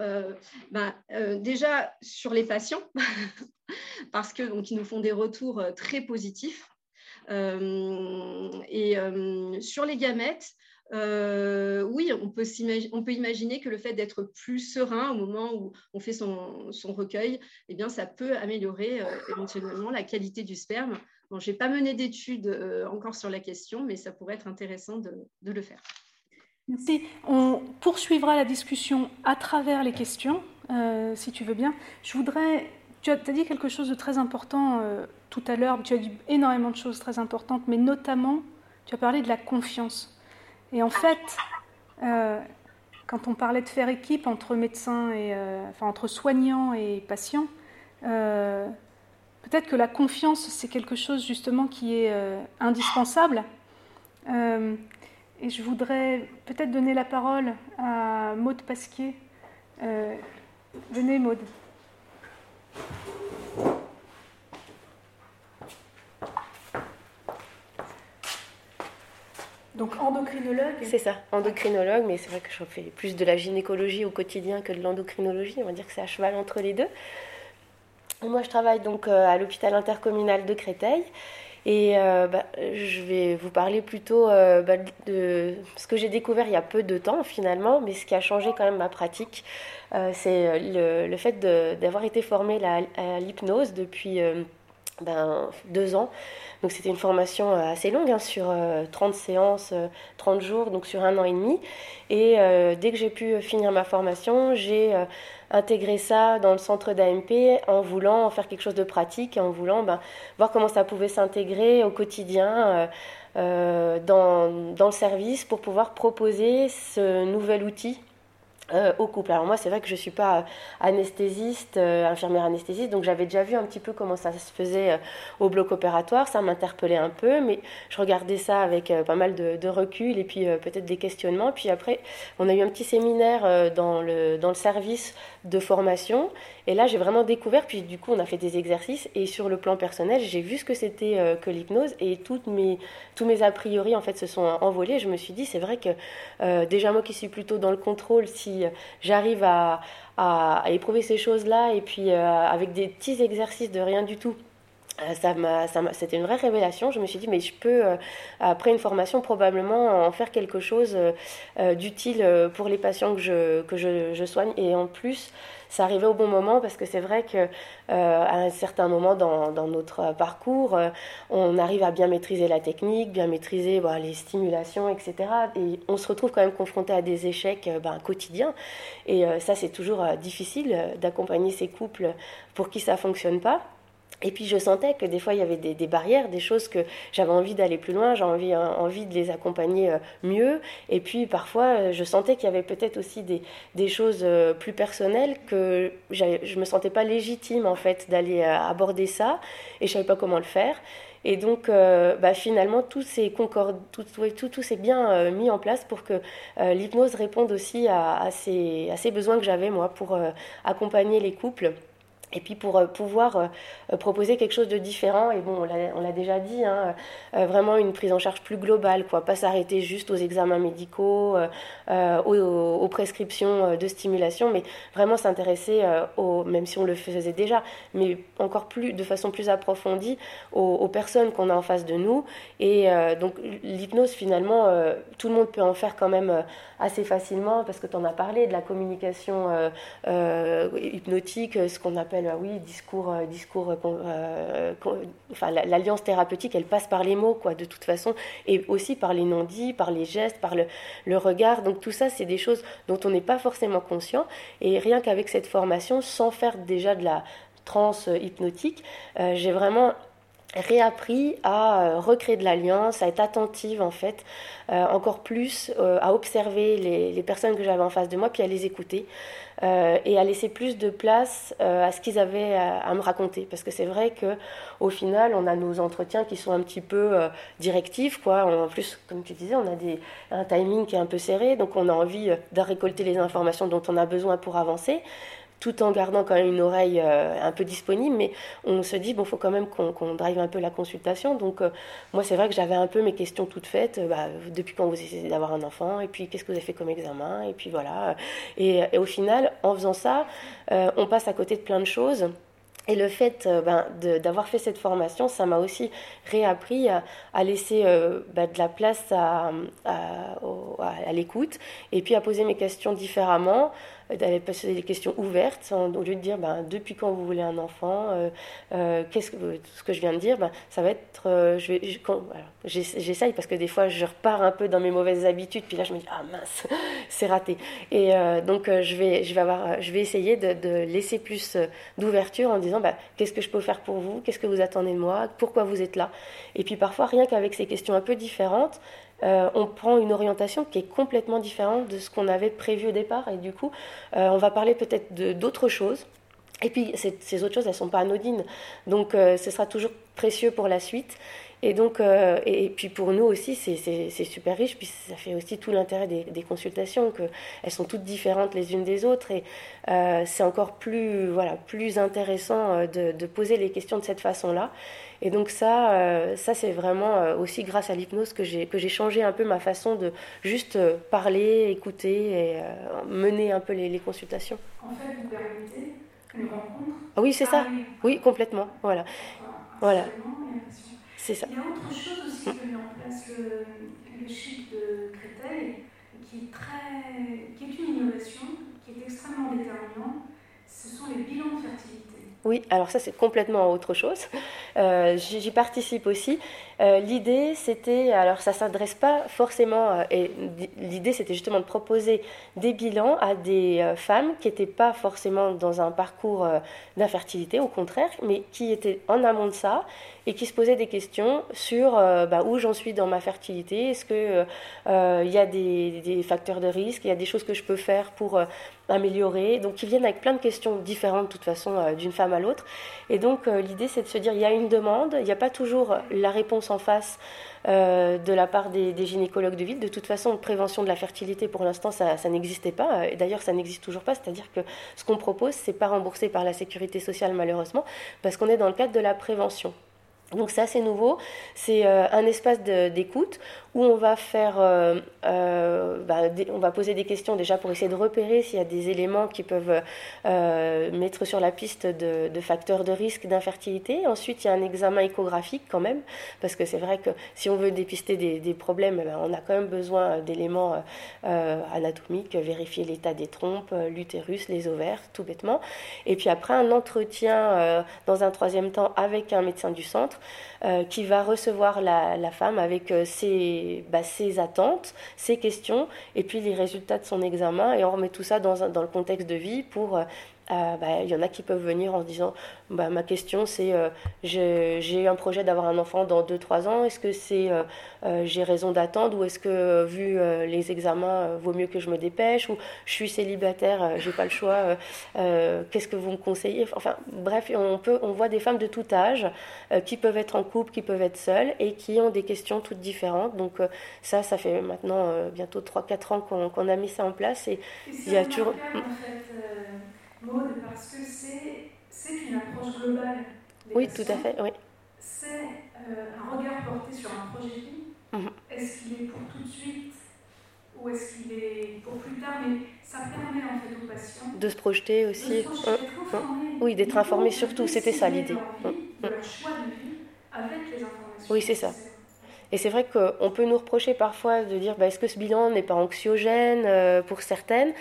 Ben, déjà sur les patients, [laughs] parce que donc ils nous font des retours très positifs. et sur les gamètes, euh, oui, on peut, imaginer que le fait d'être plus serein au moment où on fait son, recueil, eh bien, ça peut améliorer euh, éventuellement la qualité du sperme. Bon, je n'ai pas mené d'études euh, encore sur la question, mais ça pourrait être intéressant de, le faire. Merci. On poursuivra la discussion à travers les questions, si tu veux bien. Je voudrais tu as, dit quelque chose de très important tout à l'heure, tu as dit énormément de choses très importantes, mais notamment, tu as parlé de la confiance. Et en fait, euh, quand on parlait de faire équipe entre médecins et euh, enfin entre soignants et patients, euh, peut-être que la confiance c'est quelque chose justement qui est indispensable. et je voudrais peut-être donner la parole à Maude Pasquier. venez Maude. Donc endocrinologue C'est ça, endocrinologue, mais c'est vrai que je fais plus de la gynécologie au quotidien que de l'endocrinologie. On va dire que c'est à cheval entre les deux. moi, je travaille donc à l'hôpital intercommunal de Créteil. Et bah, je vais vous parler plutôt bah, de ce que j'ai découvert il y a peu de temps finalement, mais ce qui a changé quand même ma pratique, c'est le, fait d'avoir été formée à l'hypnose depuis ben, deux ans. Donc c'était une formation euh, assez longue, hein, sur 30 euh, séances, 30 euh, jours, donc sur un an et demi. Et dès que j'ai pu finir ma formation, j'ai intégré ça dans le centre d'AMP en voulant faire quelque chose de pratique, en voulant ben, voir comment ça pouvait s'intégrer au quotidien. dans, le service pour pouvoir proposer ce nouvel outil euh, au couple. Alors moi, c'est vrai que je ne suis pas anesthésiste, euh, infirmière anesthésiste, donc j'avais déjà vu un petit peu comment ça se faisait euh, au bloc opératoire, ça m'interpellait un peu, mais je regardais ça avec pas mal de, recul et puis peut-être des questionnements. Puis après, on a eu un petit séminaire dans, le, dans le service de formation, et là j'ai vraiment découvert, puis du coup on a fait des exercices, et sur le plan personnel, j'ai vu ce que c'était que l'hypnose, et toutes mes, tous mes a priori en fait se sont envolés. Je me suis dit, c'est vrai que déjà moi qui suis plutôt dans le contrôle, si j'arrive à, éprouver ces choses-là et puis euh, avec des petits exercices de rien du tout, euh, ça c'était une vraie révélation. Je me suis dit, mais je peux, euh, après une formation, probablement en faire quelque chose d'utile pour les patients que je, que je, soigne. Et en plus, ça arrivait au bon moment parce que c'est vrai que euh, à un certain moment dans, dans notre parcours, euh, on arrive à bien maîtriser la technique, bien maîtriser bah, les stimulations, etc. Et on se retrouve quand même confronté à des échecs euh, ben, quotidiens. Et ça, c'est toujours difficile d'accompagner ces couples pour qui ça fonctionne pas. Et puis je sentais que des fois il y avait des, barrières, des choses que j'avais envie d'aller plus loin, j'avais envie, hein, envie de les accompagner euh, mieux. Et puis parfois euh, je sentais qu'il y avait peut-être aussi des, des, choses euh, plus personnelles que je ne me sentais pas légitime en fait d'aller aborder ça et je savais pas comment le faire. Et donc, bah, finalement, tout s'est tout, tout, tout, bien mis en place pour que l'hypnose réponde aussi à, à, ces, à, ces, besoins que j'avais, moi, pour accompagner les couples. Et puis pour euh, pouvoir euh, proposer quelque chose de différent, et bon, on l'a déjà dit, hein, euh, vraiment une prise en charge plus globale, quoi, pas s'arrêter juste aux examens médicaux, aux, prescriptions de stimulation, mais vraiment s'intéresser, même si on le faisait déjà, mais encore plus, de façon plus approfondie, aux, personnes qu'on a en face de nous. Et donc l'hypnose, finalement, tout le monde peut en faire quand même assez facilement, parce que tu en as parlé, de la communication hypnotique, ce qu'on appelle euh, oui, discours, euh, discours, euh, enfin, l'alliance thérapeutique, elle passe par les mots, quoi, de toute façon, et aussi par les non-dits, par les gestes, par le, le regard. Donc tout ça, c'est des choses dont on n'est pas forcément conscient. Et rien qu'avec cette formation, sans faire déjà de la transe hypnotique, j'ai vraiment réappris à recréer de l'alliance, à être attentive en fait, encore plus à observer les, les personnes que j'avais en face de moi, puis à les écouter. Euh, et à laisser plus de place euh, à ce qu'ils avaient à, me raconter. Parce que c'est vrai que au final, on a nos entretiens qui sont un petit peu euh, directifs. Quoi. En plus, comme tu disais, on a des, un timing qui est un peu serré, donc on a envie de récolter les informations dont on a besoin pour avancer tout en gardant quand même une oreille euh, un peu disponible, mais on se dit, bon, faut quand même qu'on drive un peu la consultation. Donc, euh, moi, c'est vrai que j'avais un peu mes questions toutes faites, euh, bah, depuis quand vous essayez d'avoir un enfant, et puis qu'est-ce que vous avez fait comme examen, et puis voilà. Et, au final, en faisant ça, on passe à côté de plein de choses. Et le fait ben, d'avoir fait cette formation, ça m'a aussi réappris à, laisser ben, de la place à l'écoute et puis à poser mes questions différemment, d'aller passer des questions ouvertes au lieu de dire ben, depuis quand vous voulez un enfant, euh, euh, qu'est-ce que ce que je viens de dire, ben, ça va être, euh, je vais, j'essaye parce que des fois je repars un peu dans mes mauvaises habitudes, puis là je me dis ah mince, [laughs] c'est raté. Et donc je vais, je vais avoir, je vais essayer de, de laisser plus d'ouverture en disant ben, qu'est-ce que je peux faire pour vous, qu'est-ce que vous attendez de moi, pourquoi vous êtes là. Et puis parfois rien qu'avec ces questions un peu différentes, euh, on prend une orientation qui est complètement différente de ce qu'on avait prévu au départ. Et du coup, euh, on va parler peut-être d'autres choses. Et puis, ces, autres choses, elles ne sont pas anodines. Donc, euh, ce sera toujours précieux pour la suite. Et donc, et, puis pour nous aussi, c'est super riche, puis ça fait aussi tout l'intérêt des, consultations, qu'elles sont toutes différentes les unes des autres, et c'est encore plus, voilà, plus intéressant de, de, poser les questions de cette façon-là. Et donc ça, euh, ça c'est vraiment euh, aussi grâce à l'hypnose que j'ai que j'ai changé un peu ma façon de juste euh, parler, écouter et mener un peu les, les, consultations. En fait, vous permettez Ah oui, c'est ça. Oui, complètement. Voilà. Voilà. C'est ça. Il y a autre chose aussi qui a mis en place le, le chic de Créteil, qui est, très, qui est une innovation, qui est extrêmement déterminante. Ce sont les bilans de fertilité. Oui, alors ça c'est complètement autre chose. Euh, J'y participe aussi. Euh, l'idée c'était, alors ça s'adresse pas forcément, euh, et l'idée c'était justement de proposer des bilans à des femmes qui n'étaient pas forcément dans un parcours d'infertilité, au contraire, mais qui étaient en amont de ça et qui se posaient des questions sur bah, où j'en suis dans ma fertilité, est-ce qu'il il y a des, facteurs de risque, il y a des choses que je peux faire pour améliorer, donc qui viennent avec plein de questions différentes de toute façon d'une femme à l'autre. Et donc l'idée c'est de se dire il y a une demande, il n'y a pas toujours la réponse en face euh, de la part des, gynécologues de ville. De toute façon, prévention de la fertilité, pour l'instant, ça, n'existait pas. Et d'ailleurs, ça n'existe toujours pas. C'est-à-dire que ce qu'on propose, c'est pas remboursé par la sécurité sociale, malheureusement, parce qu'on est dans le cadre de la prévention. Donc c'est assez nouveau, c'est euh, un espace d'écoute où on va faire, euh, euh, bah, on va poser des questions déjà pour essayer de repérer s'il y a des éléments qui peuvent euh, mettre sur la piste de, facteurs de risque d'infertilité. Ensuite, il y a un examen échographique quand même, parce que c'est vrai que si on veut dépister des, problèmes, ben, on a quand même besoin d'éléments anatomiques, vérifier l'état des trompes, l'utérus, les ovaires, tout bêtement. Et puis après, un entretien dans un troisième temps avec un médecin du centre qui va recevoir la, femme avec ses bah, ses, attentes, ses questions, et puis les résultats de son examen, et on remet tout ça dans, dans le contexte de vie pour euh, euh, bah, il y en a qui peuvent venir en se disant bah, ma question c'est euh, j'ai un projet d'avoir un enfant dans 2-3 ans, est-ce que c'est euh, j'ai raison d'attendre ou est-ce que vu les examens vaut mieux que je me dépêche ou je suis célibataire, j'ai pas le choix, qu'est-ce que vous me conseillez? Enfin bref, on, peut, on voit des femmes de tout âge qui peuvent être en couple, qui peuvent être seules et qui ont des questions toutes différentes. Donc ça, ça fait maintenant bientôt 3-4 ans qu'on a mis ça en place et, il y a toujours parce que c'est une approche globale. oui, tout à fait, oui. C'est euh, un regard porté sur un projet de vie. Mhm. Est-ce qu'il est pour tout de suite ou est-ce qu'il est pour plus tard? Mais ça permet en fait aux patients de se projeter aussi. De se oui, d'être informé surtout, c'était ça l'idée. De leur choix de vie avec les informations. Oui, c'est ça. Et c'est vrai qu'on peut nous reprocher parfois de dire bah, est-ce que ce bilan n'est pas anxiogène euh, pour certaines?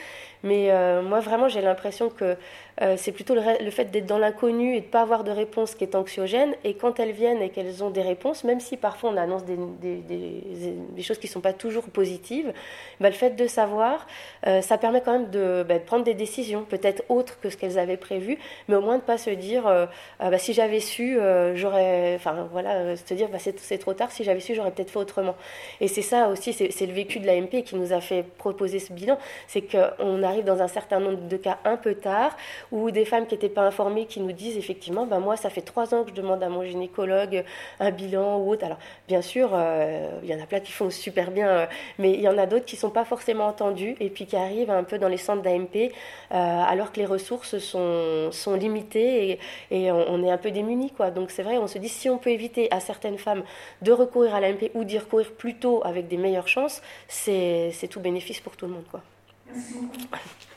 Mais euh, moi, vraiment, j'ai l'impression que euh, c'est plutôt le, fait d'être dans l'inconnu et de ne pas avoir de réponse qui est anxiogène. Et quand elles viennent et qu'elles ont des réponses, même si parfois on annonce des, choses qui ne sont pas toujours positives, bah, le fait de savoir, euh, ça permet quand même de, bah, de prendre des décisions, peut-être autres que ce qu'elles avaient prévu, mais au moins de ne pas se dire ah, bah, si j'avais su, j'aurais. Enfin, voilà, se dire bah, c'est trop tard, si j'avais su, j'aurais peut-être fait autrement. Et c'est ça aussi, c'est le vécu de l'AMP qui nous a fait proposer ce bilan c'est qu'on arrive dans un certain nombre de cas un peu tard, ou des femmes qui n'étaient pas informées qui nous disent effectivement, ben moi, ça fait trois ans que je demande à mon gynécologue un bilan ou autre. Alors, bien sûr, euh, il y en a plein qui font super bien, euh, mais il y en a d'autres qui ne sont pas forcément entendues et puis qui arrivent un peu dans les centres d'AMP euh, alors que les ressources sont, sont limitées et, et on, est un peu démunis. Quoi. Donc, c'est vrai, on se dit si on peut éviter à certaines femmes de recourir à l'AMP ou d'y recourir plus tôt avec des meilleures chances, c'est tout bénéfice pour tout le monde. Quoi. [laughs]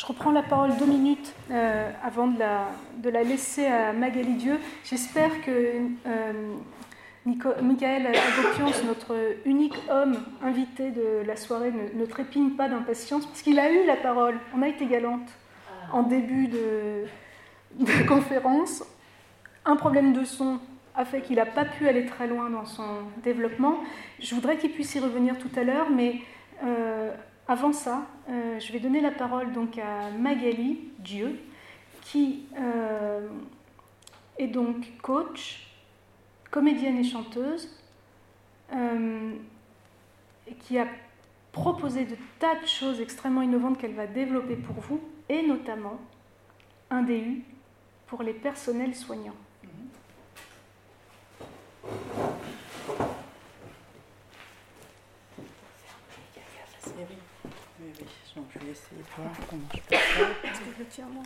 Je reprends la parole deux minutes euh, avant de la, laisser à Magali Dieu. J'espère que euh, Michael Agopians, notre unique homme invité de la soirée, ne, trépigne pas d'impatience, parce qu'il a eu la parole. On a été galante en début de, de [laughs] conférence. Un problème de son a fait qu'il n'a pas pu aller très loin dans son développement. Je voudrais qu'il puisse y revenir tout à l'heure, mais euh, avant ça, euh, je vais donner la parole donc à Magali Dieu, qui euh, est donc coach, comédienne et chanteuse, et qui a proposé de tas de choses extrêmement innovantes qu'elle va développer pour vous, et notamment un DU pour les personnels soignants. Je vais essayer de voir comment je peux faire. Est-ce que je le tiens moi?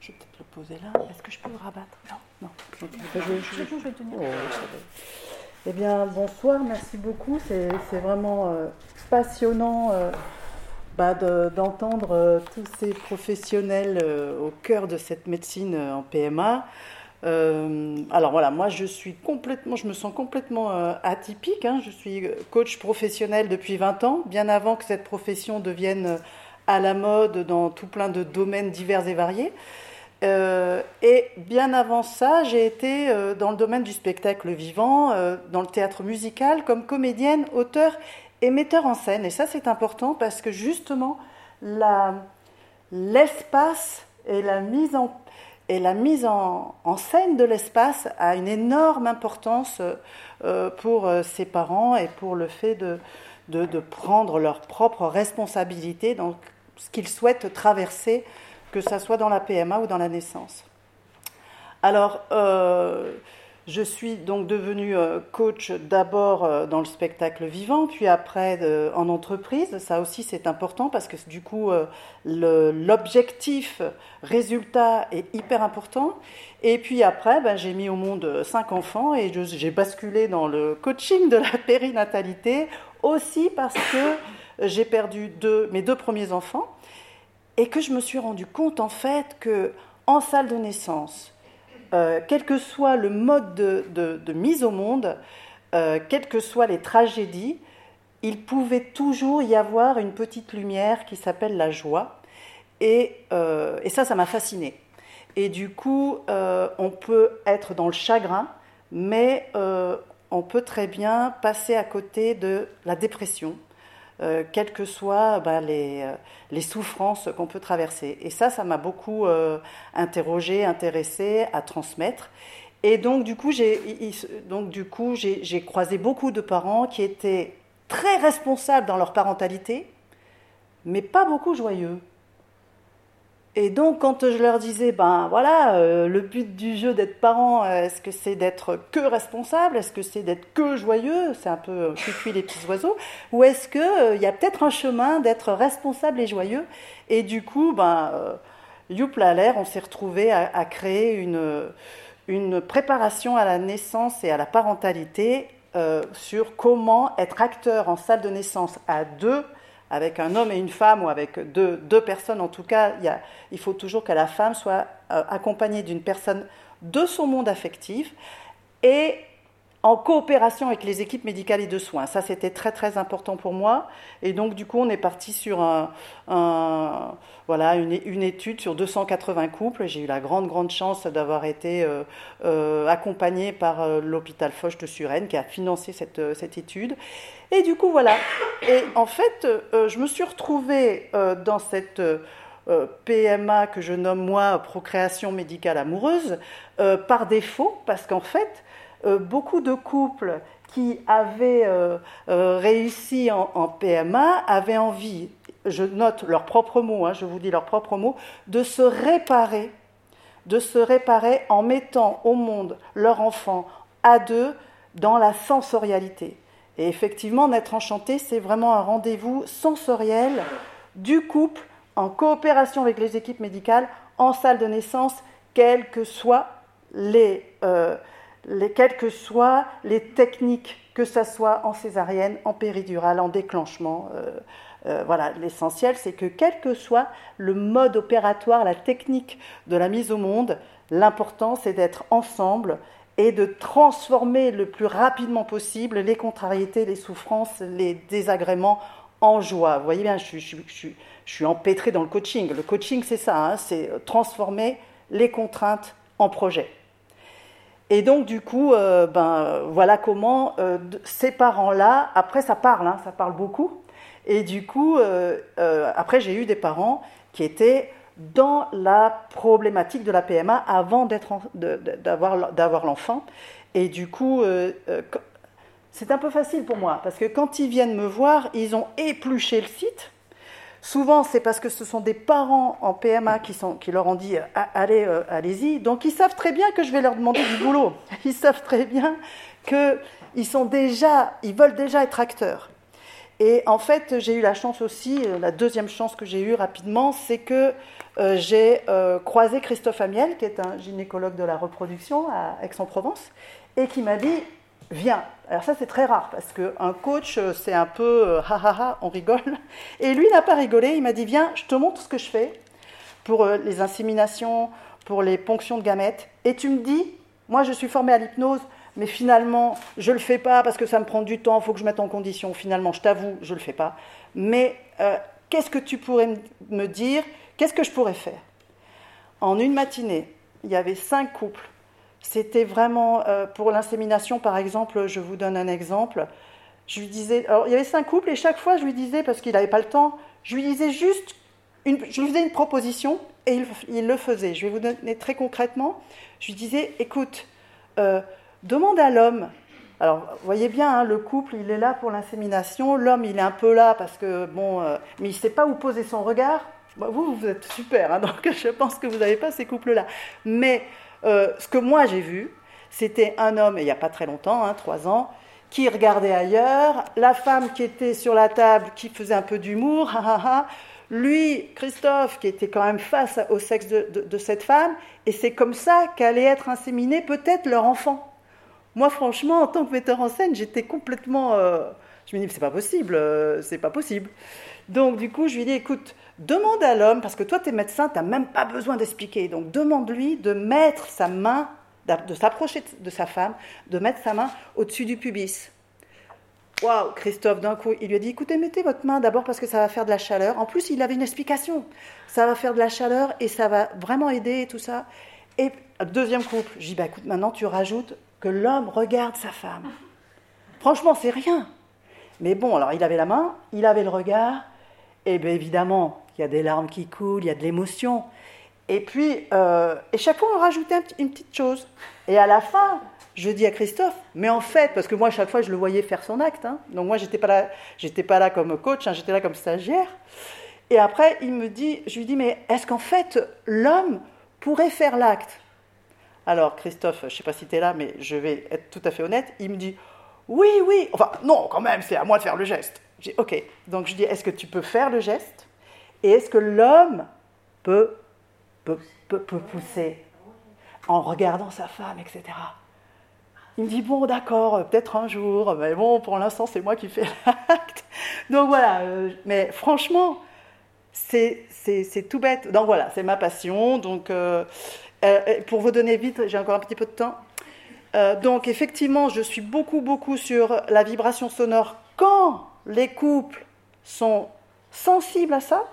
Je vais peut-être le poser là. Est-ce que je peux le rabattre? Non, non. Je, je, vais tenir. Oh, eh bien, bonsoir, merci beaucoup. C'est vraiment euh, passionnant euh, bah, d'entendre tous ces professionnels au cœur de cette médecine en PMA. Alors voilà, moi je suis complètement, je me sens complètement atypique. Hein. Je suis coach professionnel depuis 20 ans, bien avant que cette profession devienne à la mode dans tout plein de domaines divers et variés. Euh, et bien avant ça, j'ai été euh, dans le domaine du spectacle vivant, euh, dans le théâtre musical, comme comédienne, auteur et metteur en scène. Et ça, c'est important parce que justement, l'espace et la mise en, et la mise en, scène de l'espace a une énorme importance pour ses parents et pour le fait de, prendre leur propre responsabilité dans ce qu'ils souhaitent traverser que ça soit dans la PMA ou dans la naissance. Alors, euh, je suis donc devenue euh, coach d'abord euh, dans le spectacle vivant, puis après en entreprise. Ça aussi, c'est important parce que du coup, l'objectif résultat est hyper important. Et puis après, ben, j'ai mis au monde cinq enfants et j'ai basculé dans le coaching de la périnatalité aussi parce que j'ai perdu mes deux premiers enfants et que je me suis rendu compte en fait que en salle de naissance, euh, quel que soit le mode de, mise au monde, euh, quelles que soient les tragédies, il pouvait toujours y avoir une petite lumière qui s'appelle la joie. Et, euh, et ça, ça m'a fasciné. Et du coup, on peut être dans le chagrin, mais on peut très bien passer à côté de la dépression, euh, quelles que soient bah, euh, les, souffrances qu'on peut traverser. Et ça, ça m'a beaucoup euh, interrogé, intéressé à transmettre. Et donc, du coup, j'ai croisé beaucoup de parents qui étaient très responsables dans leur parentalité, mais pas beaucoup joyeux. Et donc, quand je leur disais, ben voilà, euh, le but du jeu d'être parent, euh, est-ce que c'est d'être que responsable? Est-ce que c'est d'être que joyeux? C'est un peu cuit les petits oiseaux. Ou est-ce qu'il euh, y a peut-être un chemin d'être responsable et joyeux? Et du coup, ben, youpla l'air, on s'est retrouvé à, à, créer une, une préparation à la naissance et à la parentalité sur comment être acteur en salle de naissance à deux avec un homme et une femme ou avec deux, personnes, en tout cas, il, il faut toujours que la femme soit euh, accompagnée d'une personne de son monde affectif et en coopération avec les équipes médicales et de soins. Ça, c'était très très important pour moi. Et donc, du coup, on est parti sur voilà, une, étude sur 280 couples. J'ai eu la grande grande chance d'avoir été euh, euh, accompagnée par euh, l'hôpital Foch de Suresnes qui a financé cette, cette, étude. Et du coup, voilà. Et en fait, je me suis retrouvée dans cette PMA que je nomme moi procréation médicale amoureuse par défaut, parce qu'en fait, euh, beaucoup de couples qui avaient euh, euh, réussi en, PMA avaient envie, je note leurs propres mots, hein, je vous dis leurs propres mots, de se réparer, de se réparer en mettant au monde leur enfant à deux dans la sensorialité. Et effectivement, Naître enchanté, c'est vraiment un rendez-vous sensoriel du couple en coopération avec les équipes médicales en salle de naissance, quelles que soient les, quelles que soient les techniques, que ce soit en césarienne, en péridurale, en déclenchement. Euh, euh, voilà, l'essentiel, c'est que quel que soit le mode opératoire, la technique de la mise au monde, l'important, c'est d'être ensemble et de transformer le plus rapidement possible les contrariétés, les souffrances, les désagréments en joie. Vous voyez bien, je, suis empêtré dans le coaching. Le coaching, c'est ça, hein, c'est transformer les contraintes en projet. Et donc, du coup, euh, ben, voilà comment euh, ces parents-là, après, ça parle, hein, ça parle beaucoup. Et du coup, euh, après, j'ai eu des parents qui étaient dans la problématique de la PMA avant d'avoir l'enfant. Et du coup, c'est un peu facile pour moi, parce que quand ils viennent me voir, ils ont épluché le site, Souvent, c'est parce que ce sont des parents en PMA qui, leur ont dit ah, allez, euh, allez-y. Donc, ils savent très bien que je vais leur demander du boulot. [laughs] Ils savent très bien qu'ils sont déjà, ils veulent déjà être acteurs. Et en fait, j'ai eu la chance aussi, euh, la deuxième chance que j'ai eue rapidement, c'est que euh, j'ai croisé Christophe Amiel, qui est un gynécologue de la reproduction à Aix-en-Provence, et qui m'a dit viens. Alors ça, c'est très rare parce qu'un coach, c'est un peu ha ha ha, on rigole. [laughs] Et lui n'a pas rigolé. Il m'a dit viens, je te montre ce que je fais pour les inséminations, pour les ponctions de gamètes. Et tu me dis, moi, je suis formée à l'hypnose mais finalement, je ne le fais pas parce que ça me prend du temps, faut que je mette en condition. Finalement, je t'avoue, je ne le fais pas. Mais euh, qu'est-ce que tu pourrais me dire? Qu'est-ce que je pourrais faire? En une matinée, il y avait cinq couples. C'était vraiment, euh, pour l'insémination par exemple, je vous donne un exemple. Je lui disais, alors il y avait cinq couples et chaque fois je lui disais, parce qu'il n'avait pas le temps, je lui disais juste, je lui faisais une proposition et il, le faisait. Je vais vous donner très concrètement. Je lui disais, écoute, euh, Demande à l'homme. Alors, voyez bien, hein, le couple, il est là pour l'insémination. L'homme, il est un peu là parce que, bon, euh, mais il ne sait pas où poser son regard. Bah, vous, vous êtes super, hein, donc [laughs] je pense que vous n'avez pas ces couples-là. Mais euh, ce que moi j'ai vu, c'était un homme, il n'y a pas très longtemps, hein, trois ans, qui regardait ailleurs, la femme qui était sur la table, qui faisait un peu d'humour, lui, Christophe, qui était quand même face au sexe de cette femme, et c'est comme ça qu'allait être inséminé peut-être leur enfant. Moi, franchement, en tant que metteur en scène, j'étais complètement. Euh, je me dis, c'est pas possible, euh, c'est pas possible. Donc, du coup, je lui dis, écoute, demande à l'homme, parce que toi, tu es médecin, tu n'as même pas besoin d'expliquer. Donc, demande-lui de mettre sa main, de s'approcher de sa femme, de mettre sa main au-dessus du pubis. Waouh, Christophe, d'un coup, il lui a dit écoutez, mettez votre main d'abord parce que ça va faire de la chaleur. En plus, il avait une explication. Ça va faire de la chaleur et ça va vraiment aider et tout ça. Et deuxième couple, je dis bah, écoute, maintenant tu rajoutes que l'homme regarde sa femme. Franchement, c'est rien. Mais bon, alors il avait la main, il avait le regard, et bien évidemment, il y a des larmes qui coulent, il y a de l'émotion. Et puis, euh, et chaque fois, on rajoutait une petite chose. Et à la fin, je dis à Christophe, mais en fait, parce que moi, chaque fois, je le voyais faire son acte. Hein. donc moi, j'étais pas pas là comme coach, hein, j'étais là comme stagiaire. Et après, il me dit, je lui dis, mais est-ce qu'en fait, l'homme pourrait faire l'acte? Alors, Christophe, je ne sais pas si tu es là, mais je vais être tout à fait honnête, il me dit Oui, oui, enfin, non, quand même, c'est à moi de faire le geste. J'ai Ok, donc je dis Est-ce que tu peux faire le geste? Et est-ce que l'homme peut, pousser en regardant sa femme, etc. Il me dit Bon, d'accord, peut-être un jour, mais bon, pour l'instant, c'est moi qui fais [laughs] l'acte. Donc voilà, euh, mais franchement, c'est tout bête. Donc voilà, c'est ma passion. Donc. Euh, euh, pour vous donner vite, j'ai encore un petit peu de temps. Donc effectivement, je suis beaucoup, beaucoup sur la vibration sonore quand les couples sont sensibles à ça.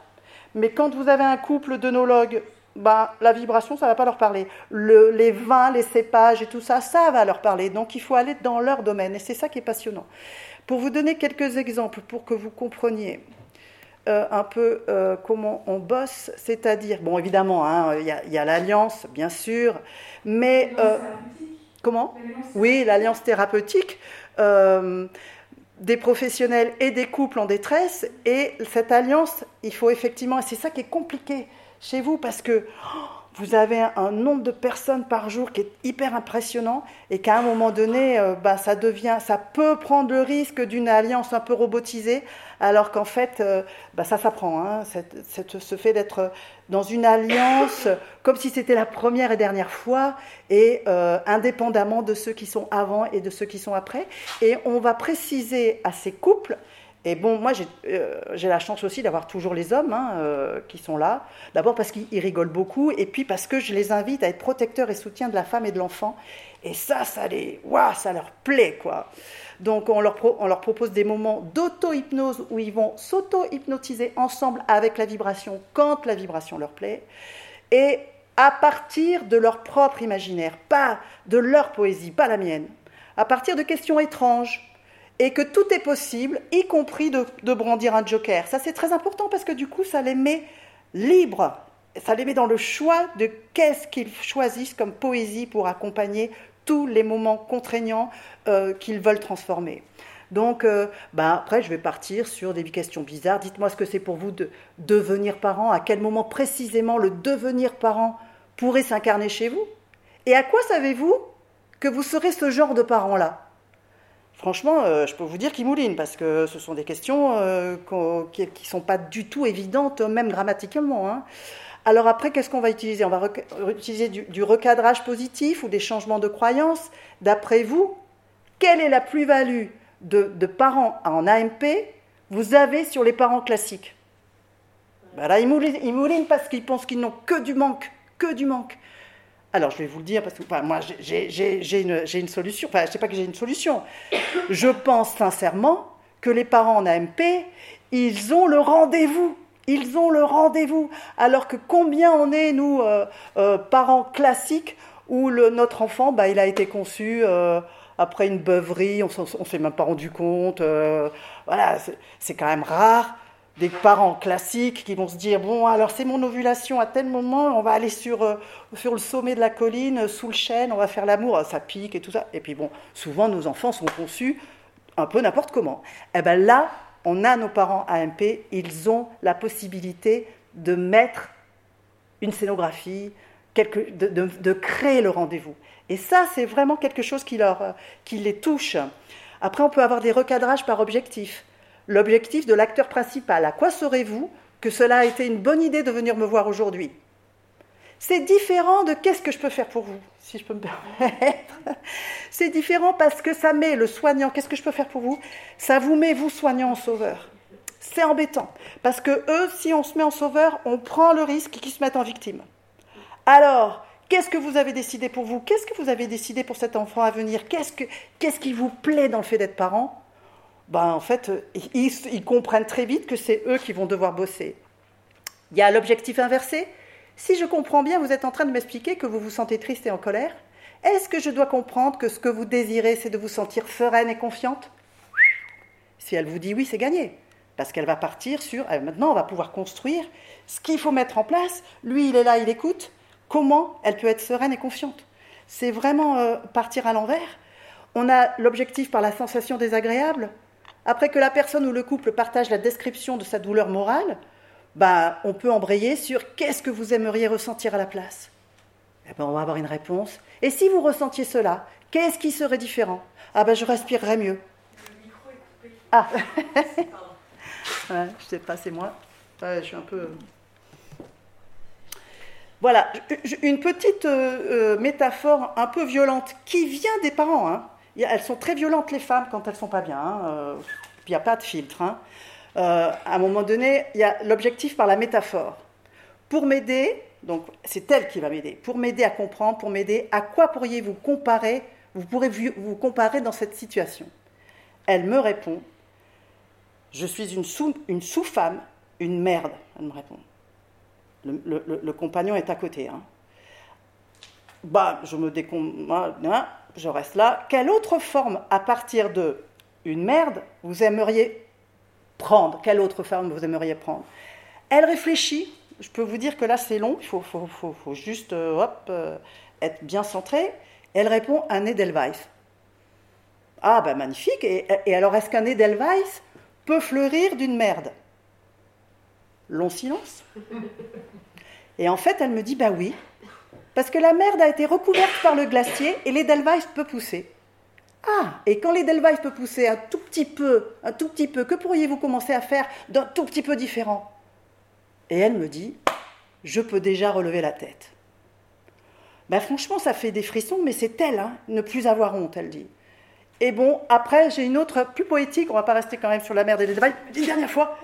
Mais quand vous avez un couple d'œnologues, ben, la vibration, ça ne va pas leur parler. les vins, les cépages et tout ça, ça va leur parler. Donc il faut aller dans leur domaine. Et c'est ça qui est passionnant. Pour vous donner quelques exemples, pour que vous compreniez. Euh, un peu euh, comment on bosse, c'est-à-dire, bon, évidemment, hein, il y a, l'alliance, bien sûr, mais... Euh, comment? Oui, l'alliance thérapeutique des professionnels et des couples en détresse. Et cette alliance, il faut effectivement, et c'est ça qui est compliqué chez vous, parce que oh, vous avez un, nombre de personnes par jour qui est hyper impressionnant, et qu'à un moment donné, bah, ça devient, ça peut prendre le risque d'une alliance un peu robotisée, alors qu'en fait, euh, bah, ça s'apprend, hein, ce fait d'être dans une alliance comme si c'était la première et dernière fois, et euh, indépendamment de ceux qui sont avant et de ceux qui sont après. Et on va préciser à ces couples, et bon, moi j'ai euh, la chance aussi d'avoir toujours les hommes hein, qui sont là, d'abord parce qu'ils rigolent beaucoup, et puis parce que je les invite à être protecteurs et soutiens de la femme et de l'enfant, et ça, ça, les, ça leur plaît, quoi. Donc on leur, propose des moments d'auto-hypnose où ils vont s'auto-hypnotiser ensemble avec la vibration quand la vibration leur plaît. Et à partir de leur propre imaginaire, pas de leur poésie, pas la mienne, à partir de questions étranges, et que tout est possible, y compris de, de brandir un joker. Ça c'est très important parce que du coup ça les met libres, ça les met dans le choix de qu'est-ce qu'ils choisissent comme poésie pour accompagner tous les moments contraignants euh, qu'ils veulent transformer. Donc, euh, ben après, je vais partir sur des questions bizarres. Dites-moi ce que c'est pour vous de devenir parent, à quel moment précisément le devenir parent pourrait s'incarner chez vous Et à quoi savez-vous que vous serez ce genre de parent-là? Franchement, euh, je peux vous dire qu'il mouline, parce que ce sont des questions qui ne sont pas du tout évidentes, même grammaticalement. Hein. Alors après, qu'est-ce qu'on va utiliser? On va utiliser du, recadrage positif ou des changements de croyances. D'après vous, quelle est la plus-value de, parents en AMP vous avez sur les parents classiques ben Là, ils moulinent, parce qu'ils pensent qu'ils n'ont que du manque, que du manque. Alors, je vais vous le dire parce que moi, j'ai une, solution. Enfin, je ne sais pas que j'ai une solution. Je pense sincèrement que les parents en AMP, ils ont le rendez-vous. Ils ont le rendez-vous. Alors que combien on est, nous, euh, euh, parents classiques, où notre enfant, bah, il a été conçu euh, après une beuverie, on ne s'est même pas rendu compte. voilà, c'est quand même rare des parents classiques qui vont se dire bon alors c'est mon ovulation à tel moment on va aller sur, sur le sommet de la colline sous le chêne on va faire l'amour ça pique et tout ça et puis bon souvent nos enfants sont conçus un peu n'importe comment et eh ben là on a nos parents AMP, ils ont la possibilité de mettre une scénographie, de, créer le rendez-vous. Et ça, c'est vraiment quelque chose qui, leur, qui les touche. Après, on peut avoir des recadrages par objectif. L'objectif de l'acteur principal, à quoi saurez-vous que cela a été une bonne idée de venir me voir aujourd'hui? C'est différent de qu'est-ce que je peux faire pour vous, si je peux me permettre. [laughs] C'est différent parce que ça met le soignant, qu'est-ce que je peux faire pour vous? Ça vous met, vous, soignant, en sauveur. C'est embêtant. Parce que eux, si on se met en sauveur, on prend le risque qu'ils se mettent en victime. Alors, qu'est-ce que vous avez décidé pour vous? Qu'est-ce que vous avez décidé pour cet enfant à venir? Qu'est-ce, que, qu'est-ce qui vous plaît dans le fait d'être parent? Ben, En fait, ils, ils comprennent très vite que c'est eux qui vont devoir bosser. Il y a l'objectif inversé. Si je comprends bien, vous êtes en train de m'expliquer que vous vous sentez triste et en colère est-ce que je dois comprendre que ce que vous désirez, c'est de vous sentir sereine et confiante? Si elle vous dit oui, c'est gagné. Parce qu'elle va partir sur, euh, maintenant, on va pouvoir construire ce qu'il faut mettre en place. Lui, il est là, il écoute. Comment elle peut être sereine et confiante? C'est vraiment euh, partir à l'envers. On a l'objectif par la sensation désagréable. Après que la personne ou le couple partage la description de sa douleur morale, ben, on peut embrayer sur qu'est-ce que vous aimeriez ressentir à la place. Eh ben, on va avoir une réponse et si vous ressentiez cela, qu'est-ce qui serait différent? Ah ben je respirerais mieux. Le micro est coupé. Ah [laughs] Je sais pas, c'est moi. je suis un peu. Voilà, une petite euh, euh, métaphore un peu violente qui vient des parents. Hein. Elles sont très violentes, les femmes, quand elles sont pas bien. Hein. Euh, il n'y a pas de filtre. Hein. À un moment donné, il y a l'objectif par la métaphore. Pour m'aider, donc c'est elle qui va m'aider. Pour m'aider à comprendre, pour m'aider, à quoi pourriez-vous comparer Vous pourrez vous comparer dans cette situation? Elle me répond Je suis une, sous, une sous-femme, une merde. Elle me répond. Le, compagnon est à côté. Hein. Bah, je me décom... Hein, je reste là. Quelle autre forme, à partir de une merde, vous aimeriez prendre Quelle autre forme vous aimeriez prendre Elle réfléchit je peux vous dire que là, c'est long. Il faut, juste euh, euh, être bien centré. Elle répond un Edelweiss. Ah, ben magnifique. Et, alors, est-ce qu'un Edelweiss peut fleurir d'une merde? Long silence. Et en fait, elle me dit Bah oui, parce que la merde a été recouverte par le glacier et l'Edelweiss peut pousser. Ah, et quand l'Edelweiss peut pousser un tout petit peu, un tout petit peu, que pourriez-vous commencer à faire d'un tout petit peu différent? Et elle me dit, je peux déjà relever la tête. Ben franchement, ça fait des frissons, mais c'est elle, hein, ne plus avoir honte, elle dit. Et bon, après, j'ai une autre plus poétique, on va pas rester quand même sur la mer des débats. Une dernière fois,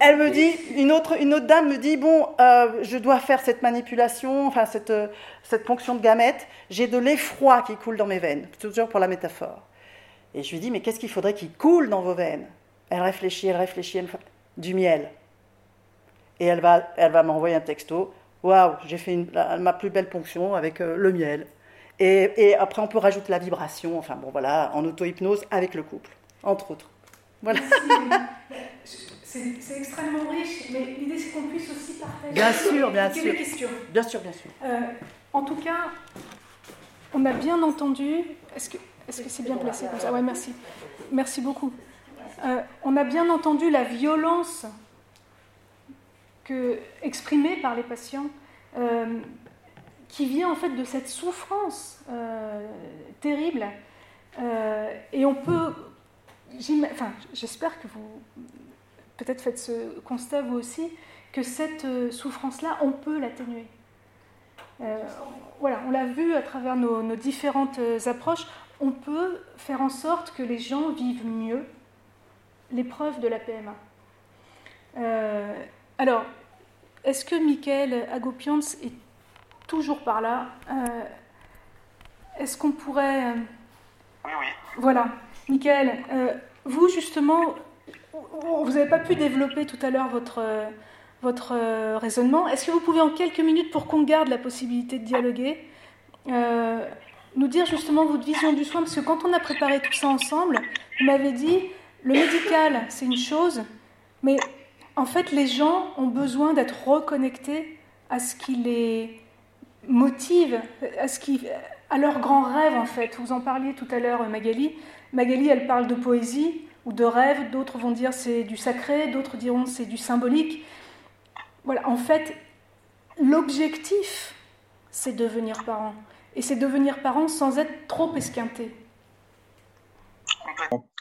elle me dit, une autre, une autre dame me dit, bon, euh, je dois faire cette manipulation, enfin cette, cette ponction de gamètes, j'ai de l'effroi qui coule dans mes veines, toujours pour la métaphore. Et je lui dis, mais qu'est-ce qu'il faudrait qu'il coule dans vos veines? Elle réfléchit, elle réfléchit, elle... du miel et elle va, elle va m'envoyer un texto. Waouh, j'ai fait ma plus belle ponction avec euh, le miel. Et, et, après, on peut rajouter la vibration, enfin bon, voilà, en auto-hypnose avec le couple, entre autres. Voilà. [laughs] C'est extrêmement riche, mais l'idée c'est qu'on puisse aussi partager. Bien sûr, bien sûr. Questions. Bien sûr, bien sûr. Euh, en tout cas, on a bien entendu. Est-ce que c'est -ce c'est bien placé comme ça? Oui, merci. Merci beaucoup. Euh, on a bien entendu la violence que, exprimée par les patients, euh, qui vient en fait de cette souffrance euh, terrible. Euh, et on peut, enfin, j'espère que vous peut-être faites ce constat vous aussi, que cette souffrance-là, on peut l'atténuer. voilà, on l'a vu à travers nos, différentes approches, on peut faire en sorte que les gens vivent mieux l'épreuve de la PMA. Euh, alors, est-ce que Michael Agopians est toujours par là euh, Est-ce qu'on pourrait... Oui, oui. Voilà. Michael, vous justement, vous n'avez pas pu développer tout à l'heure votre, votre raisonnement. Est-ce que vous pouvez en quelques minutes, pour qu'on garde la possibilité de dialoguer, nous dire justement votre vision du soin, parce que quand on a préparé tout ça ensemble, vous m'avez dit, le médical, c'est une chose, mais en fait, les gens ont besoin d'être reconnectés à ce qui les motive, à, ce qui, à leurs grands rêves, en fait. Vous en parliez tout à l'heure, Magali. Magali, elle parle de poésie ou de rêve, d'autres vont dire c'est du sacré, d'autres diront c'est du symbolique. Voilà, en fait, l'objectif, c'est devenir parent et c'est devenir parent sans être trop esquinté.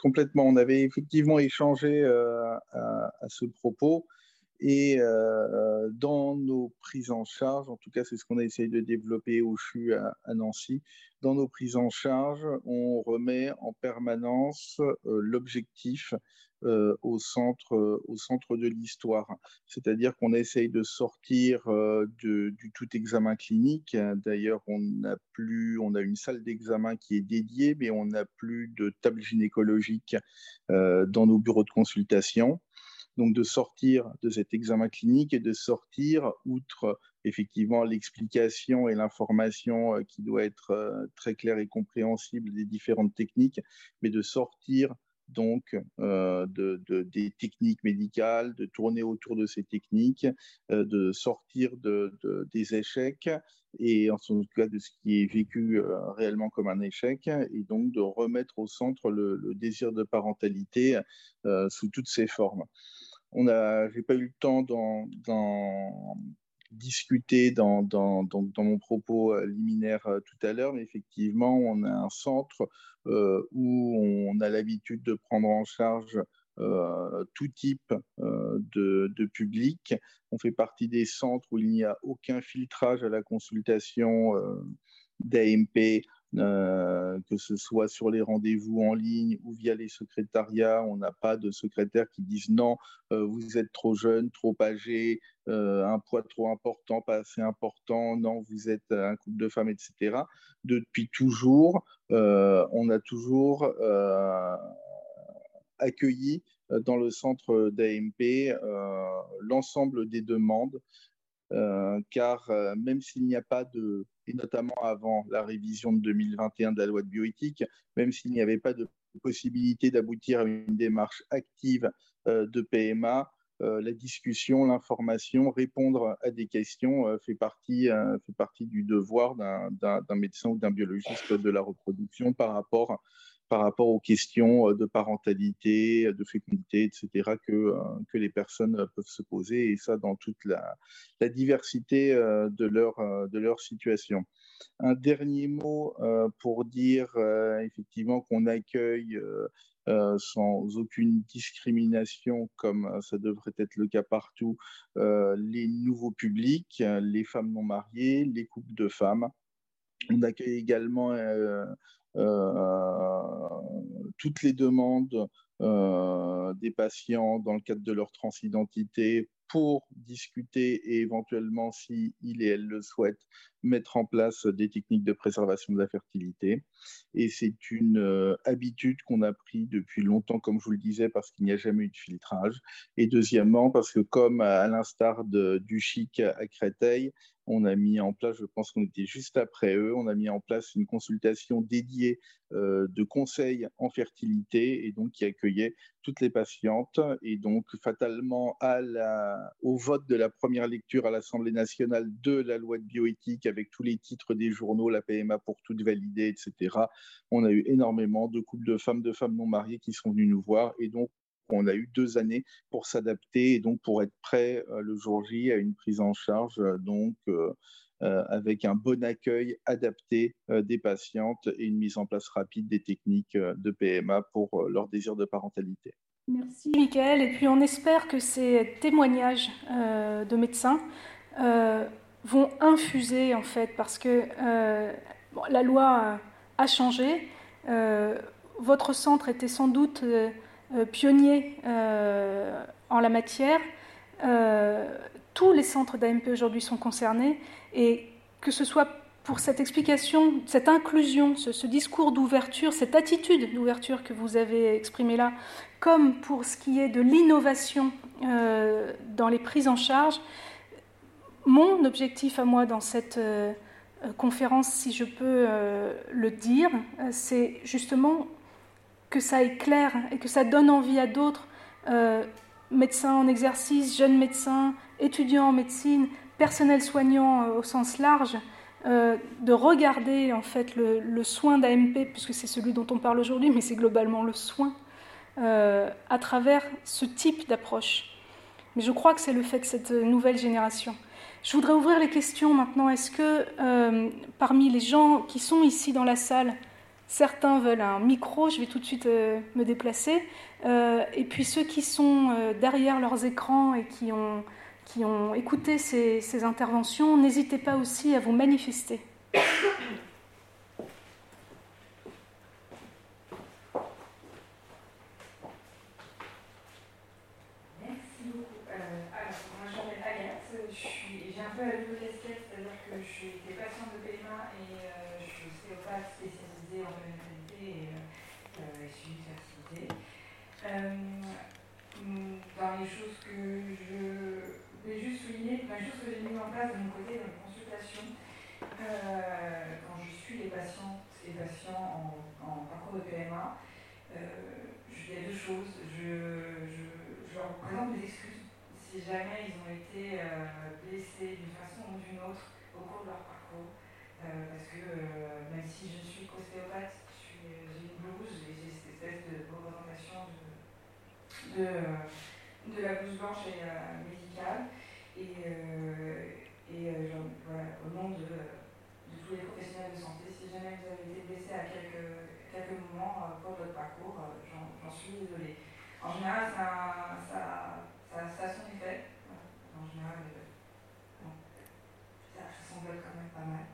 Complètement. On avait effectivement échangé euh, à, ce propos. Et euh, dans nos prises en charge, en tout cas c'est ce qu'on a essayé de développer au CHU à, à, Nancy, dans nos prises en charge, on remet en permanence euh, l'objectif euh, au, centre, euh, au centre de l'histoire. C'est-à-dire qu'on essaye de sortir du tout examen clinique. D'ailleurs, on n'a plus, on a une salle d'examen qui est dédiée, mais on n'a plus de table gynécologique dans nos bureaux de consultation. Donc de sortir de cet examen clinique et de sortir, outre effectivement l'explication et l'information qui doit être très claire et compréhensible des différentes techniques, mais de sortir donc euh, de, des techniques médicales, de tourner autour de ces techniques, euh, de sortir de, des échecs et en tout cas de ce qui est vécu euh, réellement comme un échec, et donc de remettre au centre le, désir de parentalité sous toutes ses formes. On a, j'ai pas eu le temps dans discuter dans, mon propos euh, liminaire euh, tout à l'heure, mais effectivement, on a un centre euh, où on a l'habitude de prendre en charge tout type de, public. On fait partie des centres où il n'y a aucun filtrage à la consultation d'AMP euh, que ce soit sur les rendez-vous en ligne ou via les secrétariats. On n'a pas de secrétaires qui disent non, euh, vous êtes trop jeune, trop âgé, euh, un poids trop important, pas assez important, non, vous êtes un couple de femmes, etc. Depuis toujours, on a toujours accueilli dans le centre d'AMP l'ensemble des demandes car même s'il n'y a pas de, et notamment avant la révision de 2021 de la loi de bioéthique, même s'il n'y avait pas de possibilité d'aboutir à une démarche active euh, de PMA, la discussion, l'information, répondre à des questions fait, partie, fait partie du devoir d'un médecin ou d'un biologiste de la reproduction par rapport par rapport aux questions euh, de parentalité, de fécondité, etc., que, euh, que les personnes peuvent se poser, et ça dans toute la, diversité euh, de leur, de leur situation. Un dernier mot pour dire effectivement qu'on accueille sans aucune discrimination, comme ça devrait être le cas partout, les nouveaux publics, les femmes non mariées, les couples de femmes. On accueille également euh, toutes les demandes euh, des patients dans le cadre de leur transidentité pour discuter et éventuellement, si il et elle le souhaitent, mettre en place des techniques de préservation de la fertilité. Et c'est une euh, habitude qu'on a pris depuis longtemps, comme je vous le disais, parce qu'il n'y a jamais eu de filtrage. Et deuxièmement, parce que comme à l'instar du chic à Créteil, on a mis en place, je pense qu'on était juste après eux, on a mis en place une consultation dédiée euh, de conseils en fertilité et donc qui accueillait toutes les patientes. Et donc, fatalement, à la, au vote de la première lecture à l'Assemblée nationale de la loi de bioéthique avec tous les titres des journaux, la PMA pour toutes validées, etc., on a eu énormément de couples de femmes, de femmes non mariées qui sont venues nous voir. Et donc, on a eu deux années pour s'adapter et donc pour être prêt euh, le jour J à une prise en charge euh, donc euh, avec un bon accueil adapté des patientes et une mise en place rapide des techniques de PMA pour leur désir de parentalité. Merci Michael et puis on espère que ces témoignages de médecins vont infuser en fait parce que la loi a changé votre centre était sans doute pionnier en la matière. tous les centres d'AMP aujourd'hui sont concernés et que ce soit pour cette explication, cette inclusion, ce, discours d'ouverture, cette attitude d'ouverture que vous avez exprimée là, comme pour ce qui est de l'innovation euh, dans les prises en charge, mon objectif à moi dans cette euh, conférence, si je peux euh, le dire, c'est justement que ça éclaire et que ça donne envie à d'autres médecins en exercice, jeunes médecins, étudiants en médecine, personnel soignant au sens large, euh, de regarder en fait le, soin d'AMP, puisque c'est celui dont on parle aujourd'hui, mais c'est globalement le soin, euh, à travers ce type d'approche. Mais je crois que c'est le fait de cette nouvelle génération. Je voudrais ouvrir les questions maintenant. Est-ce que euh, parmi les gens qui sont ici dans la salle, certains veulent un micro Je vais tout de suite me déplacer. et puis ceux qui sont derrière leurs écrans et qui ont écouté ces interventions, n'hésitez pas aussi à vous manifester. Merci beaucoup. Euh, alors, moi je m'appelle Agathe, j'ai un peu la double casquette, c'est-à-dire que je suis des patiente de PMA et euh, je suis ostéopathe spécialisée en périnatalité et, euh, et suivi de fertilité. Les choses que je je voulais juste souligner la chose que j'ai mis en place de mon côté dans les consultations, euh, quand je suis les patientes et patients en, parcours de PMA, euh, il y a deux choses. Je, leur présente des excuses si jamais ils ont été euh, blessés d'une façon ou d'une autre au cours de leur parcours. parce que même si je suis ostéopathe, j'ai une blouse et j'ai cette espèce de représentation de la blouse blanche et médicale. Et, euh, et euh, voilà, au nom de, de, tous les professionnels de santé, si jamais vous avez été blessé à quelques, quelques moments euh, pour votre parcours, j'en suis désolée. En général, ça, ça, ça, ça a son effet. En général, bon, ça, s'envole quand même pas mal.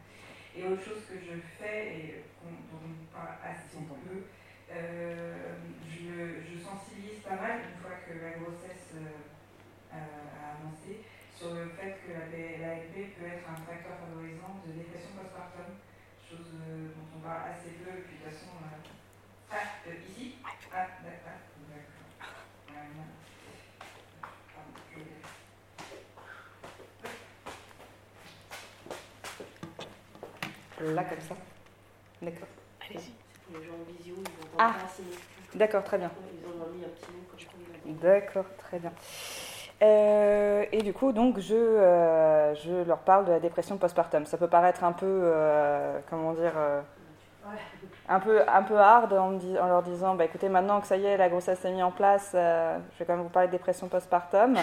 Et autre chose que je fais, et dont on parle assez peu, euh, je, je, sensibilise pas mal une fois que la grossesse euh, a avancé sur le fait que l'ALP peut être un facteur favorisant de dépression postpartum, chose euh, dont on parle assez peu, et puis de toute façon. Euh, ah, euh, ici Ah, d'accord. Là, comme ça D'accord. Allez-y. Les gens en visio, ils vont ah. D'accord, très bien. Ils ont mis un petit mot comme D'accord, très bien. Euh, et du coup, donc, je, euh, je, leur parle de la dépression postpartum. Ça peut paraître un peu, euh, comment dire, un, peu, un peu hard en, en, leur disant, bah, écoutez, maintenant que ça y est, la grossesse est mise en place, je vais quand même vous parler de dépression postpartum.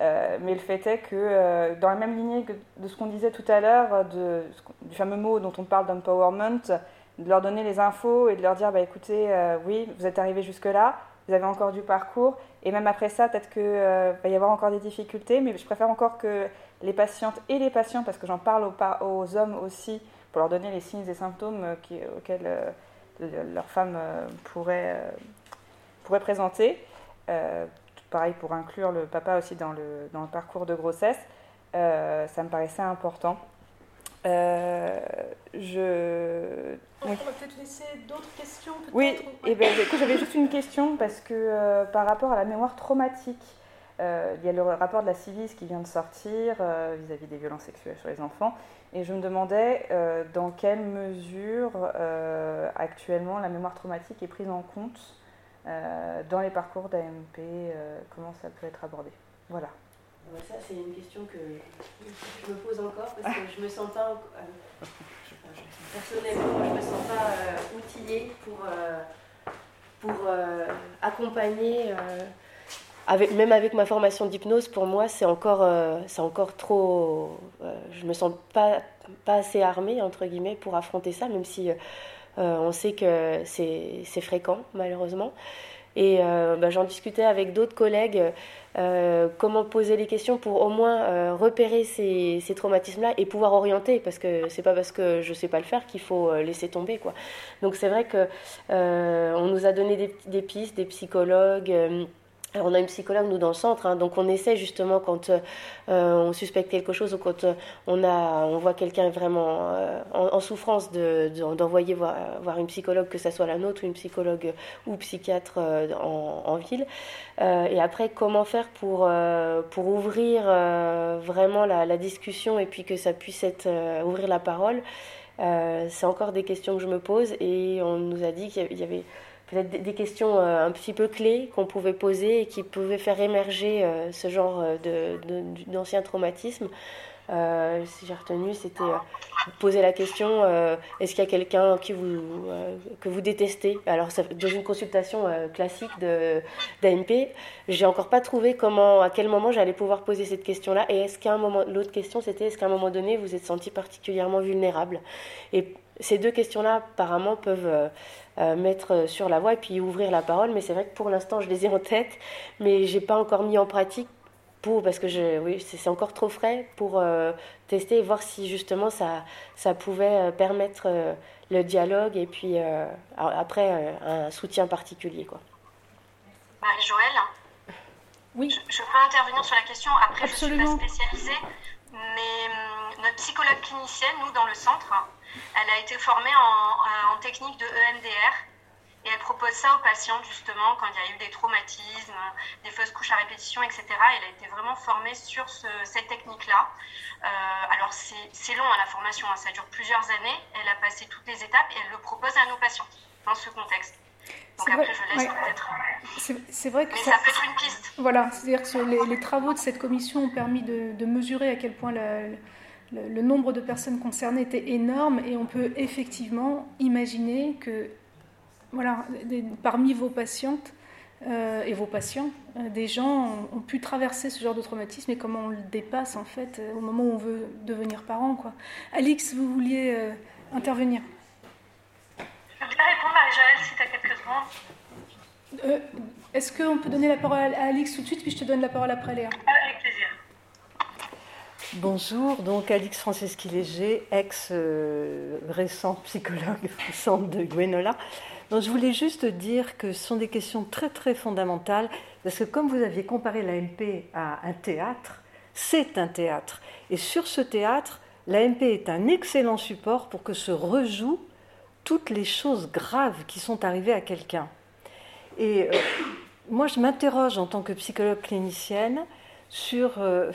mais le fait est que, dans la même lignée que de ce qu'on disait tout à l'heure, du fameux mot dont on parle d'empowerment, de leur donner les infos et de leur dire, bah, écoutez, oui, vous êtes arrivé jusque-là, vous avez encore du parcours, et même après ça, peut-être qu'il euh, va y avoir encore des difficultés, mais je préfère encore que les patientes et les patients, parce que j'en parle aux, hommes aussi, pour leur donner les signes et symptômes euh, auxquels euh, leur femme pourrait, pourrait présenter. pareil pour inclure le papa aussi dans le, dans le parcours de grossesse. ça me paraissait important. Euh, je... On va peut-être laisser d'autres questions. oui, et eh ben, j'avais juste une question parce que euh, par rapport à la mémoire traumatique, euh, il y a le rapport de la CIVIS qui vient de sortir vis-à-vis des violences sexuelles sur les enfants. Et je me demandais dans quelle mesure actuellement la mémoire traumatique est prise en compte dans les parcours d'AMP, comment ça peut être abordé? Voilà. Ça, c'est une question que je me pose encore parce que je me sens pas. Euh, personnellement, je me sens pas euh, outillée pour, euh, pour accompagner. Avec, même avec ma formation d'hypnose, pour moi, c'est encore, c'est encore trop. je me sens pas, pas assez armée, entre guillemets, pour affronter ça, même si on sait que c'est fréquent, malheureusement. Et bah, j'en discutais avec d'autres collègues, comment poser les questions pour au moins repérer ces, ces traumatismes-là et pouvoir orienter, parce que c'est pas parce que je sais pas le faire qu'il faut laisser tomber. Quoi. Donc c'est vrai que on nous a donné des pistes, des psychologues on a une psychologue, nous, dans le centre, hein, donc on essaie justement quand euh, on suspecte quelque chose ou quand euh, on, a, on voit quelqu'un vraiment euh, en, souffrance d'envoyer voir, une psychologue, que ce soit la nôtre ou une psychologue ou psychiatre en, ville. et après, comment faire pour, pour ouvrir vraiment la, la, discussion et puis que ça puisse être, ouvrir la parole C'est encore des questions que je me pose et on nous a dit qu'il y avait peut-être des questions euh, un petit peu clés qu'on pouvait poser et qui pouvaient faire émerger euh, ce genre euh, d'anciens traumatismes. si j'ai retenu, c'était poser la question est-ce qu'il y a quelqu'un que vous détestez? Alors, dans une consultation classique d'ANP, j'ai encore pas trouvé comment, à quel moment j'allais pouvoir poser cette question-là. Et est-ce qu'à un moment, l'autre question, c'était est-ce qu'à un moment donné, vous êtes senti particulièrement vulnérable? Et ces deux questions-là, apparemment, peuvent euh, mettre sur la voie et puis ouvrir la parole. Mais c'est vrai que pour l'instant, je les ai en tête, mais j'ai pas encore mis en pratique pour, parce que je, oui, c'est encore trop frais pour euh, tester et voir si justement ça, ça pouvait euh, permettre le dialogue et puis après un soutien particulier. Quoi. Marie-Joëlle Oui. Je, peux intervenir sur la question. Après, Absolument. je ne suis pas spécialisée, mais hum, notre psychologue clinicienne, nous, dans le centre, elle a été formée en, technique de EMDR et elle propose ça aux patients justement quand il y a eu des traumatismes, des fausses couches à répétition, etc. Elle a été vraiment formée sur cette technique-là. Euh, alors c'est long à la formation, hein. ça dure plusieurs années. Elle a passé toutes les étapes et elle le propose à nos patients dans ce contexte. Donc après, je laisse peut-être. C'est vrai que Mais ça, peut être une piste. Voilà, c'est-à-dire que les, travaux de cette commission ont permis de, de mesurer à quel point la, le, nombre de personnes concernées était énorme et on peut effectivement imaginer que, voilà, parmi vos patientes euh, et vos patients, euh, des gens ont, pu traverser ce genre de traumatisme et comment on le dépasse en fait euh, au moment où on veut devenir parent. Quoi. Alix, vous vouliez intervenir? Je voudrais répondre à Jaël si tu as quelques secondes. Est-ce qu'on peut donner la parole à Alix tout de suite, puis je te donne la parole après Léa? Avec plaisir. Bonjour, donc Alix Franceschi-Léger, ex-récent psychologue au centre de Gwenola. Donc, je voulais juste dire que ce sont des questions très très fondamentales, parce que comme vous aviez comparé l'AMP à un théâtre, c'est un théâtre. Et sur ce théâtre, l'AMP est un excellent support pour que se rejouent toutes les choses graves qui sont arrivées à quelqu'un. Et euh, moi, je m'interroge en tant que psychologue clinicienne sur... Euh,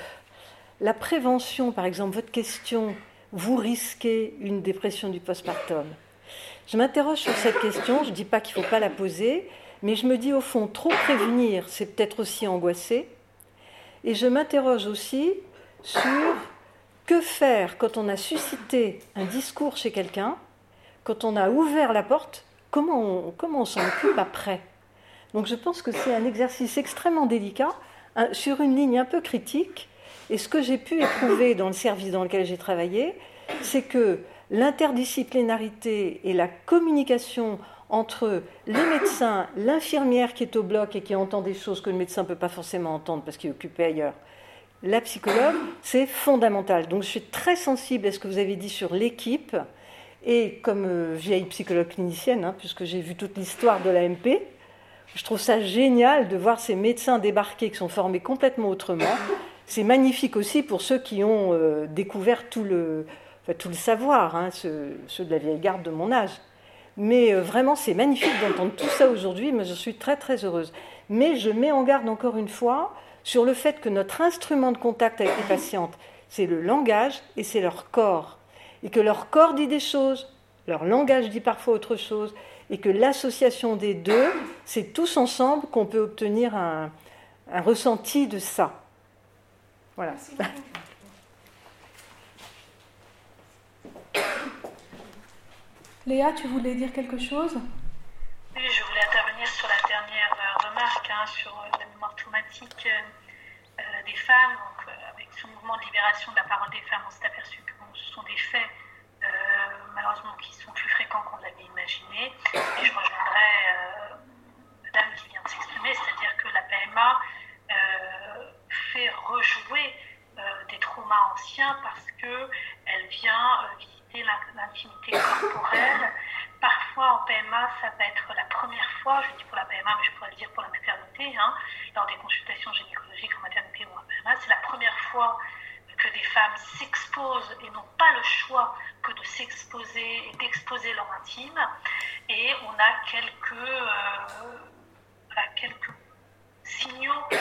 la prévention, par exemple, votre question, vous risquez une dépression du postpartum. Je m'interroge sur cette question, je ne dis pas qu'il ne faut pas la poser, mais je me dis au fond, trop prévenir, c'est peut-être aussi angoisser. Et je m'interroge aussi sur que faire quand on a suscité un discours chez quelqu'un, quand on a ouvert la porte, comment on, comment on s'en occupe après? Donc je pense que c'est un exercice extrêmement délicat, sur une ligne un peu critique, et ce que j'ai pu éprouver dans le service dans lequel j'ai travaillé, c'est que l'interdisciplinarité et la communication entre les médecins, l'infirmière qui est au bloc et qui entend des choses que le médecin ne peut pas forcément entendre parce qu'il est occupé ailleurs, la psychologue, c'est fondamental. Donc je suis très sensible à ce que vous avez dit sur l'équipe. Et comme euh, vieille psychologue clinicienne, hein, puisque j'ai vu toute l'histoire de l'AMP, je trouve ça génial de voir ces médecins débarquer qui sont formés complètement autrement c'est magnifique aussi pour ceux qui ont euh, découvert tout le, tout le savoir, hein, ceux, de la vieille garde de mon âge. Mais euh, vraiment, c'est magnifique d'entendre tout ça aujourd'hui, mais je suis très très heureuse. Mais je mets en garde encore une fois sur le fait que notre instrument de contact avec les patientes, c'est le langage et c'est leur corps. Et que leur corps dit des choses, leur langage dit parfois autre chose, et que l'association des deux, c'est tous ensemble qu'on peut obtenir un ressenti de ça. Voilà. Léa, tu voulais dire quelque chose? Oui, je voulais intervenir sur la dernière euh, remarque hein, sur euh, la mémoire traumatique euh, des femmes. Donc, avec ce mouvement de libération de la parole des femmes, on s'est aperçu que ce sont des faits malheureusement qui sont plus fréquents qu'on l'avait imaginé. Et je rejoindrais Madame qui vient de ancien parce qu'elle vient visiter l'intimité corporelle. [coughs] Parfois en PMA, ça va être la première fois, je dis pour la PMA, mais je pourrais le dire pour la maternité, hein, lors des consultations gynécologiques en maternité ou en PMA, c'est la première fois que des femmes s'exposent et n'ont pas le choix que de s'exposer et d'exposer leur intime. Et on a quelques, euh, quelques signaux euh,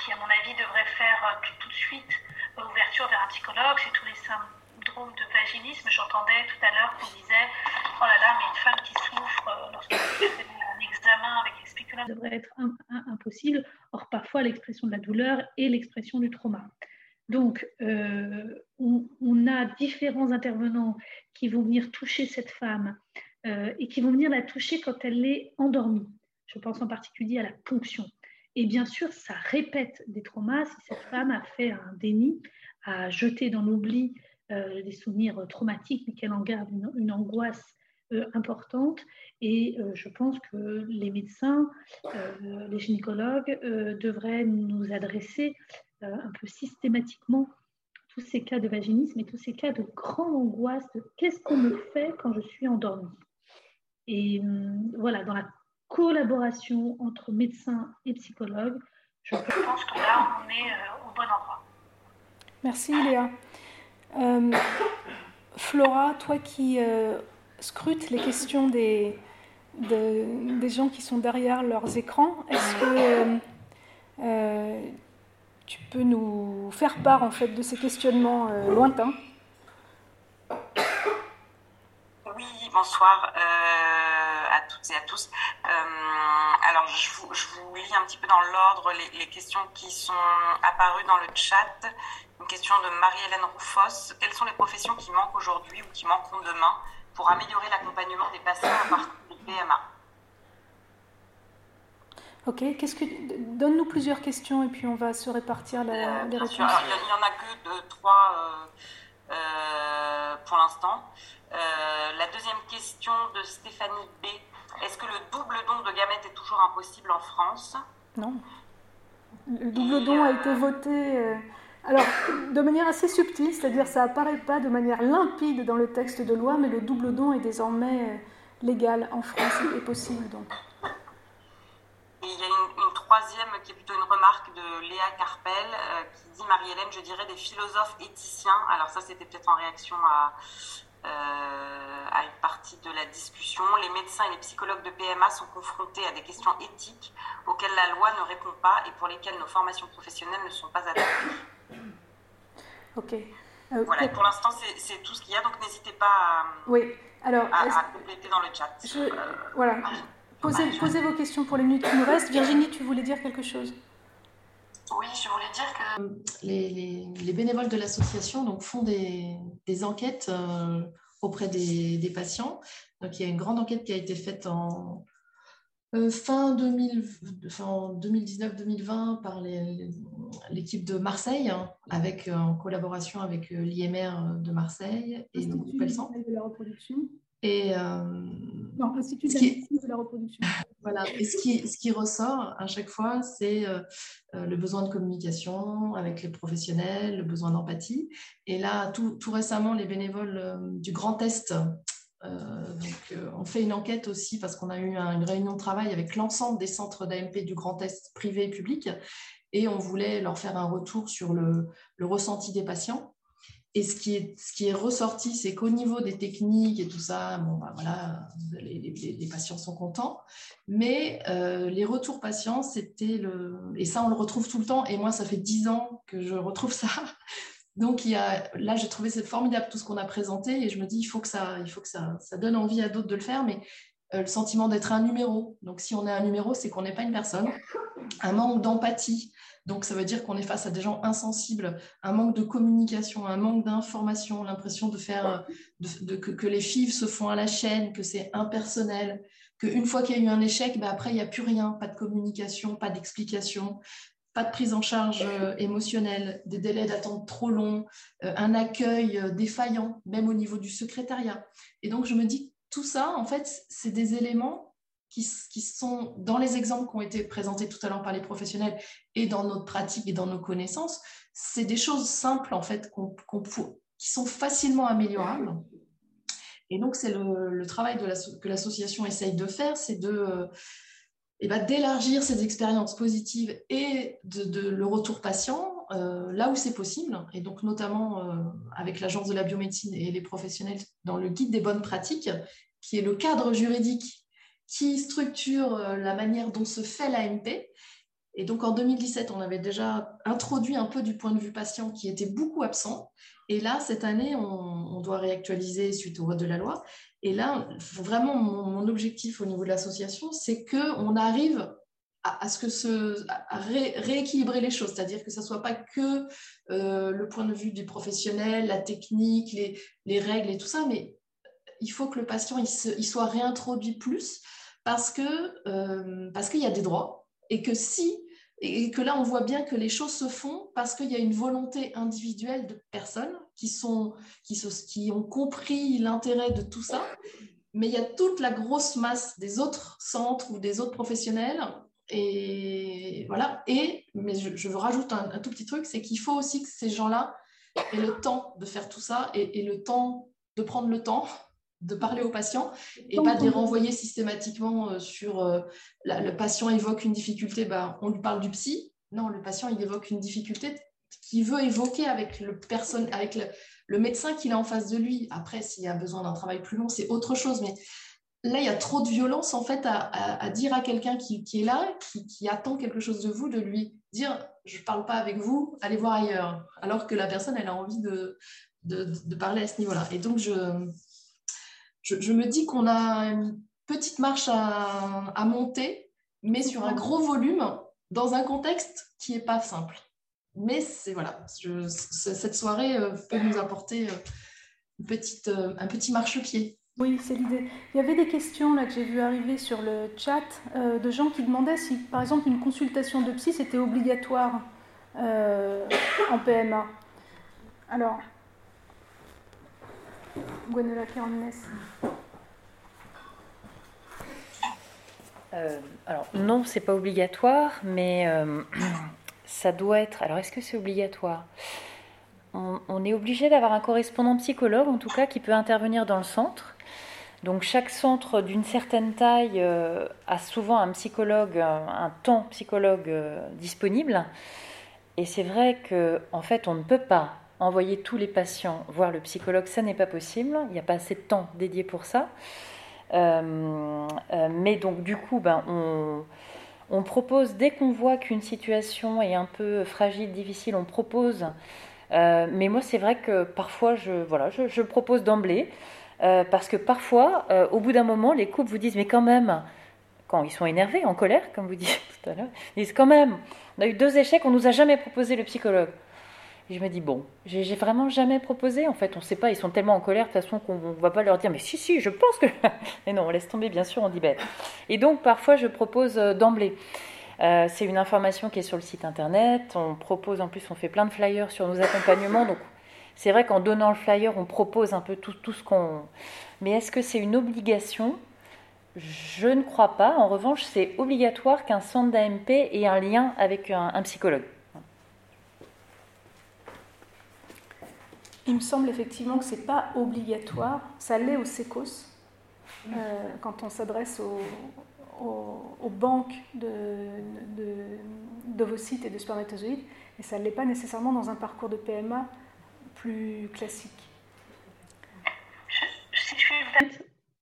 qui, à mon avis, devraient faire euh, tout, de suite ouverture vers un psychologue. C'est tous les syndromes de vaginisme. J'entendais tout à l'heure qu'on disait Oh là là, mais une femme qui souffre lorsqu'on fait un examen avec les spéculateurs. devrait être impossible. Or, parfois, l'expression de la douleur est l'expression du trauma. Donc, euh, on, a différents intervenants qui vont venir toucher cette femme euh, et qui vont venir la toucher quand elle est endormie. Je pense en particulier à la ponction. Et bien sûr, ça répète des traumas si cette femme a fait un déni, a jeté dans l'oubli euh, des souvenirs traumatiques, mais qu'elle en garde une, angoisse importante. Et je pense que les médecins, les gynécologues devraient nous adresser euh, un peu systématiquement tous ces cas de vaginisme et tous ces cas de grande angoisse de qu'est-ce qu'on me fait quand je suis endormie. Et hum, voilà, dans la collaboration entre médecins et psychologues, je pense que là, on est euh, au bon endroit. Merci Léa. Euh, Flora, toi qui scrutes les questions des, des gens qui sont derrière leurs écrans, est-ce que tu peux nous faire part en fait de ces questionnements euh, lointains? Oui, bonsoir euh, toutes et à tous. Euh, alors, je vous, je vous, lis un petit peu dans l'ordre les, les, questions qui sont apparues dans le chat. Une question de Marie-Hélène Roufos. Quelles sont les professions qui manquent aujourd'hui ou qui manqueront demain pour améliorer l'accompagnement des patients à partir du PMA Ok, qu'est-ce que donne-nous plusieurs questions et puis on va se répartir la, euh, les réponses. il n'y en a que deux, trois euh, euh, pour l'instant. la deuxième question de Stéphanie B. Est-ce que le double don de gamètes est toujours impossible en France Non. Le double don a été voté. Alors, de manière assez subtile, c'est-à-dire ça apparaît pas de manière limpide dans le texte de loi, mais le double don est désormais légal en France et possible donc. Et il y a une, troisième qui est plutôt une remarque de Léa Carpel euh, qui dit Marie-Hélène, je dirais des philosophes éthiciens. Alors ça, c'était peut-être en réaction à, euh, à une partie de la discussion. Les médecins et les psychologues de PMA sont confrontés à des questions éthiques auxquelles la loi ne répond pas et pour lesquelles nos formations professionnelles ne sont pas adaptées. Ok. Euh, voilà, pour, l'instant, c'est tout ce qu'il y a, donc n'hésitez pas à, oui. Alors, à, compléter dans le chat. voilà. Posez, vos questions pour les minutes qui nous restent. Virginie, tu voulais dire quelque chose? Oui, je voulais dire que euh, les, bénévoles de l'association font des, enquêtes euh, auprès des, patients. Donc, il y a une grande enquête qui a été faite en euh, fin 2019-2020 par l'équipe de Marseille, hein, avec, en collaboration avec l'IMR de Marseille et groupe Elsan. de la reproduction. Et, euh, non, Institut de la reproduction. [laughs] Voilà. Et ce qui, ce qui ressort à chaque fois, c'est euh, euh, le besoin de communication avec les professionnels, le besoin d'empathie. Et là, tout, tout, récemment, les bénévoles du Grand Est donc, on fait une enquête aussi parce qu'on a eu une réunion de travail avec l'ensemble des centres d'AMP du Grand Est privés et publics et on voulait leur faire un retour sur le, le ressenti des patients. Et ce qui est, ressorti, c'est qu'au niveau des techniques et tout ça, bon, bah, voilà, les, patients sont contents. Mais euh, les retours patients, c'était le. Et ça, on le retrouve tout le temps. Et moi, ça fait dix ans que je retrouve ça. [laughs] Donc, là, j'ai trouvé c'est formidable tout ce qu'on a présenté. Et je me dis, il faut que ça, il faut que ça, donne envie à d'autres de le faire. Mais le sentiment d'être un numéro. Donc, si on est un numéro, c'est qu'on n'est pas une personne. Un manque d'empathie. Donc, ça veut dire qu'on est face à des gens insensibles, un manque de communication, un manque d'information, l'impression de faire que, les fives se font à la chaîne, que c'est impersonnel, qu'une fois qu'il y a eu un échec, bah, après, il n'y a plus rien, pas de communication, pas d'explication, pas de prise en charge euh, émotionnelle, des délais d'attente trop longs, euh, un accueil euh, défaillant, même au niveau du secrétariat. Et donc, je me dis, tout ça, en fait, c'est des éléments qui, sont dans les exemples qui ont été présentés tout à l'heure par les professionnels et dans notre pratique et dans nos connaissances, c'est des choses simples en fait qui sont facilement améliorables. Et donc c'est le, travail que l'association essaye de faire, c'est de eh ben, d'élargir ces expériences positives et de, le retour patient euh, là où c'est possible, et donc notamment euh, avec l'Agence de la biomédecine et les professionnels dans le guide des bonnes pratiques, qui est le cadre juridique qui structure euh, la manière dont se fait l'AMP. Et donc en 2017, on avait déjà introduit un peu du point de vue patient qui était beaucoup absent. Et là, cette année, on, doit réactualiser suite au vote de la loi. Et là, vraiment, mon, objectif au niveau de l'association, c'est qu'on arrive à, ce que ce, à rééquilibrer les choses, c'est-à-dire que ça ne soit pas que euh, le point de vue du professionnel, la technique, les, les, règles et tout ça, mais il faut que le patient il, soit réintroduit plus parce que euh, parce qu'il y a des droits et que si et que là on voit bien que les choses se font parce qu'il y a une volonté individuelle de personnes qui, qui ont compris l'intérêt de tout ça. Mais il y a toute la grosse masse des autres centres ou des autres professionnels et voilà. Et, mais je, je veux rajouter un, tout petit truc, c'est qu'il faut aussi que ces gens-là aient le temps de faire tout ça et, le temps de prendre le temps de parler aux patients et pas de les renvoyer systématiquement euh, sur euh, le patient évoque une difficulté, bah, on lui parle du psy. Non, le patient, il évoque une difficulté qu'il veut évoquer avec le, personne, avec le, le médecin qu'il a en face de lui. Après, s'il y a besoin d'un travail plus long, c'est autre chose. Mais là, il y a trop de violence en fait à, dire à quelqu'un qui, est là, qui, attend quelque chose de vous, de lui dire je ne parle pas avec vous, allez voir ailleurs, alors que la personne, elle a envie de, parler à ce niveau-là. Et donc, je, me dis qu'on a une petite marche à, monter, mais sur un gros volume, dans un contexte qui n'est pas simple. Mais c'est voilà, cette soirée euh, peut nous apporter euh, euh, un petit marchepied. Oui, c'est l'idée. Il y avait des questions là que j'ai vu arriver sur le chat euh, de gens qui demandaient si, par exemple, une consultation de psy c'était obligatoire euh, en PMA. Alors, Gwenola euh, alors non, c'est pas obligatoire, mais euh, ça doit être. Alors est-ce que c'est obligatoire? On, on, est obligé d'avoir un correspondant psychologue, en tout cas, qui peut intervenir dans le centre. Donc chaque centre d'une certaine taille euh, a souvent un psychologue, un, temps psychologue euh, disponible. Et c'est vrai qu'en en fait, on ne peut pas envoyer tous les patients voir le psychologue, ça n'est pas possible. Il n'y a pas assez de temps dédié pour ça. Euh, mais donc du coup, ben, on, propose, dès qu'on voit qu'une situation est un peu fragile, difficile, on propose. mais moi, c'est vrai que parfois, je, voilà, je propose d'emblée. Euh, parce que parfois, euh, au bout d'un moment, les couples vous disent, mais quand même, quand ils sont énervés, en colère, comme vous disiez [laughs] tout à l'heure, ils disent, quand même, on a eu deux échecs, on nous a jamais proposé le psychologue. Et je me dis, bon, j'ai vraiment jamais proposé, en fait, on ne sait pas, ils sont tellement en colère, de toute façon, qu'on ne va pas leur dire, mais si, si, je pense que... [laughs] mais non, on laisse tomber, bien sûr, on dit bête. Et donc, parfois, je propose euh, d'emblée. c'est une information qui est sur le site internet. On propose, en plus, on fait plein de flyers sur nos accompagnements. Donc, c'est vrai qu'en donnant le flyer, on propose un peu tout, tout ce qu'on... Mais est-ce que c'est une obligation? Je ne crois pas. En revanche, c'est obligatoire qu'un centre d'AMP ait un lien avec un, psychologue. Il me semble effectivement que ce n'est pas obligatoire. Ça l'est au SECOS, euh, quand on s'adresse aux, banques d'ovocytes de, et de spermatozoïdes, et ça ne l'est pas nécessairement dans un parcours de PMA plus classique. Si je suis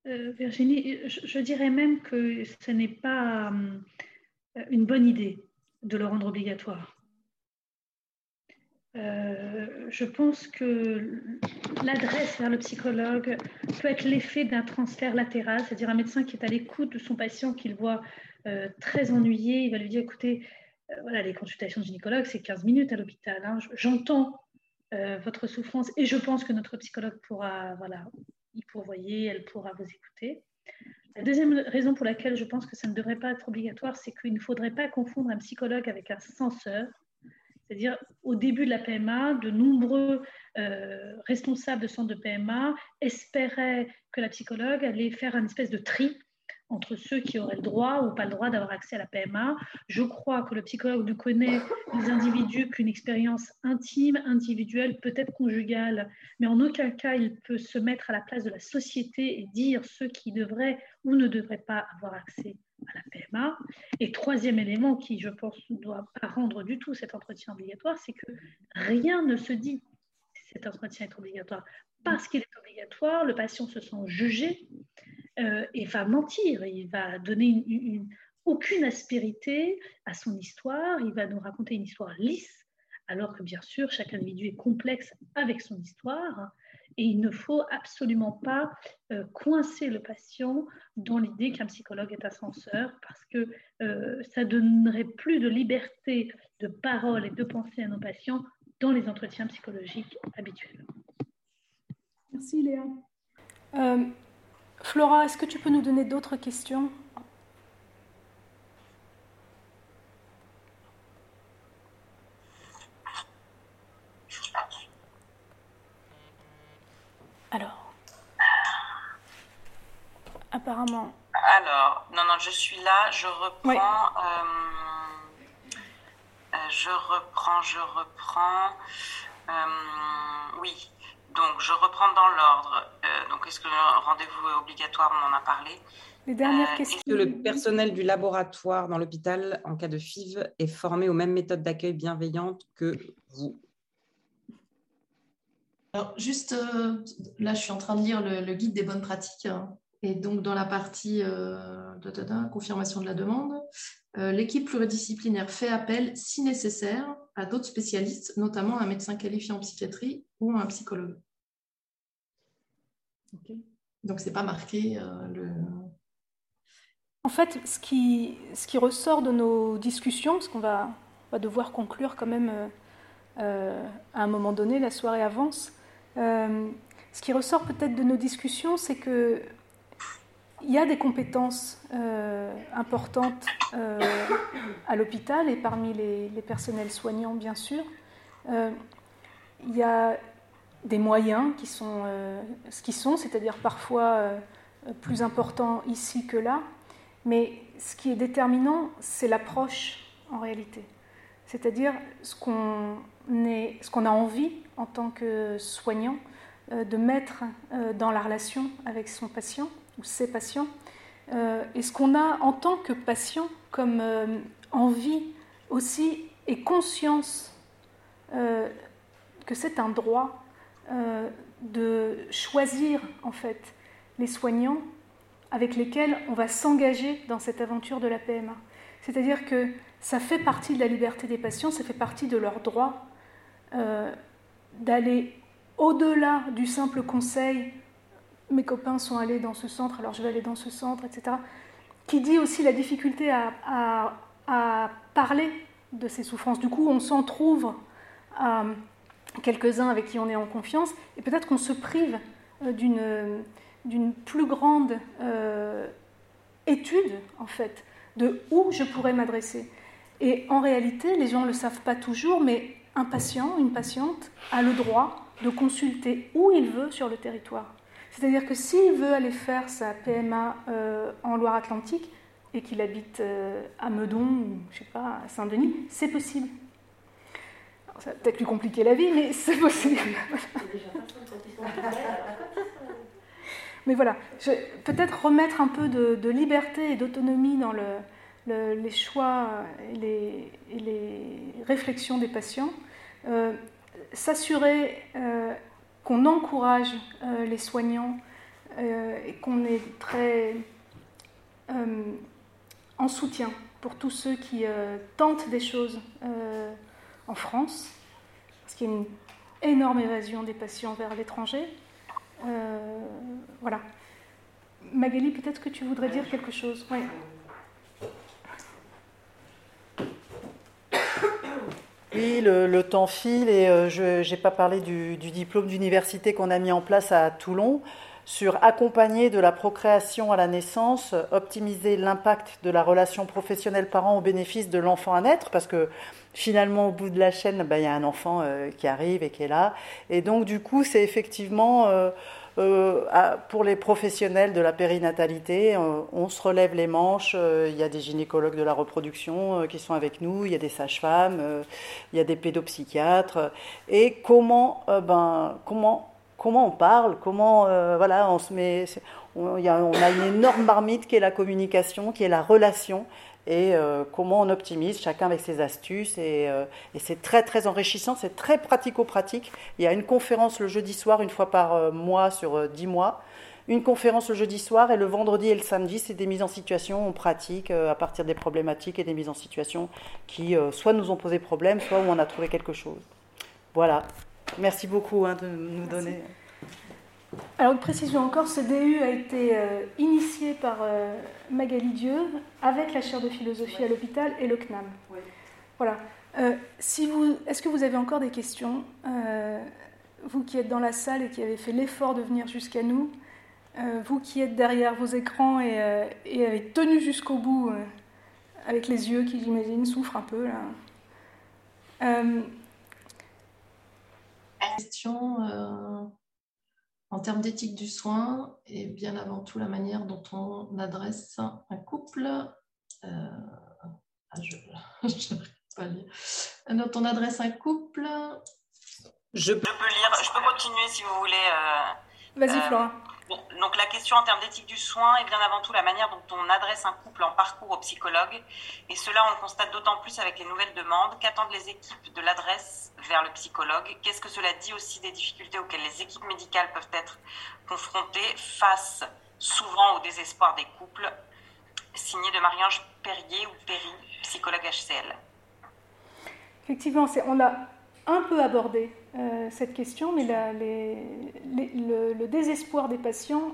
euh, Virginie, je, dirais même que ce n'est pas euh, une bonne idée de le rendre obligatoire. Euh, je pense que l'adresse vers le psychologue peut être l'effet d'un transfert latéral, c'est-à-dire un médecin qui est à l'écoute de son patient qu'il voit très ennuyé, il va lui dire écoutez, voilà, les consultations de gynécologue, c'est 15 minutes à l'hôpital. Hein. J'entends euh, votre souffrance et je pense que notre psychologue pourra voilà, y pourvoyer, elle pourra vous écouter. La deuxième raison pour laquelle je pense que ça ne devrait pas être obligatoire, c'est qu'il ne faudrait pas confondre un psychologue avec un censeur. C'est-à-dire, au début de la PMA, de nombreux euh, responsables de centres de PMA espéraient que la psychologue allait faire une espèce de tri entre ceux qui auraient le droit ou pas le droit d'avoir accès à la PMA. Je crois que le psychologue ne connaît les individus qu'une expérience intime, individuelle, peut-être conjugale, mais en aucun cas il peut se mettre à la place de la société et dire ceux qui devraient ou ne devraient pas avoir accès à la PMA. Et troisième élément qui, je pense, ne doit pas rendre du tout cet entretien obligatoire, c'est que rien ne se dit si cet entretien est obligatoire. Parce qu'il est obligatoire, le patient se sent jugé euh, et va mentir, il va donner aucune aspérité à son histoire, il va nous raconter une histoire lisse, alors que bien sûr, chaque individu est complexe avec son histoire. Et il ne faut absolument pas euh, coincer le patient dans l'idée qu'un psychologue est ascenseur, parce que euh, ça donnerait plus de liberté de parole et de pensée à nos patients dans les entretiens psychologiques habituels. Merci Léa. Euh, Flora, est-ce que tu peux nous donner d'autres questions? Alors, apparemment. Alors, non, non, je suis là, je reprends. Euh, euh, je reprends, je reprends. oui, donc, je reprends dans l'ordre. Euh, donc, est-ce que le rendez-vous est obligatoire? On en a parlé. Les dernières euh, questions. Est-ce que le personnel du laboratoire dans l'hôpital, en cas de FIV, est formé aux mêmes méthodes d'accueil bienveillantes que vous? Alors, juste euh, là, je suis en train de lire le, guide des bonnes pratiques. et donc, dans la partie de, confirmation de la demande, l'équipe pluridisciplinaire fait appel, si nécessaire, à d'autres spécialistes, notamment un médecin qualifié en psychiatrie ou un psychologue. Donc, ce n'est pas marqué euh, le. En fait, ce qui, ce qui ressort de nos discussions, parce qu'on va, va, devoir conclure quand même euh, euh, à un moment donné, la soirée avance, ce qui ressort peut-être de nos discussions, c'est que il y a des compétences importantes à l'hôpital et parmi les, personnels soignants, bien sûr. il y a des moyens qui sont euh, ce qu'ils sont, c'est-à-dire parfois euh, plus importants ici que là. Mais ce qui est déterminant, c'est l'approche en réalité. C'est-à-dire ce qu'on a envie en tant que soignant euh, de mettre dans la relation avec son patient ou ses patients, et ce qu'on a en tant que patient comme envie aussi et conscience que c'est un droit euh, de choisir en fait les soignants avec lesquels on va s'engager dans cette aventure de la PMA. C'est-à-dire que ça fait partie de la liberté des patients, ça fait partie de leur droit euh, d'aller au-delà du simple conseil mes copains sont allés dans ce centre, alors je vais aller dans ce centre, etc. Qui dit aussi la difficulté à, parler de ces souffrances. Du coup, on s'en trouve à, quelques-uns avec qui on est en confiance, et peut-être qu'on se prive euh, d'une plus grande euh, étude, en fait, de où je pourrais m'adresser. Et en réalité, les gens ne le savent pas toujours, mais un patient, une patiente, a le droit de consulter où il veut sur le territoire. C'est-à-dire que s'il veut aller faire sa PMA euh, en Loire-Atlantique et qu'il habite à Meudon ou je sais pas à Saint-Denis, c'est possible ça va peut-être lui compliquer la vie, mais [laughs] c'est possible. mais voilà, peut-être remettre un peu de, liberté et d'autonomie dans les choix et les, réflexions des patients. Euh, s'assurer euh, qu'on encourage euh, les soignants et qu'on est très en soutien pour tous ceux qui tentent des choses en France, parce qu'il y a une énorme évasion des patients vers l'étranger. Euh, voilà. Magali, peut-être que tu voudrais dire quelque chose? Oui, le, temps file et euh, je n'ai pas parlé du, diplôme d'université qu'on a mis en place à Toulon sur accompagner de la procréation à la naissance, optimiser l'impact de la relation professionnelle-parent au bénéfice de l'enfant à naître, parce que finalement, au bout de la chaîne, ben, il y a un enfant euh, qui arrive et qui est là. Et donc, du coup, c'est effectivement euh, pour les professionnels de la périnatalité, on, se relève les manches. il y a des gynécologues de la reproduction qui sont avec nous, il y a des sages-femmes, il y a des pédopsychiatres. Et comment, ben, comment, comment on parle, comment voilà, on se met, on, on a une énorme marmite qui est la communication, qui est la relation et euh, comment on optimise, chacun avec ses astuces. Euh, et, c'est très très enrichissant, c'est très pratico-pratique. Il y a une conférence le jeudi soir, une fois par euh, mois sur dix mois. Une conférence le jeudi soir et le vendredi et le samedi, c'est des mises en situation, on pratique à partir des problématiques et des mises en situation qui soit nous ont posé problème, soit où on a trouvé quelque chose. Voilà. Merci beaucoup hein, de nous donner. Alors, une précision encore, ce DU a été initié par Magali Dieu avec la chaire de philosophie à l'hôpital et le CNAM. Voilà. Euh, si vous, est-ce que vous avez encore des questions Vous qui êtes dans la salle et qui avez fait l'effort de venir jusqu'à nous, vous qui êtes derrière vos écrans et, et avez tenu jusqu'au bout, avec les yeux qui, j'imagine, souffrent un peu. Là. Question en termes d'éthique du soin, et bien avant tout la manière dont on adresse un couple, euh, ah, je, [laughs] pas lire, dont on adresse un couple. Je peux lire, je peux continuer si vous voulez. Euh, Vas-y, euh, Donc la question en termes d'éthique du soin est bien avant tout la manière dont on adresse un couple en parcours au psychologue. Et cela, on le constate d'autant plus avec les nouvelles demandes. Qu'attendent les équipes de l'adresse vers le psychologue? Qu'est-ce que cela dit aussi des difficultés auxquelles les équipes médicales peuvent être confrontées face souvent au désespoir des couples? Signé de Marie-Ange Perrier ou Perry, psychologue HCL. Effectivement, on a un peu abordé euh, cette question, mais le, désespoir des patients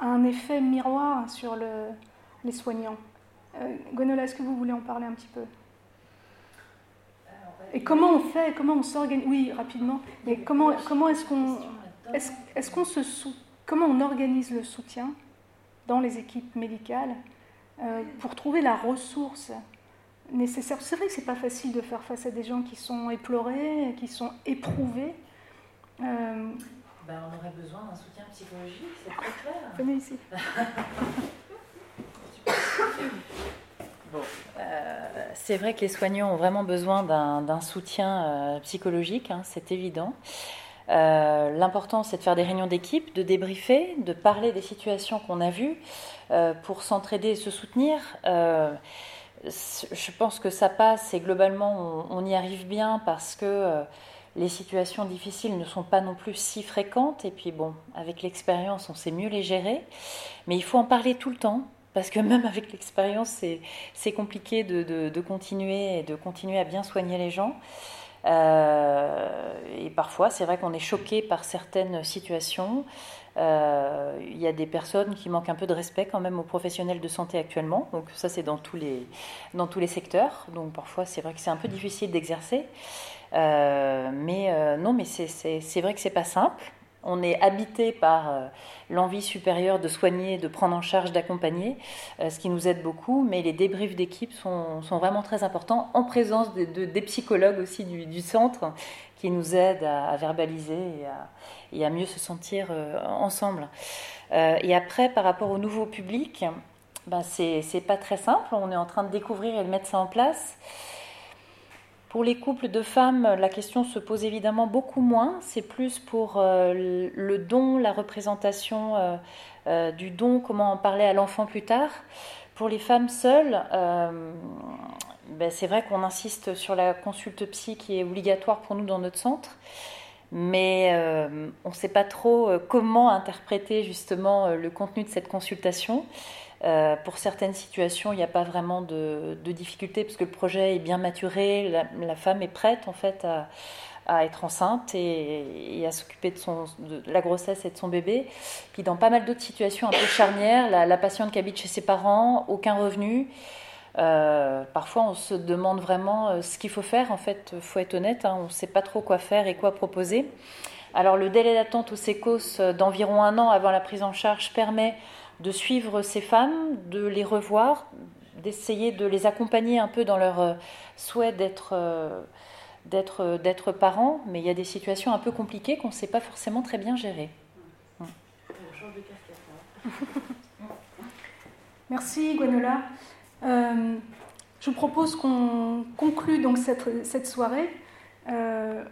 a un effet miroir sur les soignants. Euh, Gonola, est-ce que vous voulez en parler un petit peu? Et comment on fait, comment on s'organise Oui, rapidement. Mais comment, comment est-ce qu'on est-ce, qu'on se comment on organise le soutien dans les équipes médicales euh, pour trouver la ressource nécessaire. C'est vrai que c'est pas facile de faire face à des gens qui sont éplorés, qui sont éprouvés. Euh... Ben, on aurait besoin d'un soutien psychologique, c'est très clair. [laughs] Venez ici. [laughs] bon, euh, c'est vrai que les soignants ont vraiment besoin d'un soutien euh, psychologique, hein, c'est évident. Euh, l'important, c'est de faire des réunions d'équipe, de débriefer, de parler des situations qu'on a vues pour s'entraider et se soutenir je pense que ça passe et globalement on, y arrive bien parce que euh, les situations difficiles ne sont pas non plus si fréquentes et puis bon, avec l'expérience on sait mieux les gérer, mais il faut en parler tout le temps parce que même avec l'expérience c'est compliqué de, continuer et de continuer à bien soigner les gens. Euh, et parfois c'est vrai qu'on est choqué par certaines situations. Euh, il y a des personnes qui manquent un peu de respect quand même aux professionnels de santé actuellement. Donc ça, c'est dans tous les dans tous les secteurs. Donc parfois, c'est vrai que c'est un peu difficile d'exercer. Euh, mais euh, non, mais c'est vrai que c'est pas simple. On est habité par l'envie supérieure de soigner, de prendre en charge, d'accompagner, ce qui nous aide beaucoup. Mais les débriefs d'équipe sont, sont, vraiment très importants, en présence de, des psychologues aussi du, du centre, qui nous aident à, verbaliser et à, mieux se sentir euh, ensemble. Euh, et après, par rapport au nouveau public, ben c'est pas très simple. On est en train de découvrir et de mettre ça en place. Pour les couples de femmes, la question se pose évidemment beaucoup moins. C'est plus pour euh, le don, la représentation du don, comment en parler à l'enfant plus tard. Pour les femmes seules, ben, c'est vrai qu'on insiste sur la consulte psy qui est obligatoire pour nous dans notre centre, mais euh, on ne sait pas trop euh, comment interpréter justement euh, le contenu de cette consultation. pour certaines situations, il n'y a pas vraiment de, difficulté parce que le projet est bien maturé, la, femme est prête en fait à, être enceinte et, à s'occuper de, de, la grossesse et de son bébé. Puis dans pas mal d'autres situations un peu charnières, la, la patiente qui habite chez ses parents, aucun revenu. Euh, parfois, on se demande vraiment euh, ce qu'il faut faire. En fait, faut être honnête, hein, on ne sait pas trop quoi faire et quoi proposer. Alors, le délai d'attente au SECOS euh, d'environ un an avant la prise en charge permet de suivre ces femmes, de les revoir, d'essayer de les accompagner un peu dans leur souhait d'être d'être parents, mais il y a des situations un peu compliquées qu'on ne sait pas forcément très bien gérer. casquette. [laughs] Merci Gwenola. Euh, je vous propose qu'on conclue donc cette, soirée. Euh,